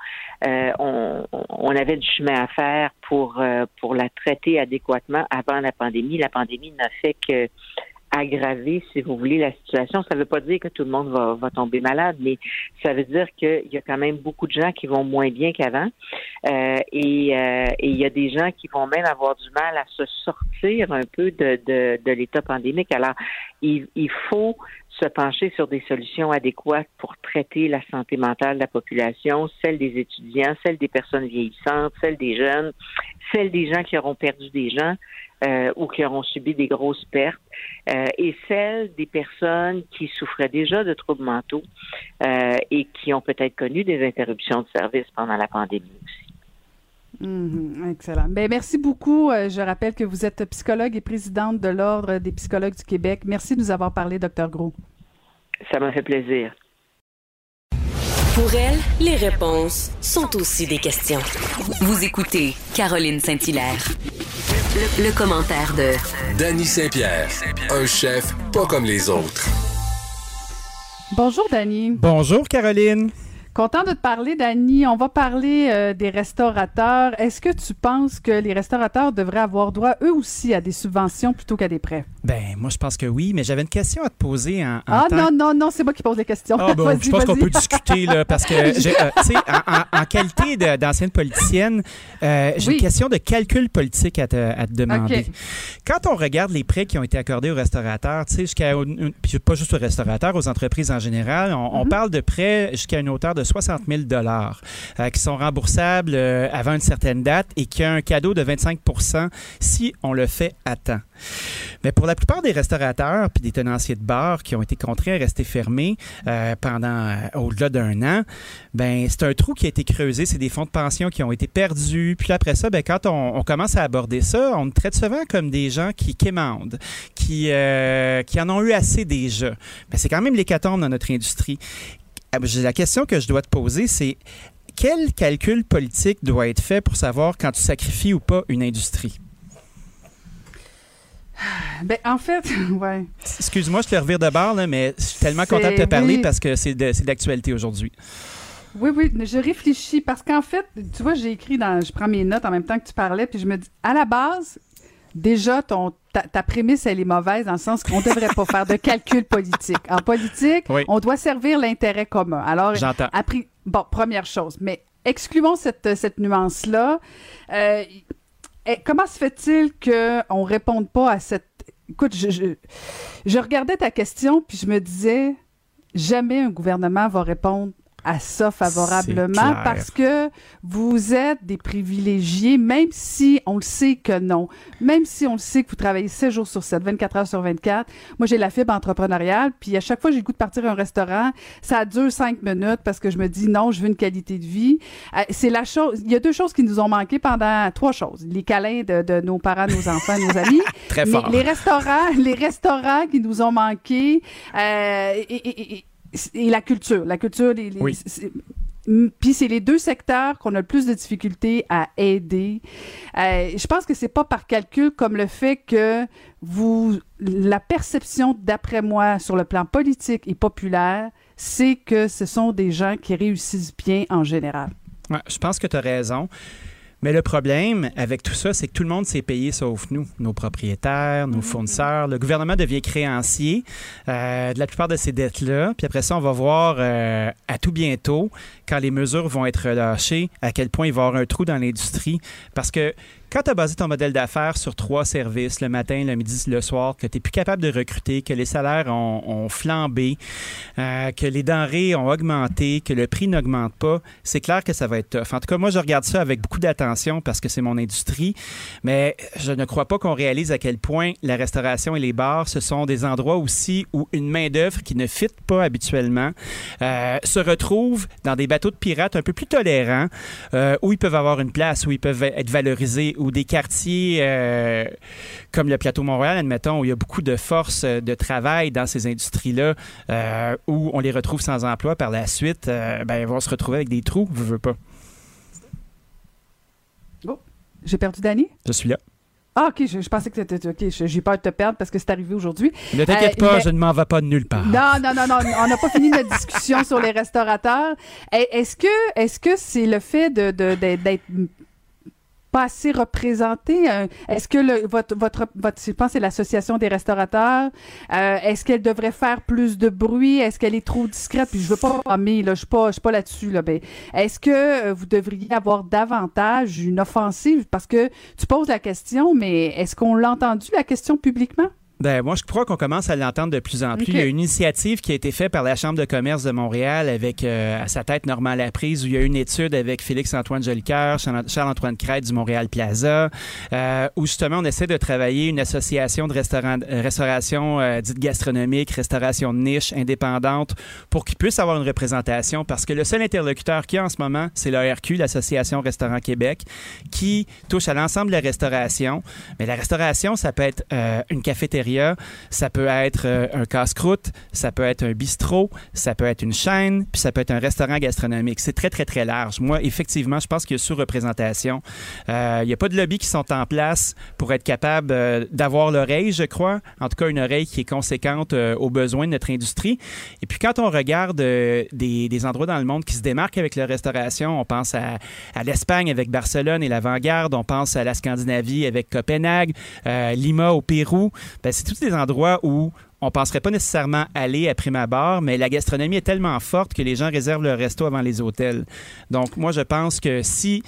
Speaker 12: euh, on, on, avait du chemin à faire euh, pour la traiter adéquatement avant la pandémie. La pandémie n'a fait que aggraver, si vous voulez, la situation. Ça ne veut pas dire que tout le monde va, va tomber malade, mais ça veut dire qu'il y a quand même beaucoup de gens qui vont moins bien qu'avant. Euh, et, euh, il y a des gens qui vont même avoir du mal à se sortir un peu de, de, de l'état pandémique. Alors, il, il faut se pencher sur des solutions adéquates pour traiter la santé mentale de la population, celle des étudiants, celle des personnes vieillissantes, celle des jeunes, celle des gens qui auront perdu des gens euh, ou qui auront subi des grosses pertes, euh, et celle des personnes qui souffraient déjà de troubles mentaux euh, et qui ont peut-être connu des interruptions de service pendant la pandémie.
Speaker 1: Mhm, excellent. Ben, merci beaucoup. je rappelle que vous êtes psychologue et présidente de l'Ordre des psychologues du Québec. Merci de nous avoir parlé, docteur Gros.
Speaker 12: Ça m'a fait plaisir.
Speaker 4: Pour elle, les réponses sont aussi des questions. Vous écoutez Caroline Saint-Hilaire. Le, commentaire de
Speaker 11: Danny Saint-Pierre, un chef pas comme les autres.
Speaker 1: Bonjour, Danny.
Speaker 13: Bonjour, Caroline.
Speaker 1: Content de te parler, Dani. On va parler euh, des restaurateurs. Est-ce que tu penses que les restaurateurs devraient avoir droit eux aussi à des subventions plutôt qu'à des prêts?
Speaker 13: Ben, moi, je pense que oui, mais j'avais une question à te poser en.
Speaker 1: ah, non, non, non, c'est moi qui pose les questions.
Speaker 13: Ah, bon, je pense qu'on peut discuter, là, parce que, euh, tu sais, en, qualité d'ancienne politicienne, euh, j'ai une question de calcul politique à te, à te demander. Quand on regarde les prêts qui ont été accordés aux restaurateurs, tu sais, jusqu'à. Puis pas juste aux restaurateurs, aux entreprises en général, on, on mm-hmm. parle de prêts jusqu'à une hauteur de de 60 000 dollars euh, qui sont remboursables euh, avant une certaine date et qui a un cadeau de 25% si on le fait à temps. Mais pour la plupart des restaurateurs puis des tenanciers de bars qui ont été contraints à rester fermés euh, pendant au-delà d'un an, ben c'est un trou qui a été creusé, c'est des fonds de pension qui ont été perdus. Puis après ça, ben quand on, commence à aborder ça, on traite souvent comme des gens qui quémandent, qui qui en ont eu assez déjà. Ben, c'est quand même l'hécatombe dans notre industrie. Ah, la question que je dois te poser, c'est quel calcul politique doit être fait pour savoir quand tu sacrifies ou pas une industrie?
Speaker 1: Ben, en fait, ouais.
Speaker 13: Excuse-moi, je te revire de bord, mais je suis tellement content de te parler parce que c'est d'actualité aujourd'hui.
Speaker 1: Oui, oui, je réfléchis parce qu'en fait, tu vois, j'ai écrit dans. Je prends mes notes en même temps que tu parlais, puis je me dis, à la base, déjà, ton, ta, prémisse, elle est mauvaise dans le sens qu'on ne devrait pas faire de calcul politique. En politique, on doit servir l'intérêt commun. Alors, appris, bon, première chose, mais excluons cette, cette nuance-là. Euh, comment se fait-il qu'on ne réponde pas à cette... Écoute, je, je, je regardais ta question, puis je me disais, jamais un gouvernement va répondre à ça favorablement parce que vous êtes des privilégiés, même si on le sait que non. Même si on le sait que vous travaillez 7 jours sur 7, 24 heures sur 24. Moi, j'ai la fibre entrepreneuriale, puis à chaque fois j'ai le goût de partir à un restaurant, ça dure 5 minutes parce que je me dis non, je veux une qualité de vie. Euh, c'est la chose. Il y a deux choses qui nous ont manqué pendant trois choses. Les câlins de, nos parents, nos enfants, nos amis.
Speaker 13: Très fort.
Speaker 1: Les, restaurants, les restaurants qui nous ont manqué. Euh, et, et la culture. La culture, les, puis c'est les deux secteurs qu'on a le plus de difficultés à aider. Euh, je pense que c'est pas par calcul comme le fait que vous la perception d'après moi sur le plan politique et populaire, c'est que ce sont des gens qui réussissent bien en général.
Speaker 13: Ouais, je pense que tu as raison. Mais le problème avec tout ça, c'est que tout le monde s'est payé sauf nous, nos propriétaires, nos mm-hmm. fournisseurs. Le gouvernement devient créancier euh, de la plupart de ces dettes-là. Puis après ça, on va voir euh, à tout bientôt, quand les mesures vont être relâchées, à quel point il va y avoir un trou dans l'industrie. Parce que Quand tu as basé ton modèle d'affaires sur trois services, le matin, le midi, le soir, que tu n'es plus capable de recruter, que les salaires ont, flambé, euh, que les denrées ont augmenté, que le prix n'augmente pas, c'est clair que ça va être tough. En tout cas, moi, je regarde ça avec beaucoup d'attention parce que c'est mon industrie, mais je ne crois pas qu'on réalise à quel point la restauration et les bars, ce sont des endroits aussi où une main-d'œuvre qui ne fit pas habituellement euh, se retrouve dans des bateaux de pirates un peu plus tolérants, euh, où ils peuvent avoir une place, où ils peuvent être valorisés, ou des quartiers euh, comme le plateau Montréal, admettons, où il y a beaucoup de forces de travail dans ces industries-là, où on les retrouve sans emploi par la suite, ben, ils vont se retrouver avec des trous, je veux pas.
Speaker 1: Oh, j'ai perdu Danny?
Speaker 13: Je suis là.
Speaker 1: Ah, OK, je, pensais que c'était. OK, j'ai peur de te perdre parce que c'est arrivé aujourd'hui.
Speaker 13: Ne t'inquiète pas, je ne m'en vais pas de nulle part.
Speaker 1: Non, non, non, non. on n'a pas fini notre discussion sur les restaurateurs. Est-ce que est-ce que c'est le fait de, d'être pas assez représenté? Euh, est-ce que le, votre, votre, votre, je pense c'est l'association des restaurateurs, euh, est-ce qu'elle devrait faire plus de bruit? Est-ce qu'elle est trop discrète? Puis je veux pas mais là, je suis pas, je suis pas là-dessus, là. Ben, est-ce que euh, vous devriez avoir davantage une offensive? Parce que tu poses la question, mais est-ce qu'on l'a entendu, la question publiquement?
Speaker 13: Ben, moi, je crois qu'on commence à l'entendre de plus en plus. Il y a une initiative qui a été faite par la Chambre de commerce de Montréal avec euh, à sa tête Normand Laprise, où il y a une étude avec Félix-Antoine Jolicoeur, Charles-Antoine Crête du Montréal Plaza, euh, où justement on essaie de travailler une association de restaurant, restauration euh, dite gastronomique, restauration de niche, indépendante, pour qu'ils puissent avoir une représentation, parce que le seul interlocuteur qu'il y a en ce moment, c'est l'ARQ, l'Association Restaurant Québec, qui touche à l'ensemble de la restauration. Mais la restauration, ça peut être une cafétéria ça peut être euh, un casse-croûte, ça peut être un bistrot, ça peut être une chaîne, puis ça peut être un restaurant gastronomique. C'est très, très, très large. Moi, effectivement, je pense qu'il y a sous-représentation. Euh, il n'y a pas de lobby qui sont en place pour être capable euh, d'avoir l'oreille, je crois. En tout cas, une oreille qui est conséquente aux besoins de notre industrie. Et puis, quand on regarde des, endroits dans le monde qui se démarquent avec la restauration, on pense à, l'Espagne avec Barcelone et l'Avant-Garde, on pense à la Scandinavie avec Copenhague, Lima au Pérou. Ben, c'est tous des endroits où on penserait pas nécessairement aller à prime abord, mais la gastronomie est tellement forte que les gens réservent leur resto avant les hôtels. Donc, moi, je pense que si,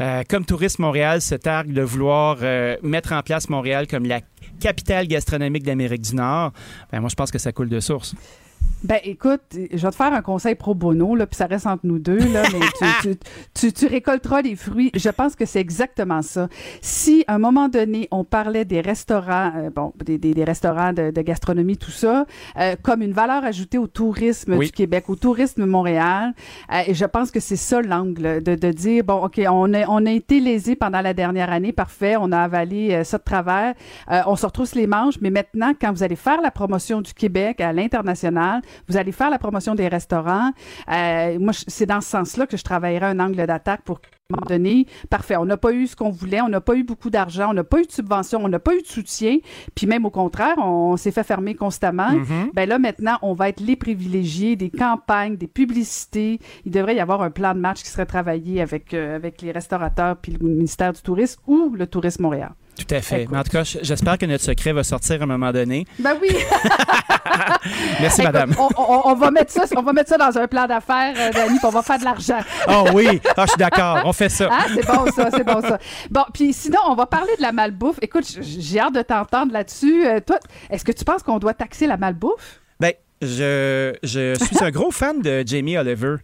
Speaker 13: euh, comme Tourisme Montréal se targue de vouloir euh, mettre en place Montréal comme la capitale gastronomique d'Amérique du Nord, ben, moi, je pense que ça coule de source.
Speaker 1: Ben, écoute, je vais te faire un conseil pro bono, là, puis ça reste entre nous deux, là, mais tu, tu, tu, récolteras les fruits. Je pense que c'est exactement ça. Si, à un moment donné, on parlait des restaurants, euh, bon, des, des, restaurants de, de, gastronomie, tout ça, euh, comme une valeur ajoutée au tourisme du Québec, au tourisme Montréal, euh, et je pense que c'est ça l'angle, de, de dire, bon, OK, on a, on a été lésé pendant la dernière année, parfait, on a avalé ça de travers, on se retrousse les manches, mais maintenant, quand vous allez faire la promotion du Québec à l'international, vous allez faire la promotion des restaurants. Euh, moi, c'est dans ce sens-là que je travaillerai un angle d'attaque pour un moment donné, parfait, on n'a pas eu ce qu'on voulait, on n'a pas eu beaucoup d'argent, on n'a pas eu de subvention, on n'a pas eu de soutien, puis même au contraire, on, s'est fait fermer constamment. Mm-hmm. Ben là, maintenant, on va être les privilégiés des campagnes, des publicités. Il devrait y avoir un plan de match qui serait travaillé avec, euh, avec les restaurateurs puis le ministère du Tourisme ou le Tourisme Montréal.
Speaker 13: Tout à fait. Mais en tout cas, j'espère que notre secret va sortir à un moment donné.
Speaker 1: Ben oui.
Speaker 13: Merci, madame.
Speaker 1: On, va mettre ça, on va mettre ça dans un plan d'affaires, euh, Dani, puis on va faire de l'argent.
Speaker 13: oh oui, ah, je suis d'accord. On fait ça.
Speaker 1: Ah, c'est bon ça, c'est bon ça. Bon, puis sinon, on va parler de la malbouffe. Écoute, j'ai hâte de t'entendre là-dessus. Euh, toi, est-ce que tu penses qu'on doit taxer la malbouffe?
Speaker 13: Je, je, suis un gros fan de Jamie Oliver.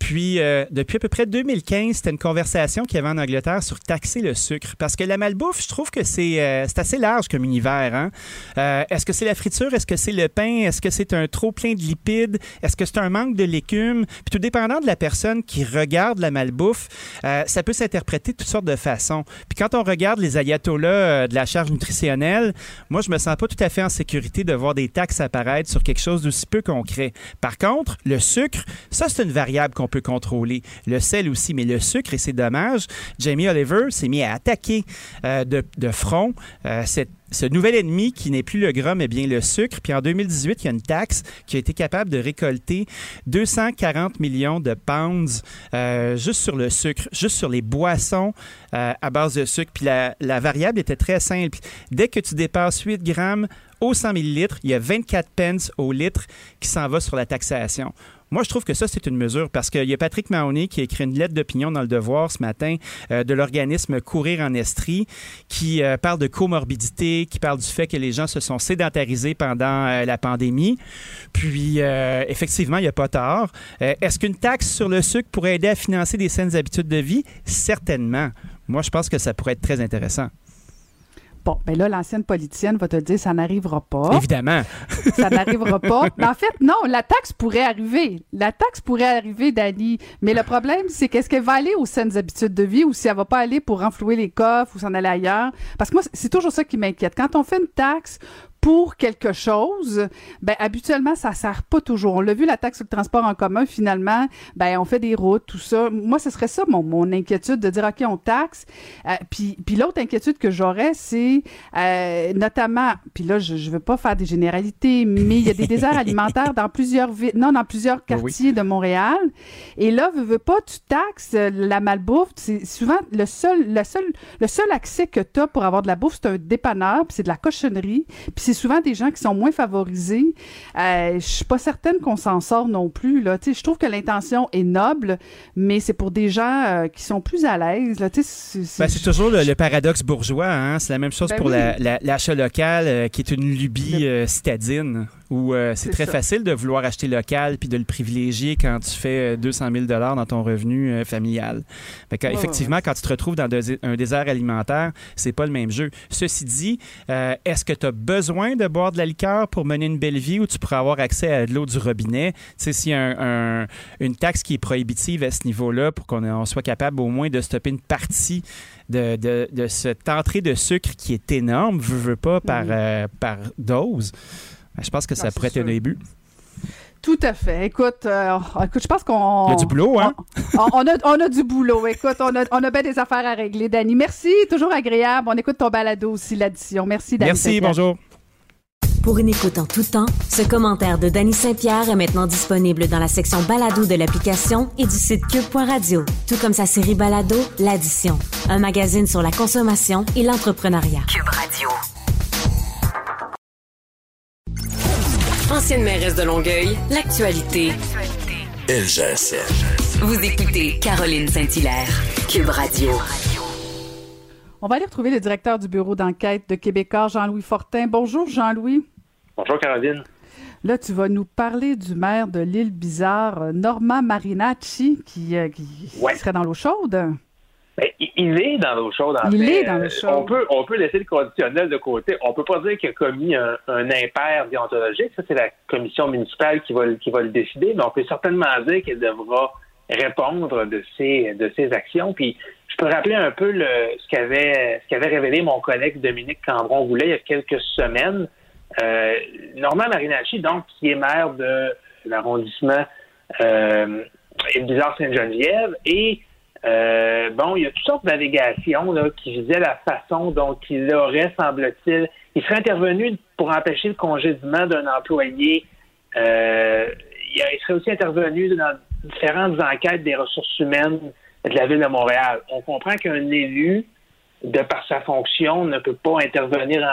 Speaker 13: Puis, euh, depuis à peu près 2015, c'était une conversation qu'il y avait en Angleterre sur taxer le sucre. Parce que la malbouffe, je trouve que c'est euh, assez large comme univers. Hein? Euh, Est-ce que c'est la friture? Est-ce que c'est le pain? Est-ce que c'est un trop plein de lipides? Est-ce que c'est un manque de légumes? Puis, tout dépendant de la personne qui regarde la malbouffe, euh, ça peut s'interpréter de toutes sortes de façons. Puis, quand on regarde les ayatollahs de la charge nutritionnelle, moi, je me sens pas tout à fait en sécurité de voir des taxes apparaître sur quelque chose de peu concret. Par contre, le sucre, ça, c'est une variable qu'on peut contrôler. Le sel aussi, mais le sucre, et c'est dommage, Jamie Oliver s'est mis à attaquer euh, de, front euh, ce nouvel ennemi qui n'est plus le gras, mais bien le sucre. Puis en 2018, il y a une taxe qui a été capable de récolter 240 millions de pounds euh, juste sur le sucre, juste sur les boissons à base de sucre. Puis la, la, variable était très simple. Dès que tu dépasses 8 grammes au 100 millilitres, il y a 24 pence au litre qui s'en va sur la taxation. Moi, je trouve que ça, c'est une mesure parce qu'il y a Patrick Mahoney qui a écrit une lettre d'opinion dans le Devoir ce matin euh, de l'organisme Courir en Estrie qui euh, parle de comorbidité, qui parle du fait que les gens se sont sédentarisés pendant euh, la pandémie. Puis, effectivement, il n'y a pas tort. Est-ce qu'une taxe sur le sucre pourrait aider à financer des saines habitudes de vie? Certainement. Moi, je pense que ça pourrait être très intéressant.
Speaker 1: Bon, ben là, l'ancienne politicienne va te dire ça n'arrivera pas.
Speaker 13: Évidemment.
Speaker 1: ça n'arrivera pas. Mais en fait, non, la taxe pourrait arriver. La taxe pourrait arriver, Dani. Mais le problème, c'est qu'est-ce qu'elle va aller aux saines habitudes de vie ou si elle va pas aller pour renflouer les coffres ou s'en aller ailleurs? Parce que moi, c'est toujours ça qui m'inquiète. Quand on fait une taxe pour quelque chose, ben habituellement ça sert pas toujours. On l'a vu la taxe sur le transport en commun finalement, ben on fait des routes, tout ça. Moi ce serait ça mon, mon inquiétude de dire OK, on taxe. Euh, puis puis l'autre inquiétude que j'aurais c'est euh, notamment puis là je je veux pas faire des généralités, mais il y a des déserts alimentaires dans plusieurs villes, non dans plusieurs quartiers de Montréal et là veux, veux pas tu taxes la malbouffe, c'est souvent le seul le seul le seul accès que tu as pour avoir de la bouffe, c'est un dépanneur, puis c'est de la cochonnerie, puis c'est souvent des gens qui sont moins favorisés. Euh, je suis pas certaine qu'on s'en sort non plus. Là. Je trouve que l'intention est noble, mais c'est pour des gens euh, qui sont plus à l'aise.
Speaker 13: C'est ben, toujours le, paradoxe bourgeois. Hein? C'est la même chose ben pour l'achat local, euh, qui est une lubie euh, citadine où euh, c'est très facile de vouloir acheter local puis de le privilégier quand tu fais 200 000 dans ton revenu euh, familial. effectivement, quand tu te retrouves dans un désert alimentaire, c'est pas le même jeu. Ceci dit, euh, est-ce que tu as besoin de boire de la liqueur pour mener une belle vie ou tu pourrais avoir accès à de l'eau du robinet? Tu sais, s'il y a une taxe qui est prohibitive à ce niveau-là pour qu'on soit capable au moins de stopper une partie de, de, cette entrée de sucre qui est énorme, veux, veux pas, par, mm. par dose. Ben, je pense que ça pourrait être un début.
Speaker 1: Tout à fait. Écoute, euh, écoute je pense qu'on.
Speaker 13: Il y a du boulot, hein?
Speaker 1: On, a, on a, du boulot. Écoute, on a, on a bien des affaires à régler, Dani. Merci, toujours agréable. On écoute ton balado aussi, l'addition. Merci, Dani.
Speaker 13: Merci, bonjour.
Speaker 4: Pour une écoute en tout temps, ce commentaire de Dany Saint-Pierre est maintenant disponible dans la section balado de l'application et du site cube.radio, tout comme sa série balado, L'Addition, un magazine sur la consommation et l'entrepreneuriat. Cube Radio. Ancienne mairesse de Longueuil, l'actualité.
Speaker 11: LGSN.
Speaker 4: Vous écoutez Caroline Saint-Hilaire, Cube Radio.
Speaker 1: On va aller retrouver le directeur du bureau d'enquête de Québécois, Jean-Louis Fortin. Bonjour, Jean-Louis.
Speaker 14: Bonjour, Caroline.
Speaker 1: Là, tu vas nous parler du maire de l'île Bizarre, Norma Marinacci, qui, euh, serait dans l'eau chaude.
Speaker 14: Ben, il est dans l'eau chaude. En
Speaker 1: il est dans l'eau chaude.
Speaker 14: On peut, on peut laisser le conditionnel de côté. On peut pas dire qu'il a commis un, impair déontologique. Ça, c'est la commission municipale qui va, qui va le décider, mais on peut certainement dire qu'elle devra répondre de ses, de ses actions. Puis, je peux rappeler un peu le, ce qu'avait ce qu'avait révélé mon collègue Dominique Cambron-Goulet il y a quelques semaines. Euh, Normand Marinacci, donc, qui est maire de l'arrondissement euh, Bizarre-Sainte-Geneviève, et euh, bon, il y a toutes sortes d'allégations qui visaient la façon dont il aurait, semble-t-il, il serait intervenu pour empêcher le congédiement d'un employé. Euh, il serait aussi intervenu dans différentes enquêtes des ressources humaines de la ville de Montréal. On comprend qu'un élu, de par sa fonction, ne peut pas intervenir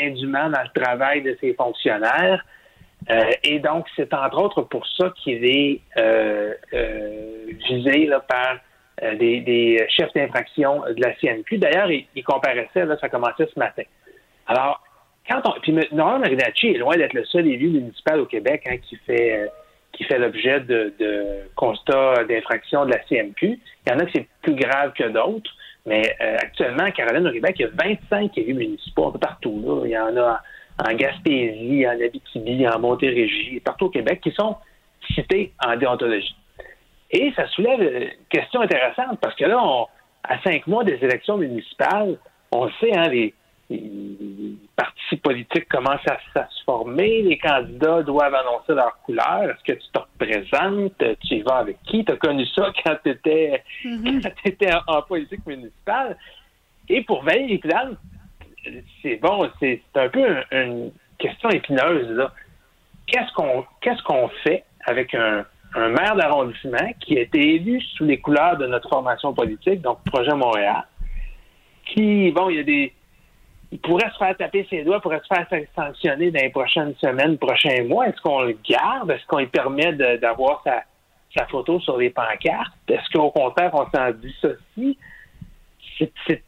Speaker 14: indûment dans le travail de ses fonctionnaires. Euh, et donc, c'est entre autres pour ça qu'il est visé là, par euh, des, chefs d'infraction de la CNQ. D'ailleurs, il, comparaissait, là, ça commençait ce matin. Alors, quand on. Puis Normand Marinacci est loin d'être le seul élu municipal au Québec hein, qui fait euh, qui fait l'objet de, de constats d'infraction de la CNQ. Il y en a qui c'est plus grave que d'autres, mais euh, actuellement, Caroline, au Québec, il y a 25 élus municipaux un peu partout. Là. Il y en a en Gaspésie, en Abitibi, en Montérégie, partout au Québec, qui sont cités en déontologie. Et ça soulève une question intéressante parce que là, à cinq mois des élections municipales, on sait, hein, les, partis politiques commencent à, se former, les candidats doivent annoncer leur couleur. Est-ce que tu te représentes? Tu y vas avec qui? Tu as connu ça quand tu étais, mm-hmm. en, politique municipale? Et pour Valérie Plante, c'est bon, c'est un peu une question épineuse. Là. Qu'est-ce qu'on qu'est-ce qu'on fait avec un, un maire d'arrondissement qui a été élu sous les couleurs de notre formation politique, donc Projet Montréal, qui, bon, il y a des, il pourrait se faire taper ses doigts, pourrait se faire sanctionner dans les prochaines semaines, prochains mois. Est-ce qu'on le garde? Est-ce qu'on lui permet d'avoir sa, photo sur les pancartes? Est-ce qu'au contraire, on s'en dissocie? C'est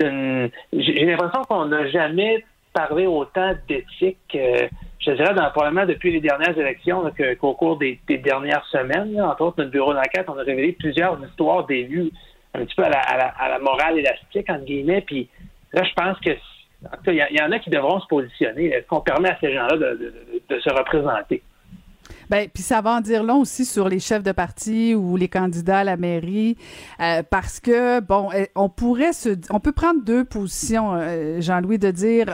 Speaker 14: une... J'ai l'impression qu'on n'a jamais parlé autant d'éthique, euh, je dirais, dans, probablement depuis les dernières élections, qu'au cours des, dernières semaines. entre autres, notre bureau d'enquête, on a révélé plusieurs histoires d'élus un petit peu à la, la, morale élastique, entre guillemets. Puis là, je pense que il y, en a qui devront se positionner. Est-ce qu'on permet à ces gens-là de se représenter?
Speaker 1: Ben, puis ça va en dire long aussi sur les chefs de parti ou les candidats à la mairie, euh, parce que bon, euh, on pourrait se, on peut prendre deux positions, euh, Jean-Louis, de dire,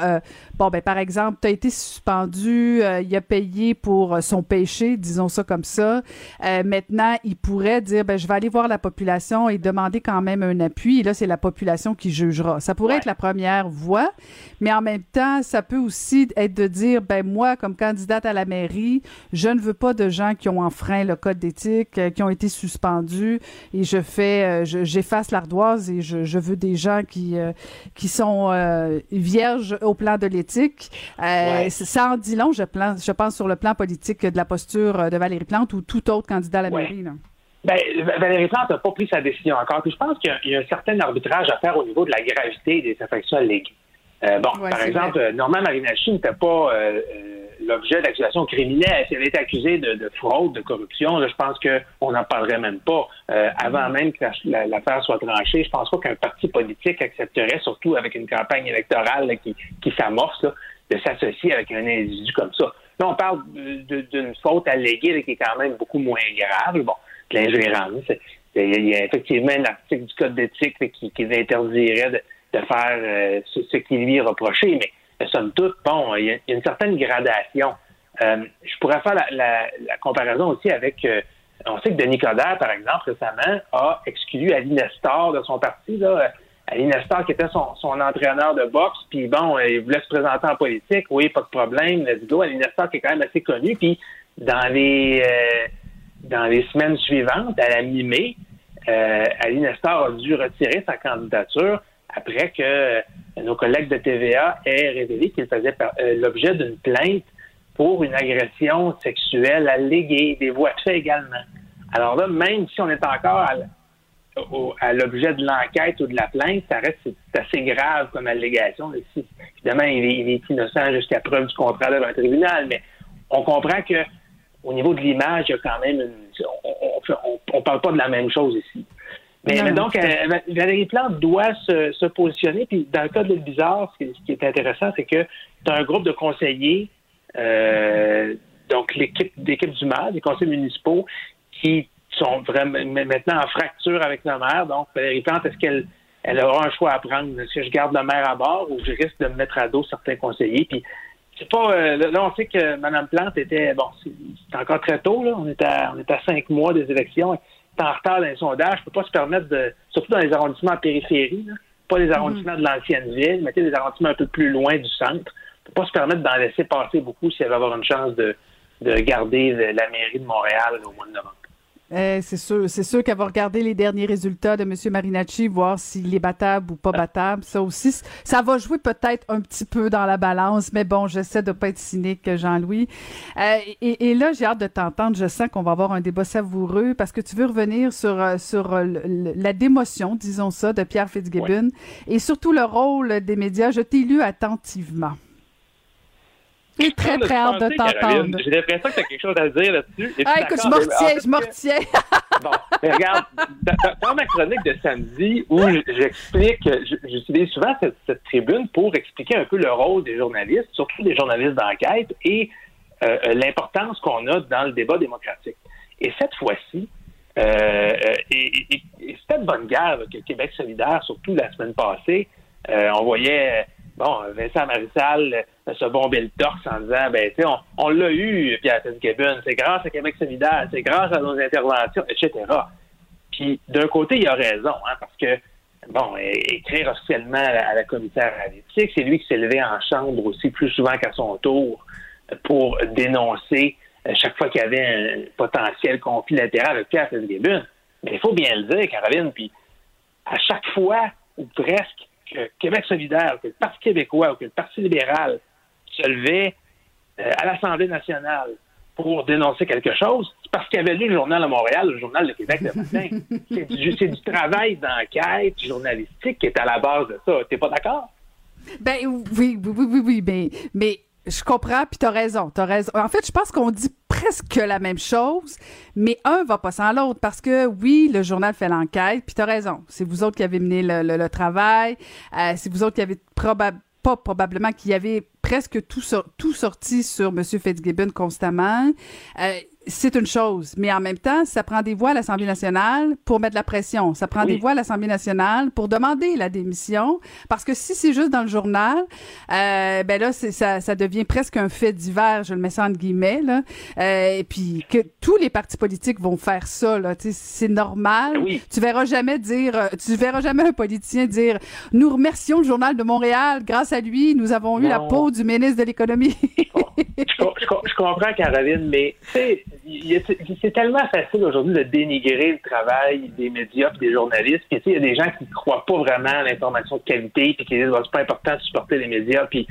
Speaker 1: bon, ben par exemple, tu as été suspendu, il a payé pour son péché, disons ça comme ça. maintenant, il pourrait dire, ben je vais aller voir la population et demander quand même un appui. Et là, c'est la population qui jugera. Ça pourrait être la première voie, mais en même temps, ça peut aussi être de dire, ben moi, comme candidate à la mairie, je ne veux pas de gens qui ont enfreint le code d'éthique, euh, qui ont été suspendus, et je fais, euh, j'efface l'ardoise et je, veux des gens qui euh, qui sont vierges au plan de l'éthique. Ça en dit long, je, je pense, sur le plan politique de la posture de Valérie Plante ou tout autre candidat à la mairie.
Speaker 14: Ben, Valérie Plante n'a pas pris sa décision encore. Puis je pense qu'il y, a un certain arbitrage à faire au niveau de la gravité des infractions alléguées. bon, par exemple, Norman Marinachi n'était pas l'objet d'accusations criminelles. Si elle est accusée de, fraude, de corruption, je pense qu'on n'en parlerait même pas. Euh, avant même que l'affaire soit tranchée, je pense pas qu'un parti politique accepterait, surtout avec une campagne électorale qui, s'amorce, de s'associer avec un individu comme ça. Là, on parle d'une faute alléguée qui est quand même beaucoup moins grave. Bon, l'ingérence. Il y a effectivement un article du Code d'éthique qui, qui interdirait de, faire euh, ce, qui lui est reproché, mais somme toute, bon, il y, a une certaine gradation. Euh, je pourrais faire la, comparaison aussi avec, euh, on sait que Denis Coderre, par exemple, récemment, a exclu Ali Nestor de son parti. Là. Ali Nestor, qui était son, entraîneur de boxe, puis bon, il voulait se présenter en politique, oui, pas de problème, let's go. Ali Nestor, qui est quand même assez connu, puis dans les euh, dans les semaines suivantes, à la mi-mai, Ali Nestor a dû retirer sa candidature après que nos collègues de TVA aient révélé qu'il faisait euh, l'objet d'une plainte pour une agression sexuelle alléguée, des voies de fait également. Alors là, même si on est encore à, l'objet de l'enquête ou de la plainte, ça reste assez grave comme allégation. évidemment, il est, innocent jusqu'à preuve du contraire devant un tribunal, mais on comprend que au niveau de l'image, il y a quand même on, ne parle pas de la même chose ici. Mais, donc, euh, Valérie Plante doit se, positionner. Puis dans le cas de Bizarre, ce qui, est intéressant, c'est que tu as un groupe de conseillers, euh, donc l'équipe du maire, des conseils municipaux, qui sont vraiment maintenant en fracture avec le maire. Donc, Valérie Plante, est-ce qu'elle elle aura un choix à prendre? Est-ce que je garde le maire à bord ou je risque de me mettre à dos certains conseillers? Puis c'est pas euh, là on sait que Mme Plante était bon c'est encore très tôt là on est à on est à cinq mois des élections en retard dans les sondages, ne peut pas se permettre de, surtout dans les arrondissements en périphérie, pas les arrondissements de l'ancienne ville, mais des arrondissements un peu plus loin du centre, ne peut pas se permettre d'en laisser passer beaucoup si elle va avoir une chance de, de garder la mairie de Montréal au mois de novembre.
Speaker 1: Eh, c'est sûr, c'est sûr qu'elle va regarder les derniers résultats de M. Marinacci, voir s'il est battable ou pas battable. Ça aussi, ça va jouer peut-être un petit peu dans la balance, mais bon, j'essaie de pas être cynique, Jean-Louis. Euh, et, là, j'ai hâte de t'entendre. Je sens qu'on va avoir un débat savoureux parce que tu veux revenir sur euh, sur euh, la démotion, disons ça, de Pierre Fitzgibbon et surtout le rôle des médias. Je t'ai lu attentivement. J'ai très, très hâte de t'entendre.
Speaker 14: J'ai l'impression que tu as quelque chose à dire là-dessus.
Speaker 1: Ah, écoute, je me retiens, je me retiens.
Speaker 14: bon, mais regarde, dans, ma chronique de samedi, où j'explique, j'utilise souvent cette, tribune pour expliquer un peu le rôle des journalistes, surtout des journalistes d'enquête, et euh, euh, l'importance qu'on a dans le débat démocratique. Et cette fois-ci, euh, et, c'était de bonne guerre que Québec solidaire, surtout la semaine passée, on voyait bon, Vincent Marissal se bomber le torse en disant, ben, tu sais, on, l'a eu, Pierre Fitzgibbon, c'est grâce à Québec solidaire, c'est grâce à nos interventions, etc. Puis, d'un côté, il a raison, hein, parce que, bon, écrire officiellement à la, commissaire à l'éthique, c'est lui qui s'est levé en chambre aussi plus souvent qu'à son tour pour dénoncer euh, chaque fois qu'il y avait un potentiel conflit d'intérêt avec Pierre Fitzgibbon. Mais il faut bien le dire, Caroline, puis à chaque fois, ou presque, que Québec solidaire, que le Parti québécois ou que le Parti libéral se levait euh, à l'Assemblée nationale pour dénoncer quelque chose, c'est parce qu'il avait lu le journal de Montréal, le journal de Québec le matin. c'est du, travail d'enquête journalistique qui est à la base de ça. T'es pas d'accord?
Speaker 1: Ben oui, oui, oui, oui, oui, mais, mais je comprends, puis t'as raison, t'as raison. En fait, je pense qu'on dit presque la même chose, mais un va pas sans l'autre parce que oui, le journal fait l'enquête, puis t'as raison. C'est vous autres qui avez mené le, le, travail, euh, c'est vous autres qui avez probablement pas probablement qui avait presque tout, tout sorti sur M. Fitzgibbon constamment. Euh, c'est une chose, mais en même temps, ça prend des voix à l'Assemblée nationale pour mettre la pression. Ça prend des voix à l'Assemblée nationale pour demander la démission, parce que si c'est juste dans le journal, euh, ben là, ça, ça devient presque un fait divers. Je le mets ça entre guillemets là. Euh, et puis que tous les partis politiques vont faire ça là, c'est normal. Tu verras jamais dire, euh, tu verras jamais un politicien dire, nous remercions le journal de Montréal, grâce à lui, nous avons eu la peau du ministre de l'économie.
Speaker 14: je, comprends, Caroline, mais c'est tellement facile aujourd'hui de dénigrer le travail des médias et des journalistes. Puis il y a des gens qui ne croient pas vraiment à l'information de qualité, puis qui disent que c'est pas important de supporter les médias. Puis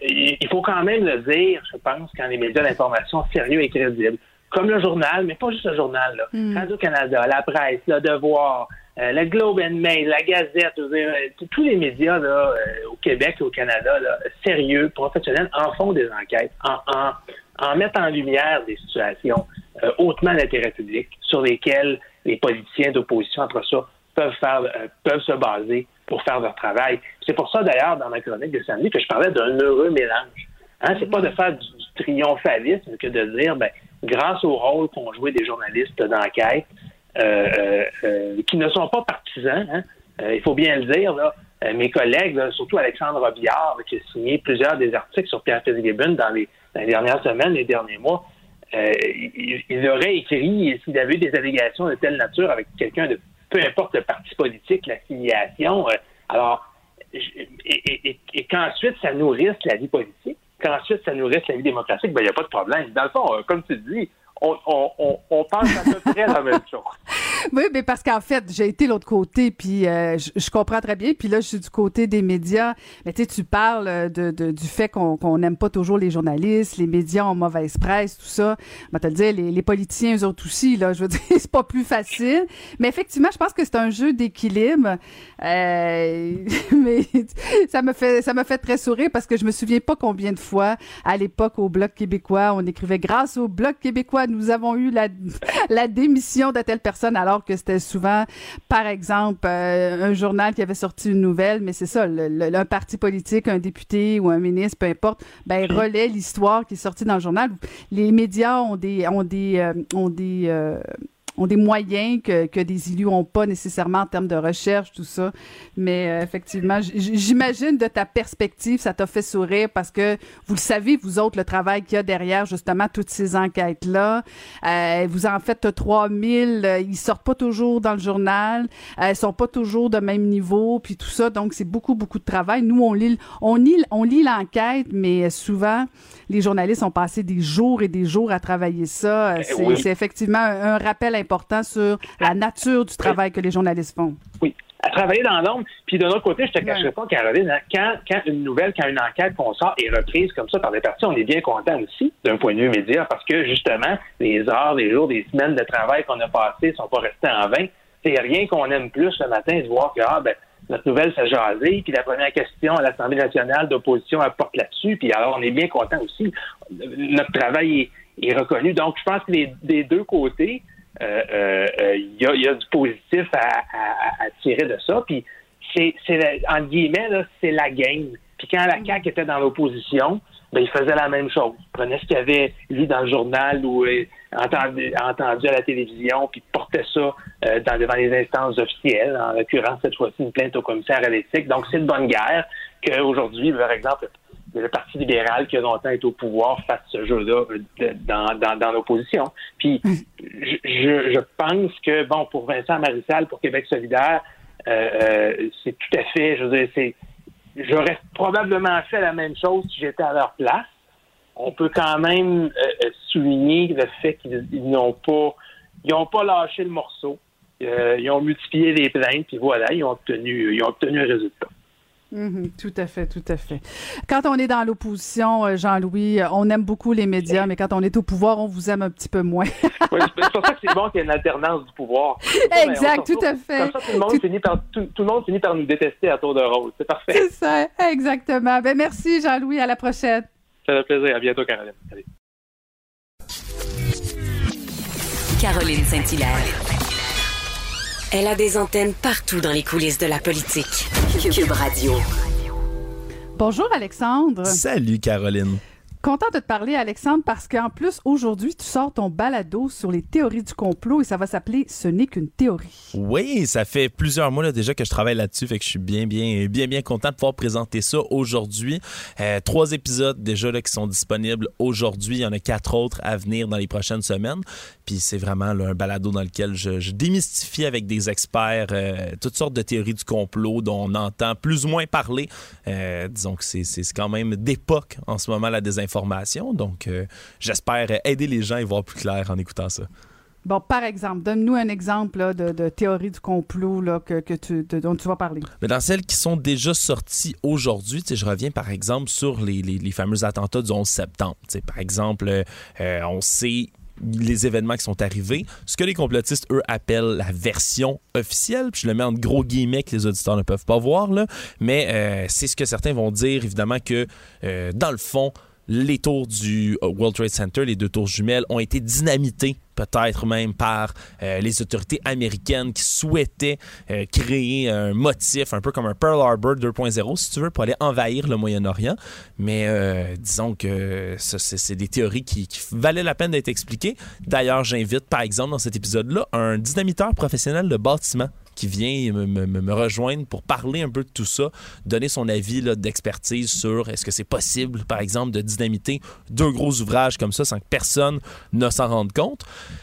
Speaker 14: il faut quand même le dire, je pense, quand les médias d'information sérieux et crédibles, comme le journal, mais pas juste le journal, là. Mm. Radio-Canada, la presse, le Devoir, euh, le Globe and Mail, la Gazette, euh, tous les médias là, euh, au Québec et au Canada, là, sérieux, professionnels, en font des enquêtes, en, en, en mettent en lumière des situations hautement d'intérêt public sur lesquelles les politiciens d'opposition, entre ça, peuvent faire peuvent se baser pour faire leur travail. C'est pour ça, d'ailleurs, dans ma chronique de samedi, que je parlais d'un heureux mélange. Hein, c'est pas de faire du, triomphalisme que de dire, ben, grâce au rôle qu'ont joué des journalistes d'enquête, euh, euh, euh, qui ne sont pas partisans. Hein. il faut bien le dire. Mes collègues, surtout Alexandre Robillard, qui a signé plusieurs des articles sur Pierre Fitzgibbon dans les, dans les dernières semaines, les derniers mois, il, aurait écrit s'il avait eu des allégations de telle nature avec quelqu'un de peu importe le parti politique, l'affiliation. alors, et, et, qu'ensuite ça nourrisse la vie politique, qu'ensuite ça nourrisse la vie démocratique, ben il n'y a pas de problème. Dans le fond, comme tu dis, on, pense à peu près la même chose.
Speaker 1: Oui, mais parce qu'en fait, j'ai été l'autre côté, puis euh, je, comprends très bien. Puis là, je suis du côté des médias. Mais tu sais, tu parles euh, du fait qu'on n'aime pas toujours les journalistes, les médias ont mauvaise presse, tout ça. Je te le dire, les, les, politiciens, eux autres aussi, là, je veux dire, c'est pas plus facile. Mais effectivement, je pense que c'est un jeu d'équilibre. Euh, mais ça me fait ça me fait très sourire parce que je me souviens pas combien de fois, à l'époque, au Bloc québécois, on écrivait « Grâce au Bloc québécois, nous avons eu la, la démission de telle personne », alors que c'était souvent, par exemple, euh, un journal qui avait sorti une nouvelle, mais c'est ça, le, un parti politique, un député ou un ministre, peu importe, ben relaie l'histoire qui est sortie dans le journal. Les médias ont des ont des euh, ont des euh, ont des moyens que, que des élus ont pas nécessairement en termes de recherche, tout ça. Mais euh, effectivement, j'imagine de ta perspective, ça t'a fait sourire parce que vous le savez, vous autres, le travail qu'il y a derrière justement toutes ces enquêtes-là. Euh, vous en faites 3000, euh, ils sortent pas toujours dans le journal, euh, ils sont pas toujours de même niveau, puis tout ça. Donc, c'est beaucoup, beaucoup de travail. Nous, on lit, on lit, on lit l'enquête, mais souvent, les journalistes ont passé des jours et des jours à travailler ça. Eh c'est effectivement un, un rappel important sur la nature du travail que les journalistes font.
Speaker 14: Oui, à travailler dans l'ombre. Puis de l'autre côté, je te cacherai pas, Caroline, hein, quand, quand une nouvelle, quand une enquête qu'on sort est reprise comme ça par des parties, on est bien content aussi d'un point de vue média parce que justement, les heures, les jours, les semaines de travail qu'on a passées sont pas restés en vain. C'est rien qu'on aime plus le matin de voir que ah, ben, notre nouvelle s'est jasée, puis la première question à l'Assemblée nationale d'opposition apporte là-dessus, puis alors on est bien content aussi. Notre travail est, reconnu. Donc, je pense que les, des deux côtés, il euh, euh, euh, y, a, y, a, du positif à, à, tirer de ça. Puis c'est, c'est en guillemets, là, c'est la game. Puis quand la CAQ était dans l'opposition, ben, il faisait la même chose. Il prenait ce qu'il avait lu dans le journal ou entendu, entendu à la télévision, puis portait ça dans, devant les instances officielles, en l'occurrence cette fois-ci une plainte au commissaire à l'éthique. Donc c'est une bonne guerre qu'aujourd'hui, par exemple, le Parti libéral qui a longtemps été au pouvoir fasse ce jeu-là euh, dans, dans, dans l'opposition. Puis je, je, pense que, bon, pour Vincent Marissal, pour Québec solidaire, euh, euh, c'est tout à fait, je veux dire, c'est j'aurais probablement fait la même chose si j'étais à leur place. On peut quand même souligner le fait qu'ils n'ont pas ils n'ont pas lâché le morceau. ils ont multiplié les plaintes, puis voilà, ils ont obtenu ils ont obtenu un résultat.
Speaker 1: Mhm, tout à fait, tout à fait. Quand on est dans l'opposition, euh, Jean-Louis, euh, on aime beaucoup les médias, mais quand on est au pouvoir, on vous aime un petit peu moins.
Speaker 14: oui, c'est pour ça que c'est bon qu'il y ait une alternance du pouvoir.
Speaker 1: Exact, tout à fait.
Speaker 14: Comme ça, tout le, monde finit par, tout, le monde finit par nous détester à tour de rôle. C'est parfait.
Speaker 1: C'est ça, exactement. Ben, merci, Jean-Louis. À la prochaine.
Speaker 14: Ça fait plaisir. À bientôt, Caroline.
Speaker 3: Caroline Saint-Hilaire. Elle a des antennes partout dans les coulisses de la politique. Cube Radio.
Speaker 1: Bonjour Alexandre.
Speaker 15: Salut Caroline.
Speaker 1: Content de te parler, Alexandre, parce qu'en plus, aujourd'hui, tu sors ton balado sur les théories du complot et ça va s'appeler Ce n'est qu'une théorie.
Speaker 15: Oui, ça fait plusieurs mois là, déjà que je travaille là-dessus, fait que je suis bien, bien, bien, bien content de pouvoir présenter ça aujourd'hui. Euh, trois épisodes déjà là, qui sont disponibles aujourd'hui. Il y en a quatre autres à venir dans les prochaines semaines. Puis c'est vraiment un balado dans lequel je, démystifie avec des experts euh, toutes sortes de théories du complot dont on entend plus ou moins parler. Euh, disons que c'est quand même d'époque en ce moment la désinformation donc, euh, j'espère aider les gens à y voir plus clair en écoutant ça.
Speaker 1: Bon, par exemple, donne-nous un exemple de, théorie du complot là, que, tu, dont tu vas parler.
Speaker 15: Mais dans celles qui sont déjà sorties aujourd'hui, je reviens par exemple sur les, fameux attentats du 11 septembre. par exemple, euh, on sait les événements qui sont arrivés. Ce que les complotistes, eux, appellent la version officielle, puis je le mets en gros guillemets que les auditeurs ne peuvent pas voir, là, mais euh, c'est ce que certains vont dire, évidemment, que dans le fond, les tours du euh, World Trade Center, les deux tours jumelles, ont été dynamitées peut-être même par euh, les autorités américaines qui souhaitaient euh, créer un motif, un peu comme un Pearl Harbor 2.0, si tu veux, pour aller envahir le Moyen-Orient. Mais disons que c'est des théories qui, qui, valaient la peine d'être expliquées. D'ailleurs, j'invite, par exemple, dans cet épisode-là, un dynamiteur professionnel de bâtiment qui vient me, rejoindre pour parler un peu de tout ça, donner son avis d'expertise sur est-ce que c'est possible, par exemple, de dynamiter deux gros ouvrages comme ça sans que personne ne s'en rende compte.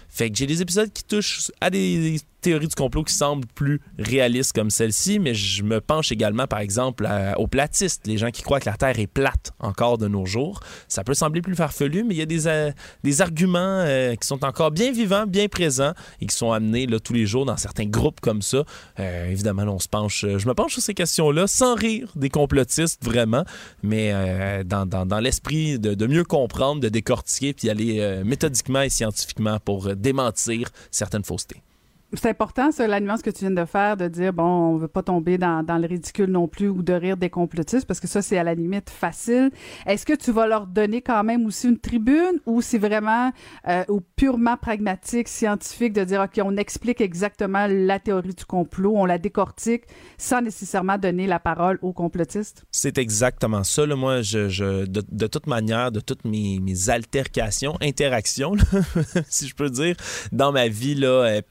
Speaker 15: Fait que j'ai des épisodes qui touchent à des théories du complot qui semblent plus réalistes comme celle-ci, mais je me penche également, par exemple, aux platistes, les gens qui croient que la Terre est plate encore de nos jours. Ça peut sembler plus farfelu, mais il y a des, euh, arguments euh, qui sont encore bien vivants, bien présents et qui sont amenés là, tous les jours dans certains groupes comme ça. Euh, évidemment, on se penche, je me penche sur ces questions-là sans rire des complotistes, vraiment, mais dans l'esprit de, de, mieux comprendre, de décortiquer, puis aller méthodiquement et scientifiquement pour démentir certaines faussetés.
Speaker 1: C'est important, ça, la nuance que tu viens de faire, de dire, bon, on veut pas tomber dans, le ridicule non plus ou de rire des complotistes, parce que ça, c'est à la limite facile. Est-ce que tu vas leur donner quand même aussi une tribune ou c'est vraiment euh, purement pragmatique, scientifique, de dire, OK, on explique exactement la théorie du complot, on la décortique sans nécessairement donner la parole aux complotistes?
Speaker 15: C'est exactement ça. Moi, je, de, toute manière, de toutes mes, altercations, interactions, si je peux dire, dans ma vie là, euh,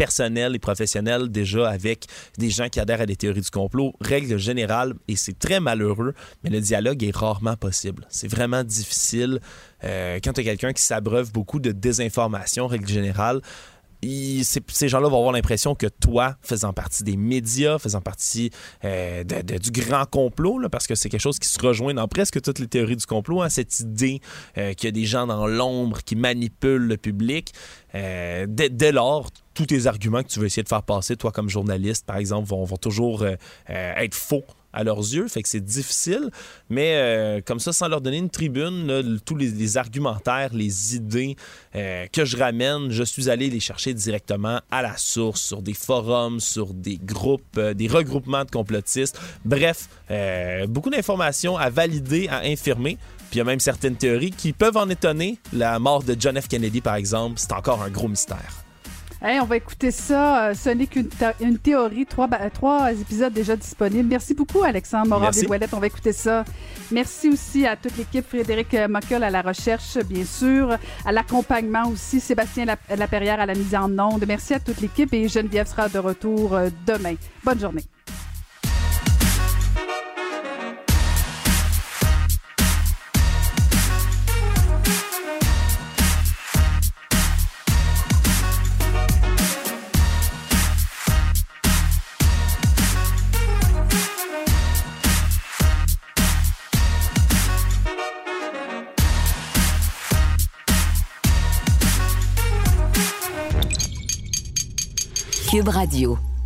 Speaker 15: les professionnels déjà avec des gens qui adhèrent à des théories du complot. Règle générale, et c'est très malheureux, mais le dialogue est rarement possible. C'est vraiment difficile euh, quand tu as quelqu'un qui s'abreuve beaucoup de désinformation, règle générale ces gens-là vont avoir l'impression que toi, faisant partie des médias, faisant partie euh, du grand complot, parce que c'est quelque chose qui se rejoint dans presque toutes les théories du complot, hein, cette idée euh, qu'il y a des gens dans l'ombre qui manipulent le public. Dès, lors, tous tes arguments que tu veux essayer de faire passer, toi comme journaliste, par exemple, vont, toujours être faux à leurs yeux, fait que c'est difficile, mais euh, comme ça, sans leur donner une tribune, tous les, argumentaires, les idées euh, que je ramène, je suis allé les chercher directement à la source, sur des forums, sur des groupes, euh, des regroupements de complotistes. Bref, beaucoup d'informations à valider, à infirmer. Puis il y a même certaines théories qui peuvent en étonner. La mort de John F. Kennedy, par exemple, c'est encore un gros mystère
Speaker 1: on va écouter ça. Euh, ce n'est qu'une une théorie. Trois, trois épisodes déjà disponibles. Merci beaucoup, Alexandre morin Ouellette. On va écouter ça. Merci aussi à toute l'équipe. Frédéric euh, Mockel à la recherche, bien sûr. À l'accompagnement aussi. Sébastien Laperrière à la mise en onde. Merci à toute l'équipe. Et Geneviève sera de retour euh, demain. Bonne journée.
Speaker 3: Cube Radio.